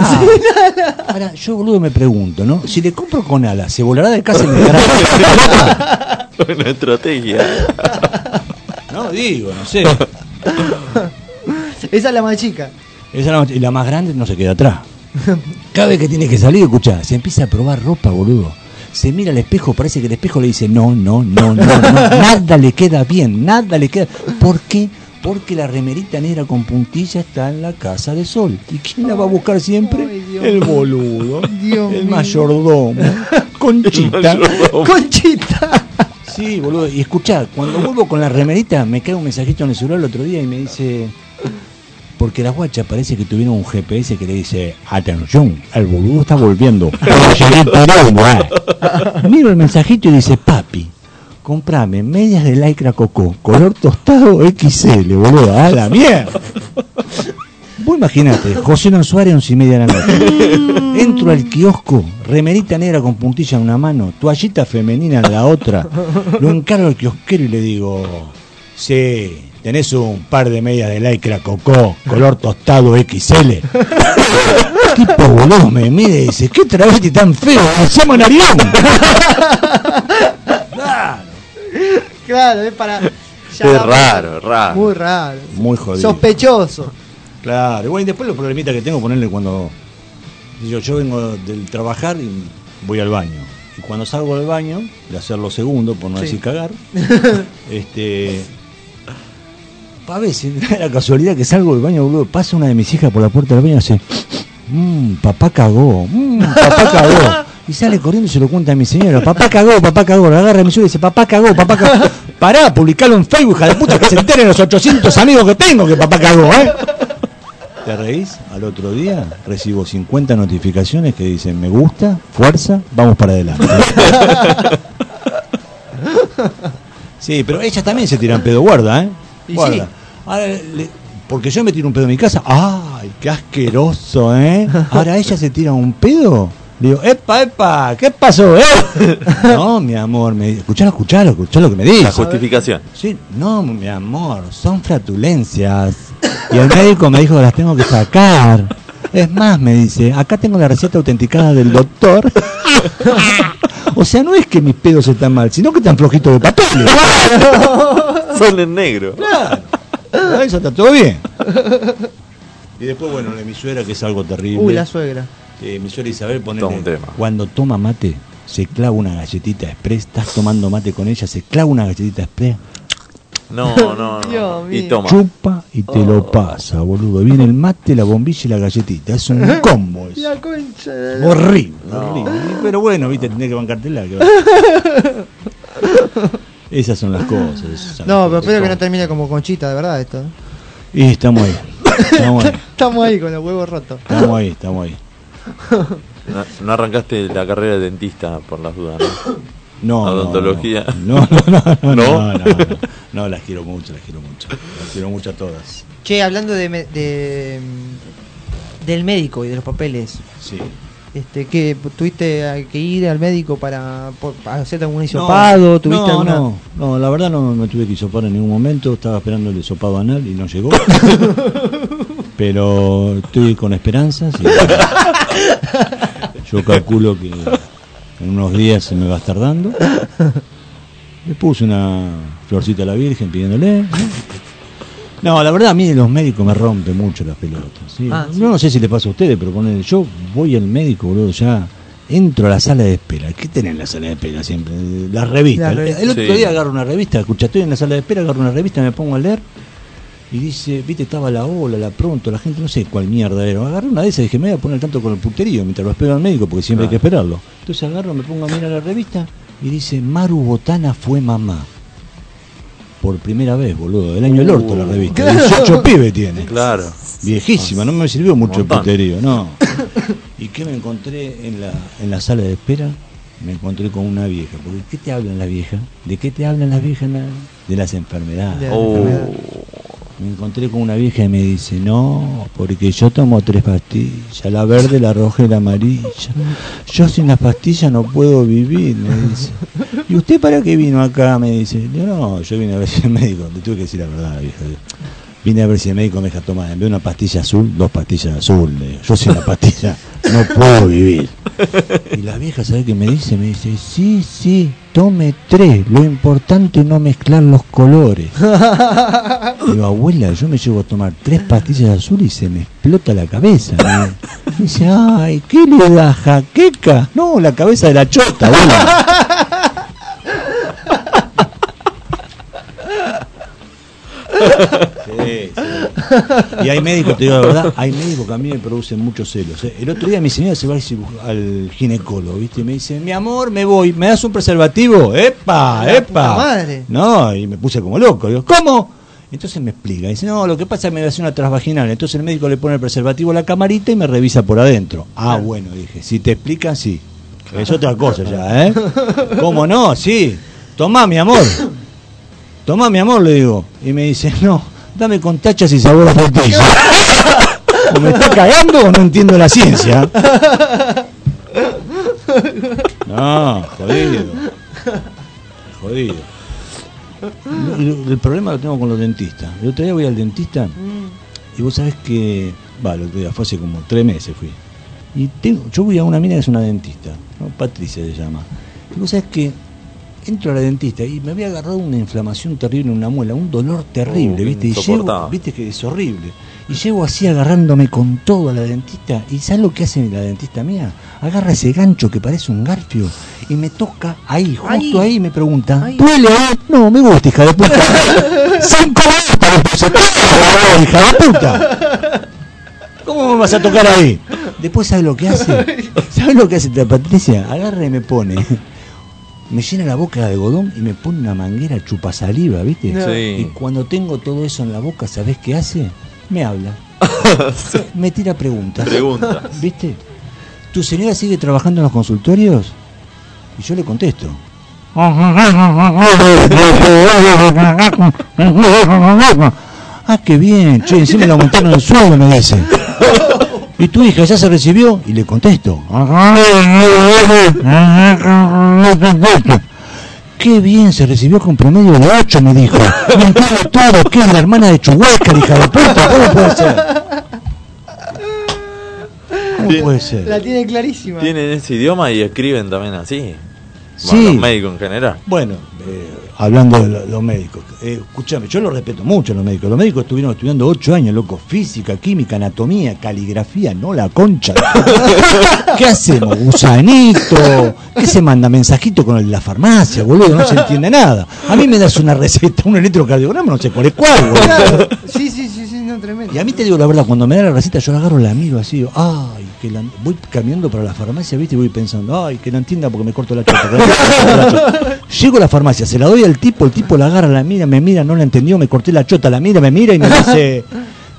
Ahora, yo, boludo, me pregunto, ¿no? Si le compro con alas, ¿se volará de casa y me dará? Una estrategia. No, digo, no sé. Esa es la más chica. Esa es la- y la más grande no se queda atrás. Cada vez que tiene que salir, escucha, se empieza a probar ropa, boludo. Se mira al espejo, parece que el espejo le dice, no, no, no, no, no, nada le queda bien, nada le queda. ¿Por qué? Porque la remerita negra con puntilla está en la casa de sol. ¿Y quién la va a buscar siempre? Ay, el boludo, Dios el mío. mayordomo, Conchita. Conchita. Sí, boludo. Y escuchá, cuando vuelvo con la remerita, me cae un mensajito en el celular el otro día y me dice. Porque las guachas parece que tuvieron un GPS que le dice: Atención, el boludo está volviendo. Miro el mensajito y dice: Papi, comprame medias de lycra coco, color tostado XL, boludo. A la mierda. Vos imaginate, José Luis Suárez, once y media de la noche. Entro al kiosco, remerita negra con puntilla en una mano, toallita femenina en la otra. Lo encargo al kiosquero y le digo, sí, tenés un par de medias de lycra cocó, color tostado XL. tipo boludo me mira y dice, ¿qué travesti tan feo? ¡Hacemos en avión! Claro, es para. ya Es raro, raro. Muy raro. Muy jodido. Sospechoso. Claro, bueno, y después los problemitas que tengo, ponerle cuando. Yo, yo vengo del trabajar y voy al baño. Y cuando salgo del baño, de hacer lo segundo, por no Sí. decir cagar, este. A veces, la casualidad que salgo del baño, boludo, pasa una de mis hijas por la puerta del baño y hace. Mmm, papá cagó, mmm, papá cagó. Y sale corriendo y se lo cuenta a mi señora. Papá cagó, papá cagó. La agarra a mi señora y dice, papá cagó, papá cagó. Pará, publicarlo en Facebook, hija de puta, que se enteren los 800 amigos que tengo que papá cagó, ¿eh? ¿Te reís? Al otro día recibo 50 notificaciones que dicen me gusta, fuerza, vamos para adelante. Sí, pero ellas también se tiran pedo, guarda, ¿eh? Y Guarda. sí. Ahora, le- porque yo me tiro un pedo en mi casa, ¡ay, qué asqueroso, eh! Ahora ella se tira un pedo. Le digo, ¡epa, epa! ¿Qué pasó, eh? No, mi amor, me escuchalo, escuchalo, escuchalo lo que me dice. La justificación. Sí, no, mi amor, son flatulencias. Y el médico me dijo que las tengo que sacar. Es más, me dice, acá tengo la receta autenticada del doctor. O sea, no es que mis pedos están mal, sino que están flojitos de papel. Son en negro. Claro. Eso está todo bien. Y después, bueno, la de mi suegra, que es algo terrible. Uy, la suegra. Eh, mi suegra Isabel pone Todo un tema. cuando toma mate se clava una galletita express estás tomando mate con ella se clava una galletita express No, no, no. Dios Y toma. chupa y te lo pasa boludo viene el mate la bombilla y la galletita es un combo eso. La concha de la- horrible, horrible. pero bueno viste tenés que bancártela que esas son las cosas son No, las pero espero que no termine como conchita, de verdad, esto. ¿eh? y estamos ahí estamos ahí Estamos ahí con los huevos rotos. estamos ahí estamos ahí No, no arrancaste la carrera de dentista por las dudas, ¿no? No, no, odontología. No, no, no, no, ¿No? no, no, no, no, las quiero mucho, las quiero mucho. Las quiero mucho a todas. Che, hablando de, me- de, del médico y de los papeles. Sí. Este, que tuviste que ir al médico para, por- para hacerte algún hisopado, tuviste no, alguna no, no, la verdad no me tuve que hisopar en ningún momento, estaba esperando el hisopado anal y no llegó. Pero estoy con esperanzas y yo calculo que en unos días se me va a estar dando. Le puse una florcita a la Virgen pidiéndole. No, la verdad a mí los médicos me rompen mucho las pelotas. ¿sí? Ah, Yo no sé si les pasa a ustedes, pero ponele, yo voy al médico, boludo, ya entro a la sala de espera. ¿Qué tenés en la sala de espera siempre? Las revistas. La El-. El otro Sí. día agarro una revista, escucha, estoy en la sala de espera, agarro una revista, me pongo a leer y dice, viste, estaba la ola, la pronto, la gente, no sé cuál mierda era. Agarré una de esas y dije, me voy a poner tanto con el puterío mientras lo espero al médico, porque siempre hay que esperarlo. Entonces agarro, me pongo a mirar la revista y dice, Maru Botana fue mamá. Por primera vez, boludo, del año del orto la revista. 18 pibes tiene. Claro. Viejísima, no me sirvió mucho el puterío, no. ¿Y qué me encontré en la, en la sala de espera? Me encontré con una vieja. Porque ¿qué te hablan las viejas? ¿De qué te hablan las viejas? la- De las enfermedades. Oh. Me encontré con una vieja y me dice, no, porque yo tomo tres pastillas, la verde, la roja y la amarilla. Yo sin las pastillas no puedo vivir, me dice. ¿Y usted para qué vino acá? Me dice. Yo no, yo vine a ver si el médico, le tuve que decir la verdad, vieja. Vine a ver si el médico me deja tomar, en vez de una pastilla azul, dos pastillas azul. Yo sin la pastilla no puedo vivir. Y la vieja, ¿sabe qué me dice? Me dice, sí, sí, tome tres, lo importante es no mezclar los colores. Digo, abuela, yo me llevo a tomar tres pastillas azules y se me explota la cabeza. Dice, ay, ¿qué le da jaqueca? No, la cabeza de la chota, abuela. Sí, sí. Y hay médicos, te digo la verdad, hay médicos que a mí me producen muchos celos. ¿eh? El otro día mi señora se va al ginecólogo, ¿viste? Y me dice, mi amor, me voy, ¿me das un preservativo? ¡Epa, La epa! madre. No, y me puse como loco. Digo, ¿cómo? Entonces me explica. Dice, no, lo que pasa es que me hacer una transvaginal. Entonces el médico le pone el preservativo a la camarita y me revisa por adentro. Ah, bueno, dije, si te explican, sí. Es otra cosa ya, ¿eh? ¿Cómo no? Sí. Tomá, mi amor. Tomá, mi amor, le digo. Y me dice, no, dame con tachas y sabor a frutilla. ¿O me está cagando o no entiendo la ciencia? No, jodido. Jodido. El, el problema lo tengo con los dentistas. El otro día voy al dentista y vos sabés que. Va, el otro día fue hace como tres meses fui. Y tengo, yo voy a una mina que es una dentista, ¿no? Patricia se llama. Y vos sabés que entro a la dentista y me había agarrado una inflamación terrible en una muela, un dolor terrible, Uh, ¿viste? Y llego, viste que es horrible. Y llego así agarrándome con todo a la dentista. ¿Y sabes lo que hace la dentista mía? Agarra ese gancho que parece un garfio y me toca ahí, justo ahí, y me pregunta, ¿duele? ahí?". No, me gusta, hija de puta. Cinco "Ah, hija de puta. ¿Cómo me vas a tocar ahí? Después, ¿sabes lo que hace? ¿Sabes lo que hace esta Patricia? Agarra y me pone. Me llena la boca de algodón y me pone una manguera chupasaliva, ¿viste? Sí. Y cuando tengo todo eso en la boca, ¿sabes qué hace? Me habla. me tira preguntas. Preguntas. ¿Viste? ¿Tu señora sigue trabajando en los consultorios? Y yo le contesto. Ah, qué bien, che, encima le aumentaron el sueldo, me dice. ¿Y tu hija ya se recibió? Y le contesto. Qué bien, se recibió con promedio de 8, me dijo. Me todo, que es la hermana de Chuhuasca, hija de puta, ¿cómo puede ser? ¿Cómo puede ser? La tiene clarísima. Tienen ese idioma y escriben también así. Sí. Bueno, los médicos en general. Bueno, eh, hablando de lo- los médicos, eh, escúchame, yo lo respeto mucho a los médicos. Los médicos estuvieron estudiando ocho años, loco, física, química, anatomía, caligrafía, no la concha. ¿Qué hacemos? ¿Gusanito? ¿Qué se manda? ¿Mensajito con el de la farmacia, boludo? No se entiende nada. A mí me das una receta, un electrocardiograma, no sé cuál es cuál, boludo. Claro. Sí, sí, sí, sí, no, tremendo. Y a mí te digo la verdad, cuando me da la receta, yo la agarro, la miro así, digo, ay, que la... voy caminando para la farmacia, viste, y voy pensando, ay, que la entienda porque me corto la chota. que la entienda porque me corto la chota". Llego a la farmacia, se la doy al tipo, el tipo la agarra, la mira, me mira, no la entendió, me corté la chota, la mira, me mira y me dice,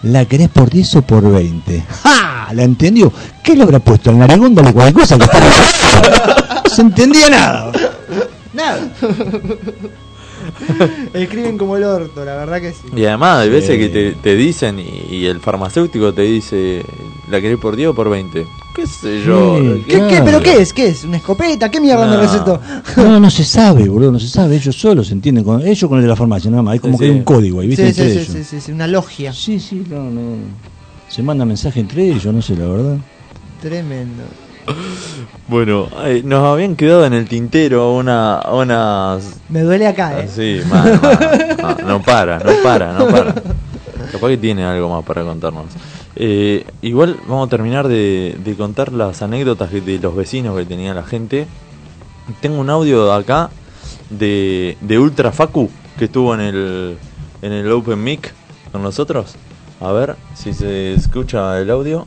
¿la querés por 10 o por 20? ¡Ja! ¿La entendió? ¿Qué le habrá puesto? ¿El narigón? Dale cualquier cosa que No se entendía nada. Nada. Escriben como el orto, la verdad que sí. Y además hay veces Sí. que te, te dicen y, y el farmacéutico te dice, ¿la querés por 10 o por 20? ¿Qué sé yo? Sí. ¿Qué. ¿Pero qué es? ¿Qué es? ¿Una escopeta? ¿Qué mierda me No. recetó? No, no se sabe, boludo, no se sabe. Ellos solos se entienden con ellos con el de la farmacia, nada más. Hay como Sí, que hay un código ahí, ¿viste? Sí, sí, Entre sí, ellos. sí, sí, sí, una logia. Sí, sí, no, no. Se manda mensaje entre ellos, no sé, la verdad. Tremendo. Bueno, ay, nos habían quedado en el tintero una, unas... Me duele acá, eh. Sí, mal, mal. No, no para, no para, no para. Capaz que tiene algo más para contarnos. Eh, igual vamos a terminar de, de contar las anécdotas de los vecinos que tenía la gente. Tengo un audio acá de, de Ultra Facu que estuvo en el, en el Open Mic con nosotros. A ver si se escucha el audio.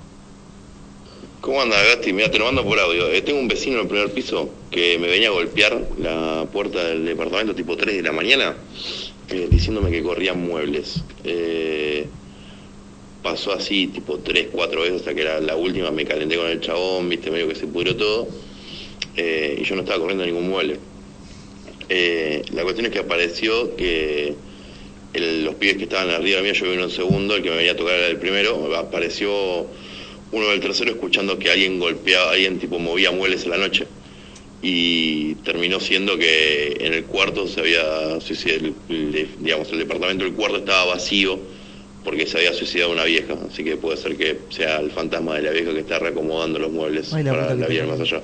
¿Cómo anda Gasti? Mira, te lo mando por audio. Eh, tengo un vecino en el primer piso que me venía a golpear la puerta del departamento tipo 3 de la mañana eh, diciéndome que corrían muebles. Eh, pasó así tipo 3, 4 veces hasta que la, la última me calenté con el chabón, viste, medio que se pudrió todo y yo no estaba corriendo ningún mueble. La cuestión es que apareció que los pibes que estaban arriba mío, yo vine un segundo, el que me venía a tocar era el primero, apareció uno del tercero escuchando que alguien golpeaba, alguien tipo movía muebles en la noche. Y terminó siendo que en el cuarto se había suicidado, el, el- digamos, el departamento del cuarto estaba vacío porque se había suicidado una vieja. Así que puede ser que sea el fantasma de la vieja que está reacomodando los muebles Ay, la para la vida más allá.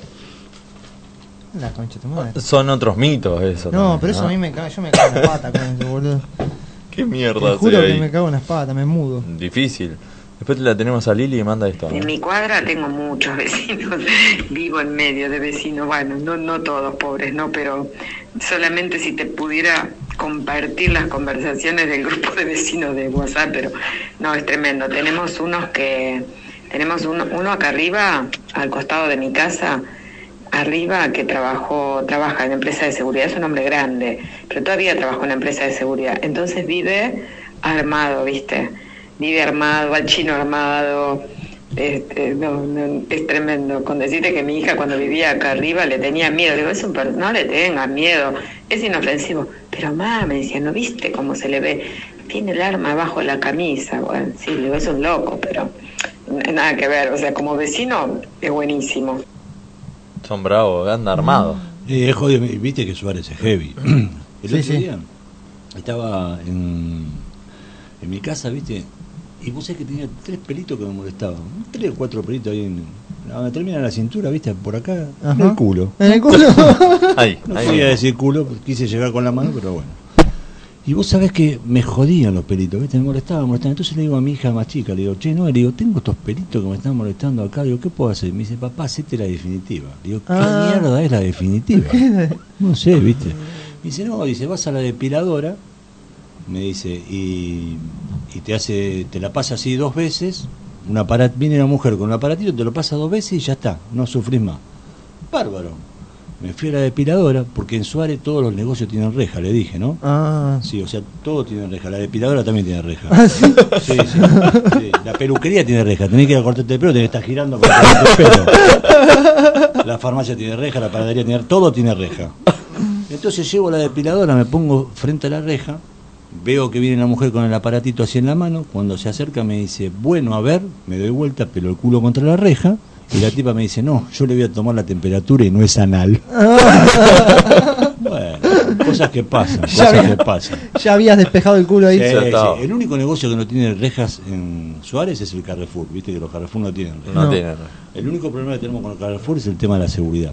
La concha tu madre. Son otros mitos eso. No, también, pero eso ¿no? a mí me cago, yo me cago en las patas con eso, boludo. Qué mierda Te juro que ahí? me cago en las patas, me mudo. Difícil. Después la tenemos a Lili y manda esto. ¿no? En mi cuadra tengo muchos vecinos, vivo en medio de vecinos, bueno, no, no todos pobres, no, pero solamente si te pudiera compartir las conversaciones del grupo de vecinos de WhatsApp, pero no, es tremendo. Tenemos unos que, tenemos uno, uno acá arriba, al costado de mi casa, arriba que trabajó, trabaja en empresa de seguridad, es un hombre grande, pero todavía trabaja en una empresa de seguridad. Entonces vive armado, ¿viste? Vive armado, va el chino armado. Este, no, no, es tremendo. Con decirte que mi hija cuando vivía acá arriba le tenía miedo. Le digo, es un per- no le tengas miedo, es inofensivo. Pero mamá, me decía, ¿no viste cómo se le ve? Tiene el arma abajo de la camisa. Bueno, sí, le digo, es un loco, pero nada que ver. O sea, como vecino es buenísimo. Son bravos, anda armados. Eh, jodido, viste que Suárez es heavy. El Sí, otro sí. día estaba en, en mi casa, viste, y vos sabés que tenía tres pelitos que me molestaban. Tres o cuatro pelitos ahí en. Donde termina la cintura, viste, por acá, en el culo. ¿En el culo? Ahí, No ahí. quería decir culo, porque quise llegar con la mano, pero bueno. Y vos sabés que me jodían los pelitos, ¿viste? Me molestaban, molestaban. Entonces le digo a mi hija más chica, le digo, che, no, le digo, tengo estos pelitos que me están molestando acá. Le digo, ¿qué puedo hacer? Me dice, papá, hacete la definitiva. Le digo, ¿qué Ah. mierda es la definitiva? No sé, ¿viste? Me dice, no, dice, vas a la depiladora, me dice, y, y te hace, te la pasa así dos veces, un aparat, viene una mujer con un aparatito, te lo pasa dos veces y ya está, no sufrís más. Bárbaro. Me fui a la depiladora, porque en Suárez todos los negocios tienen reja, le dije, ¿no? Ah. Sí, o sea, todo tiene reja. La depiladora también tiene reja. ¿Ah, sí? Sí, sí, sí. La peluquería tiene reja. Tenés que ir a cortarte el pelo, tenés que estar girando para cortarte el pelo. La farmacia tiene reja, la panadería tiene todo tiene reja. Entonces llego a la depiladora, me pongo frente a la reja, veo que viene la mujer con el aparatito así en la mano, cuando se acerca me dice, bueno, a ver, me doy vuelta, pero el culo contra la reja, y la tipa me dice, no, yo le voy a tomar la temperatura y no es anal. bueno, cosas que pasan, Ya cosas había- que pasan. Ya habías despejado el culo ahí. Sí. El único negocio que no tiene rejas en Suárez es el Carrefour. Viste que los Carrefour no tienen rejas. No, No. tiene. El único problema que tenemos con el Carrefour es el tema de la seguridad.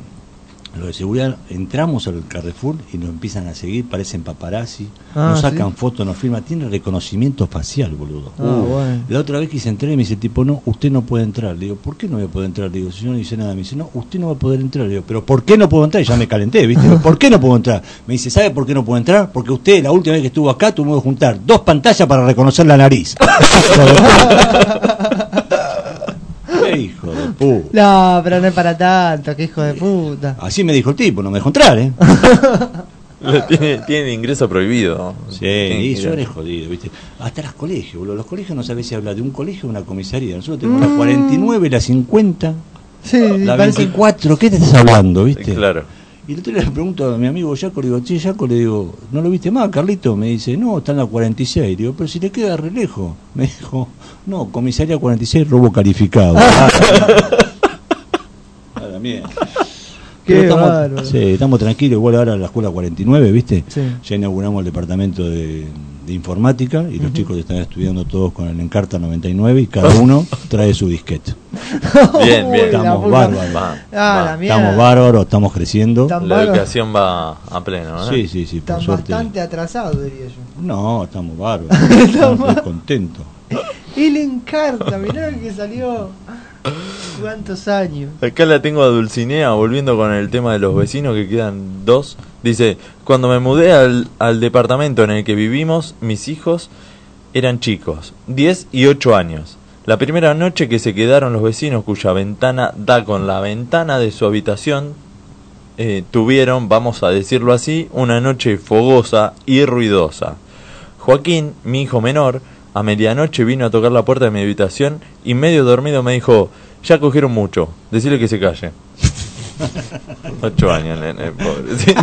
Lo de seguridad, entramos al Carrefour y nos empiezan a seguir, parecen paparazzi, Ah, nos sacan ¿sí? fotos, nos filman, tiene reconocimiento facial, boludo. Ah, bueno. La otra vez quise entrar y me dice tipo, no, usted no puede entrar. Le digo, ¿por qué no voy a poder entrar? Le digo, si yo no dice nada, me dice, no, usted no va a poder entrar. Le digo, pero ¿por qué no puedo entrar? Y ya me calenté, ¿viste? ¿Por qué no puedo entrar? Me dice, ¿sabe por qué no puedo entrar? Porque usted, la última vez que estuvo acá, tuvo que juntar dos pantallas para reconocer la nariz. ¡Qué hijo de puta! No, pero no es para tanto, que hijo de puta. Así me dijo el tipo, no me dejó entrar, ¿eh? tiene, tiene ingreso prohibido. Sí, Tiene y eres jodido, ¿viste? Hasta los colegios, boludo. Los colegios no sabés si habla de un colegio o una comisaría. Nosotros tenemos la 49, la 50, Sí, la parece- 24. ¿Qué te estás hablando, viste? Claro. Y el otro día le pregunto a mi amigo Jaco, le digo, che, Jaco, le digo, ¿no lo viste más, Carlito? Me dice, no, está en la 46. Digo, pero si le queda re lejos. Me dijo, no, comisaría 46, robo calificado. A la mierda. Pero estamos, sí, estamos tranquilos, igual ahora la escuela 49, ¿viste? Sí. Ya inauguramos el departamento de, de informática y los chicos están estudiando todos con el Encarta 99 y cada uno trae su disquete. Bien, bien. Estamos bárbaros. Va, Ah, va. Estamos bárbaros, estamos creciendo. La bárbaro. educación va a pleno, ¿no? Sí, sí, sí, por Están suerte. bastante atrasados, diría yo. No, estamos bárbaros. estamos muy contentos. Él encarta, mirá que salió. ¿Cuántos años? Acá la tengo a Dulcinea, volviendo con el tema de los vecinos, que quedan dos. Dice, cuando me mudé al, al departamento en el que vivimos, mis hijos eran chicos, 10 y 8 años. La primera noche que se quedaron los vecinos cuya ventana da con la ventana de su habitación, eh, tuvieron, vamos a decirlo así, una noche fogosa y ruidosa. Joaquín, mi hijo menor, a medianoche vino a tocar la puerta de mi habitación y medio dormido me dijo, ya cogieron mucho, decirle que se calle. Ocho años, nene, pobrecito.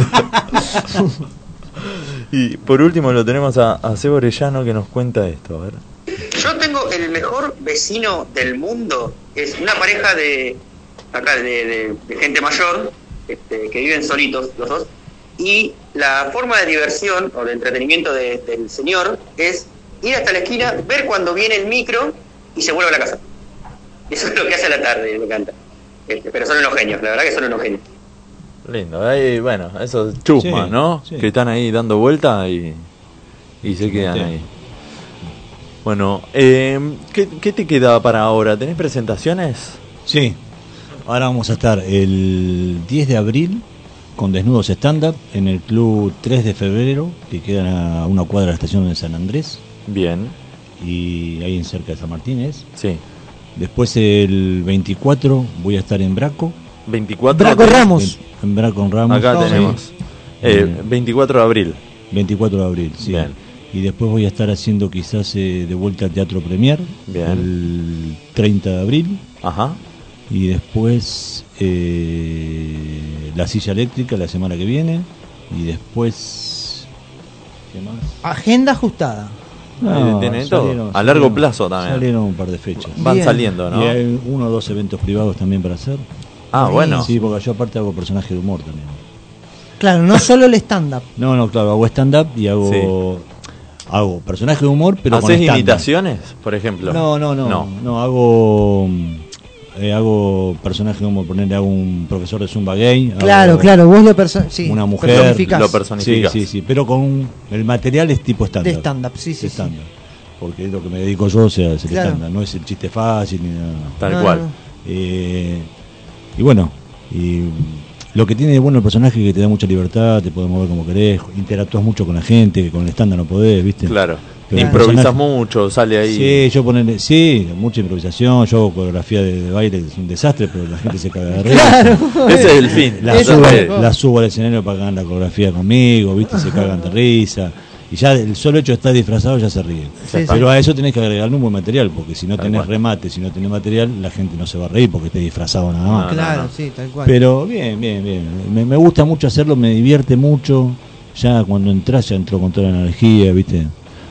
y por último lo tenemos a, a Sebo Orellano que nos cuenta esto, a ver. Yo tengo el mejor vecino del mundo. Es una pareja de acá de, de- de gente mayor este, que viven solitos los dos. Y la forma de diversión o de entretenimiento de- del señor es ir hasta la esquina, ver cuando viene el micro y se vuelve a la casa. Eso es lo que hace a la tarde, me encanta. Este, pero son unos genios, la verdad que son unos genios. Lindo, ahí, bueno, esos chusmas, Sí, ¿no? sí. Que están ahí dando vuelta y, y se quedan Sí. ahí. Bueno, eh, ¿qué, qué te queda para ahora? ¿Tenés presentaciones? Sí, ahora vamos a estar el 10 de abril con Desnudos Stand Up en el Club 3 de febrero, que queda a una cuadra de la estación de San Andrés. Bien. Y ahí en cerca de San Martín es. Sí. Después el 24 voy a estar en Braco. 24 Braco de- Ramos. En, en Braco Ramos. Acá Sí. tenemos. Eh, 24 de abril. 24 de abril, sí. Bien. Y después voy a estar haciendo quizás eh, de vuelta al Teatro Premier Bien. el 30 de abril. Ajá. Y después eh, la silla eléctrica la semana que viene. Y después... ¿Qué más? Agenda ajustada. Tiene todo. salieron- A largo salieron- plazo también. Salieron un par de fechas. Van Bien. saliendo, ¿no? Y hay uno o dos eventos privados también para hacer. Ah, bueno. Sí, porque yo aparte hago personaje de humor también. Claro, no solo el stand-up. No, no, claro, hago stand-up y hago... Hago personaje de humor, pero con ¿Haces imitaciones, por ejemplo? No, no, no, no, hago eh, hago personaje como ponerle hago un profesor de zumba gay, Claro, claro, vos lo sí, una mujer, personificás. Lo personificás. Sí, sí, sí, pero con un- el material es tipo stand-up. De stand-up, sí, sí, stand-up. Porque es lo que me dedico yo, o sea, es el Claro. stand-up, no es el chiste fácil ni nada. Tal No, cual. no. Eh, y bueno, y lo que tiene de bueno el personaje es que te da mucha libertad, te puedes mover como querés, interactúas mucho con la gente, que con el stand-up no podés, ¿viste? Claro. Improvisas personaje- mucho, sale ahí. Sí, yo ponerle, sí, mucha improvisación, yo hago coreografía de, de baile, que es un desastre, pero la gente se caga de risa. Claro. Ese es el fin. La subo, la subo al escenario para que hagan la coreografía conmigo, viste, se cagan de risa. Y ya el solo hecho de estar disfrazado ya se ríen. Sí, pero sí. a eso tenés que agregarle un buen material, porque si no tenés remate, si no tenés material, la gente no se va a reír porque esté disfrazado nada más. claro, sí, tal cual. Pero bien, bien, bien. Me, me gusta mucho hacerlo, me divierte mucho. Ya cuando entras, ya entro con toda la energía, ¿viste?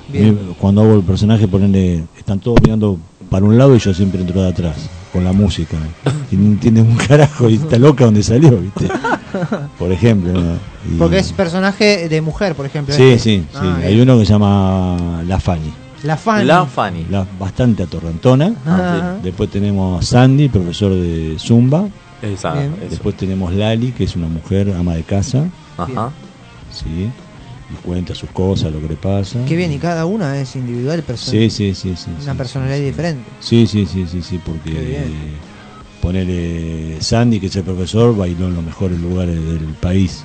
Bien. Cuando hago el personaje, ponerle, están todos mirando para un lado y yo siempre entro de atrás, con la música. Y no entienden un carajo y está loca donde salió, ¿viste? Por ejemplo. ¿no? Y- Porque es personaje de mujer, por ejemplo. Sí, este. sí, sí. Ah, Hay uno que se llama La Fanny. La Fanny. La Fanny. La, bastante atorrantona. Ah, Después tenemos a Sandy, profesor de Zumba. Esa. Después tenemos Lali, que es una mujer ama de casa. Ajá. Sí. Y cuenta sus cosas, lo que le pasa. Qué bien, y cada una es individual, person- Sí, sí, sí, sí. una sí, personalidad diferente. Sí, sí, sí, sí, sí, porque bien. ponele Sandy, que es el profesor, bailó en los mejores lugares del país.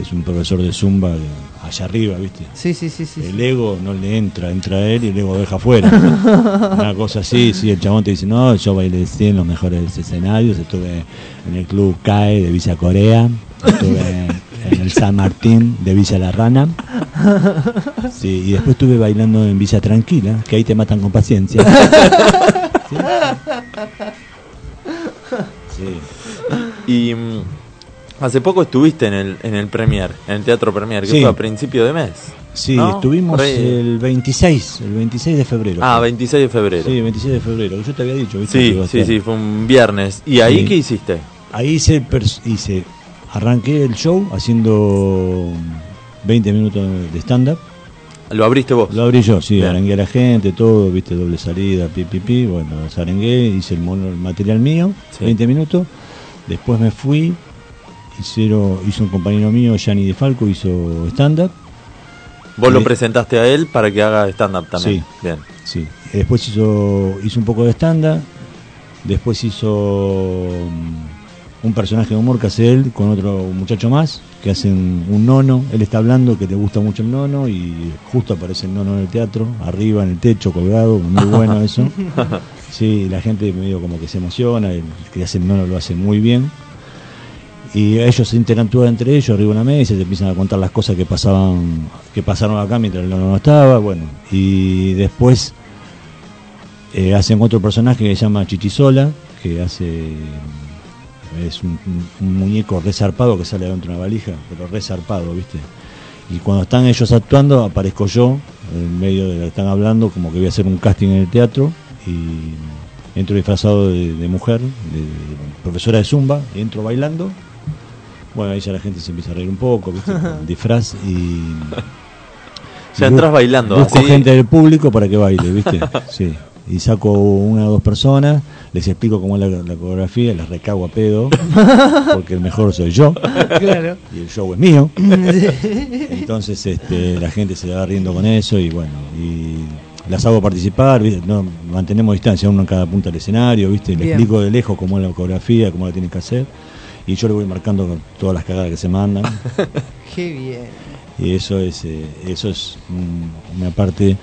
Es un profesor de Zumba allá arriba, ¿viste? Sí, sí, sí, sí. El ego no le entra, entra él y el ego deja afuera. Una cosa así, sí, el chabón te dice, no, yo bailé sí, en los mejores escenarios, estuve en el club CAE de Villa Corea, estuve en el San Martín de Villa La Rana, sí, y después estuve bailando en Villa Tranquila, que ahí te matan con paciencia. Sí. Y mm, Hace poco estuviste en el, en el Premier, en el Teatro Premier, que Sí. fue a principio de mes. Sí, ¿no? estuvimos el 26, el 26 de febrero. Ah, fue. 26 de febrero. Sí, 26 de febrero. Yo te había dicho, ¿viste? que Sí, sí, sí, fue un viernes. ¿Y ahí qué hiciste? Ahí hice, hice, arranqué el show haciendo 20 minutos de stand-up. ¿Lo abriste vos? Lo abrí yo, sí, Bien. arengué a la gente, todo, viste, doble salida, pi, pi, pi. Bueno, los arengué, hice el, mono- el material mío, 20 minutos. Después me fui, hicieron, hizo un compañero mío, Gianni De Falco, hizo stand-up. Vos lo presentaste a él para que haga stand-up también. Sí. Bien. Sí. Después hizo, hizo un poco de stand-up. Después hizo mm, un personaje de humor que hace él con otro muchacho más, que hacen un nono. Él está hablando, que le gusta mucho el nono, y justo aparece el nono en el teatro, arriba en el techo, colgado. Muy bueno eso. Sí, la gente medio como que se emociona, el que hace el nono lo hace muy bien. Y ellos se interactúan entre ellos arriba de una mesa, y se empiezan a contar las cosas que pasaban, que pasaron acá mientras el nono no estaba, bueno. Y después eh, hacen otro personaje que se llama Chichisola, que hace es un, muñeco resarpado que sale dentro de una valija, pero resarpado, ¿viste? Y cuando están ellos actuando, aparezco yo, en medio de lo que están hablando, como que voy a hacer un casting en el teatro, y entro disfrazado de, de mujer, de, de profesora de zumba, entro bailando. Bueno, ahí ya la gente se empieza a reír un poco, ¿viste? Con disfraz y. Ya entras bailando, Busco así. gente del público para que baile, ¿viste? Sí. Y saco una o dos personas, les explico cómo es la, la coreografía, les recago a pedo, porque el mejor soy yo. Claro. Y el show es mío. Entonces este, la gente se va riendo con eso y bueno, y las hago participar. No, mantenemos distancia uno en cada punta del escenario, ¿viste? Le Bien. explico de lejos cómo es la coreografía, cómo la tienen que hacer. Y yo le voy marcando con todas las cagadas que se mandan. Qué bien. Y eso es, eh, eso es mm, una parte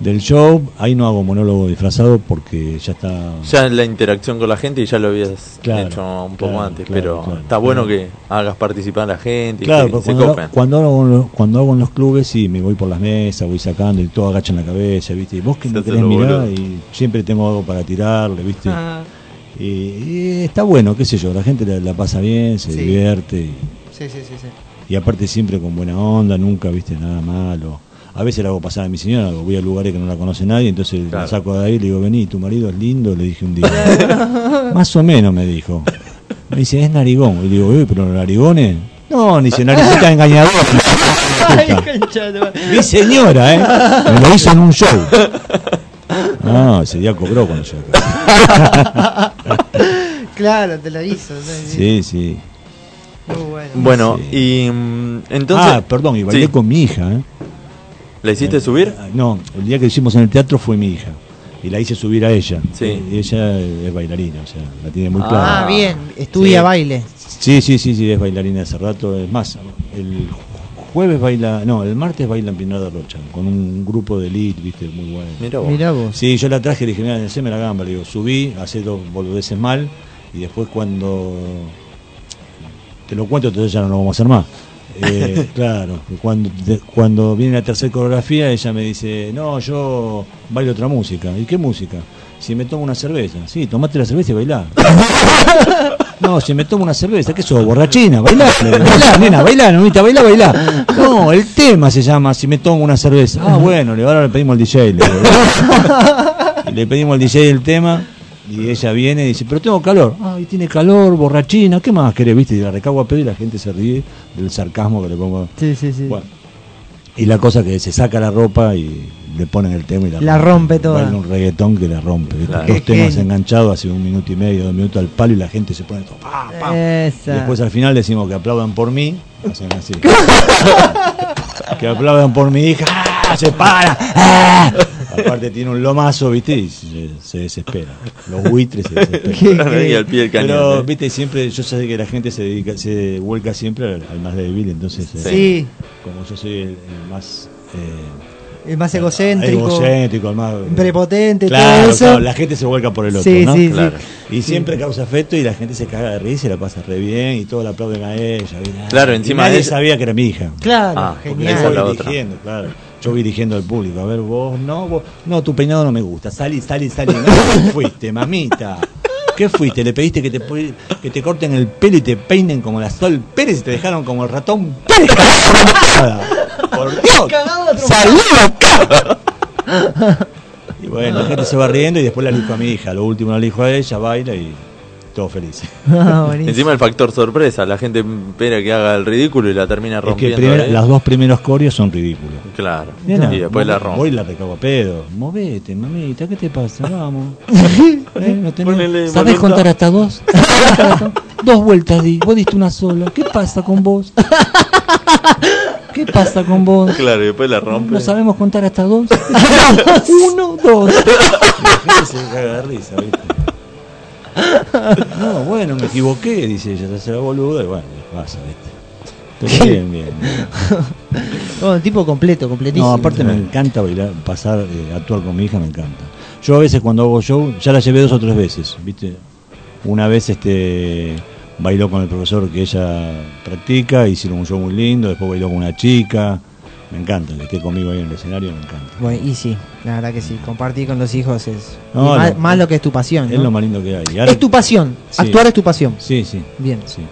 del show. Ahí no hago monólogo disfrazado porque ya está. Ya en la interacción con la gente y ya lo habías Claro, hecho un poco claro, antes, claro, pero claro, está bueno que hagas participar a la gente y Claro, que pero se cuando, copen. cuando, hago, en los- cuando hago en los clubes, sí, me voy por las mesas, voy sacando y todo agachan la cabeza, ¿viste? Y vos que no Se querés mirar boludo. y siempre tengo algo para tirarle, ¿viste? Ah, Y, y está bueno, qué sé yo, la gente la, la pasa bien, se Sí. divierte y, sí, sí, sí, sí. y aparte siempre con buena onda, nunca, ¿viste? Nada malo. A veces la hago pasar a mi señora, voy a lugares que no la conoce nadie, entonces la saco de ahí y le digo, vení, tu marido es lindo, le dije un día. Más o menos me dijo. Me dice, es narigón. Y le digo, "Eh, pero narigones. No, ni dice, naricita madre. Mi señora, ¿eh? Me lo hizo en un show. No, ese día cobró cuando yo Claro, te la hizo. Sí, sí. Muy bueno. Bueno, y mm, entonces... ah, perdón, y bailé Sí. con mi hija, ¿eh? ¿La hiciste subir? No, el día que hicimos en el teatro fue mi hija. Y la hice subir a ella. Sí. Y ella es bailarina, o sea, la tiene muy Ah, clara. bien. Estudia Sí. baile. Sí, sí, sí, sí, es bailarina hace rato. Es más, el jueves baila, no, el martes baila en Pinar de Rocha, con un grupo de elite, viste, muy bueno. Mirá vos. Mirá vos. Sí, yo la traje y le dije, mira, haceme la gamba, le digo, subí, hacé dos boludeces mal, y después cuando te lo cuento, entonces ya no lo vamos a hacer más. Eh, claro, cuando, de- cuando viene la tercera coreografía, ella me dice, no, yo bailo otra música. ¿Y qué música? Si me tomo una cerveza. Sí, tomate la cerveza y bailá. No, si me tomo una cerveza, ¿qué sos? Borrachina, bailá, bailá, nena, bailá, nomita, bailá, bailá. No, el tema se llama Si me tomo una cerveza. Ah, bueno, le, ahora le pedimos al DJ. Le, le pedimos al DJ el tema y ella viene y dice, pero tengo calor. Ay, tiene calor, borrachina, ¿qué más querés? ¿Viste? Y la recago a pedo y la gente se ríe del sarcasmo que le pongo. Sí, sí, sí. Bueno, y la cosa que se saca la ropa y le ponen el tema y la, La rompe toda. Baila un reggaetón que la rompe. Dos temas enganchados hace un minuto y medio, dos minutos al palo y la gente se pone todo. pa, pa. Y después al final decimos que aplaudan por mí. Hacen así. que aplaudan por mi hija. ¡Ah! Se para. ¡Ah! Aparte tiene un lomazo, ¿viste? Y se, se desespera. Los buitres se desesperan. Ahí al pie del cañón. Pero, eh. viste, siempre, yo sé que la gente se dedica, se vuelca siempre al, al más débil, entonces, eh, Sí. como yo soy el, el más eh, El más egocéntrico. egocéntrico, el más Prepotente, claro, todo eso. claro, la gente se vuelca por el otro, Sí, ¿no? sí, sí. Claro. Y siempre causa afecto y la gente se caga de risa y la pasa re bien y todos la aplauden a ella. Claro, Y encima nadie de ella- sabía que era mi hija. Claro, Ah, genial. esa es la otra. dirigiendo, claro. Yo voy dirigiendo al público. A ver, vos no, vos no, tu peinado no me gusta. Salí, salí, salí. No, ¿dónde fuiste, mamita. ¿Qué fuiste? ¿Le pediste que te, que te corten el pelo y te peinen como la Sol Pérez y te dejaron como el ratón Pérez? Por Dios, salí acá. Y bueno, la gente se va riendo y después la elijo a mi hija. Lo último la elijo a ella, baila y todos felices. Ah. Encima el factor sorpresa, la gente espera que haga el ridículo y la termina Es que rompiendo. primero- ¿eh? las dos primeros corios son ridículos. Claro. Nena, y después la rompe. Voy y la recago a pedo. Movete, mamita, ¿qué te pasa? Vamos. Eh, no tenés- Ponele ¿Sabés voluntad. contar hasta dos? dos vueltas di, vos diste una sola. ¿Qué pasa con vos? ¿Qué pasa con vos? Claro, y después la rompe. ¿No sabemos contar hasta dos? Uno, dos. La gente se caga de risa, ¿viste? No, bueno, me equivoqué, dice ella, se hace la boluda y bueno, pasa, ¿viste? Bien, bien. Oh, tipo completo, completísimo. No, aparte me encanta bailar, pasar, eh, actuar con mi hija, me encanta. Yo a veces cuando hago show, ya la llevé dos o tres veces, ¿viste? Una vez este bailó con el profesor que ella practica, hicieron un show muy lindo, después bailó con una chica. Me encanta, que esté conmigo ahí en el escenario, me encanta. Bueno, y sí, la verdad que sí. Compartir con los hijos es No, más, lo- más lo que es tu pasión. Es ¿no? lo más lindo que hay. Ahora- Es tu pasión. Sí. Actuar es tu pasión. Sí, sí. Bien. Sí.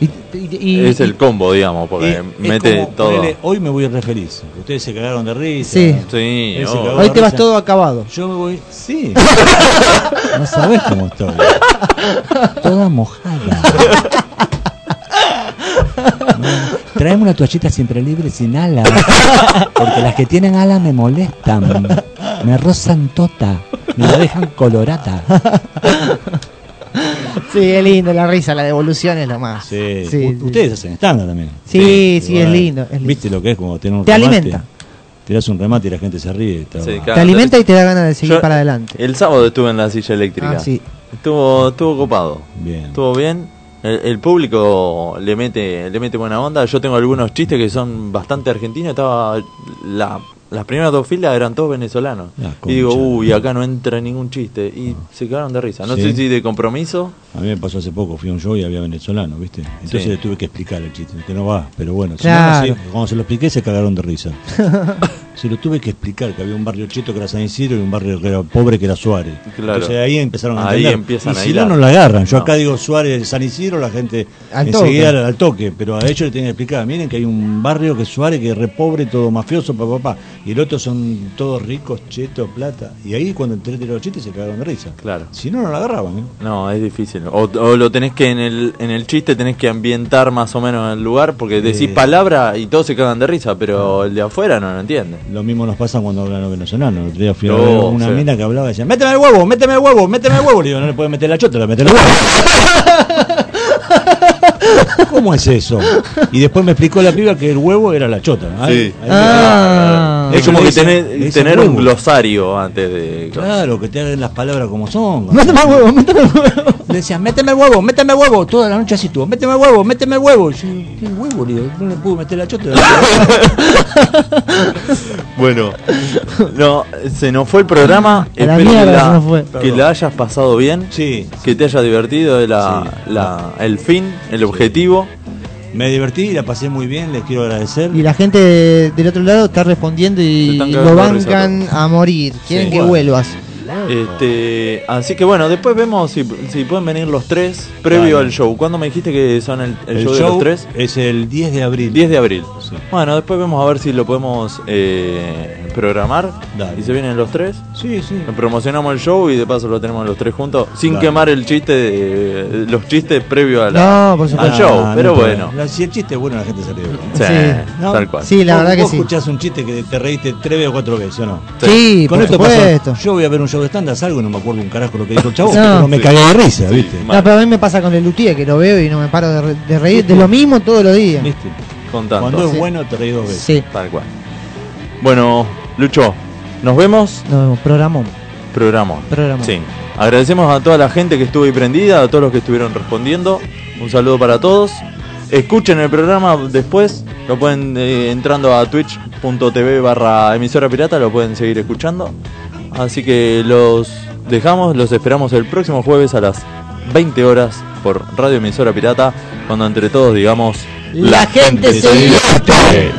Y, y- y- es el combo, digamos, porque es mete como, todo. ponele, hoy me voy re feliz. Ustedes se cagaron de risa. Sí. Sí, oh. Hoy te vas todo acabado. Yo me voy. Sí. no sabes cómo estoy. Toda mojada. No, Traeme una toallita siempre libre sin ala. Porque las que tienen ala me molestan. Me rozan tota. Me la dejan colorada. Sí, es lindo la risa, la devolución es lo más. Sí. Ustedes hacen estándar también. Sí, sí, es lindo, es lindo. ¿Viste lo que es como tener un Te remate? alimenta. Te das un remate y la gente se ríe. Te alimenta y te da ganas de seguir Yo- para adelante. El sábado estuve en la silla eléctrica. Ah, sí. Estuvo, estuvo copado. Bien. Estuvo bien. El, el público le mete, le mete buena onda. Yo tengo algunos chistes que son bastante argentinos. Estaba la, las primeras dos filas eran todos venezolanos. La y digo, uy, acá no entra ningún chiste. Y se quedaron de risa. No Sí. sé si de compromiso. A mí me pasó hace poco, fui a un show y había venezolano, ¿viste? Entonces Sí. le tuve que explicar el chiste, que no va, pero bueno, Claro. no cuando se lo expliqué se cagaron de risa. se lo tuve que explicar, que había un barrio cheto que era San Isidro y un barrio que era pobre que era Suárez. Claro. Entonces ahí empezaron a Ahí entender. empiezan y si no, no la agarran. Yo No. acá digo Suárez, San Isidro, la gente Al enseguida toque. al, al toque, pero a ellos le tienen que explicar, miren que hay un barrio que es Suárez, que es re pobre, todo mafioso, papá, papá, y el otro son todos ricos, chetos, plata. Y ahí cuando entré de los chistes se cagaron de risa. Claro. Si no, no la agarraban, ¿eh? No, es difícil. O, o lo tenés que en el, en el chiste tenés que ambientar más o menos el lugar porque decís Eh. palabra y todos se cagan de risa, pero el de afuera no lo entiende. Lo mismo nos pasa cuando hablan los venezolanos. El otro día fui a ver una sí. mina que hablaba y decía, méteme el huevo, méteme el huevo, méteme el huevo. Le digo, no le puedes meter la chota, le metes el huevo. ¿Cómo es eso? Y después me explicó la piba que el huevo era la chota. Ahí- Sí. ahí- Ah. Es como que dicen- tener, un glosario antes de... Claro, que te hagan las palabras como son. Méteme el huevo, méteme el huevo. Le decían, méteme el huevo, méteme el huevo. Toda la noche así estuvo, méteme el huevo, méteme el huevo. Y yo, ¿qué huevo? Digo, no le puedo meter la chota. Bueno, no, se nos fue el programa. A la Espero que, la, se nos fue. que la hayas pasado bien, Sí, que te haya divertido, de la, la- el fin, el objetivo. me divertí, la pasé muy bien, les quiero agradecer. Y la gente de- del otro lado está respondiendo y lo bancan a morir. Quieren Sí. que vuelvas. Este, así que bueno, después vemos si, si pueden venir los tres previo Dale. al show. ¿Cuándo me dijiste que son el, el El show, show de los tres? es el 10 de abril. 10 de abril. Sí. Bueno, después vemos a ver si lo podemos eh, programar. Dale. Y se vienen los tres. Sí, sí. Promocionamos el show y de paso lo tenemos los tres juntos. Sin Dale. quemar el chiste, de- los chistes previo a la, No, por al show. Pero no bueno. Si el chiste es bueno, la gente se ríe. Sí, Sí. ¿No? tal cual. Sí, la Vos- verdad que vos sí. escuchás un chiste que te reíste tres o cuatro veces, ¿o no? Sí, Con por esto pasó. supuesto. Yo voy a ver un show de stand salgo y no me acuerdo un carajo lo que dijo el chavo, No. pero me cagué de risa, Sí, ¿viste? No, pero a mí me pasa con el Luthier, que lo veo y no me paro de, re- de reír de lo mismo todos los días. ¿Viste? Con tanto. Cuando es Sí. bueno te reí dos veces. Sí, Tal cual. Bueno, Lucho, nos vemos. no, programón. Programón. Programón. Sí. Agradecemos a toda la gente que estuvo ahí prendida, a todos los que estuvieron respondiendo. Un saludo para todos. Escuchen el programa después. Lo pueden eh, entrando a twitch.tv barra emisora pirata, lo pueden seguir escuchando. Así que los dejamos, los esperamos el próximo jueves a las 20 horas por Radio Emisora Pirata, cuando entre todos digamos La gente se divierte.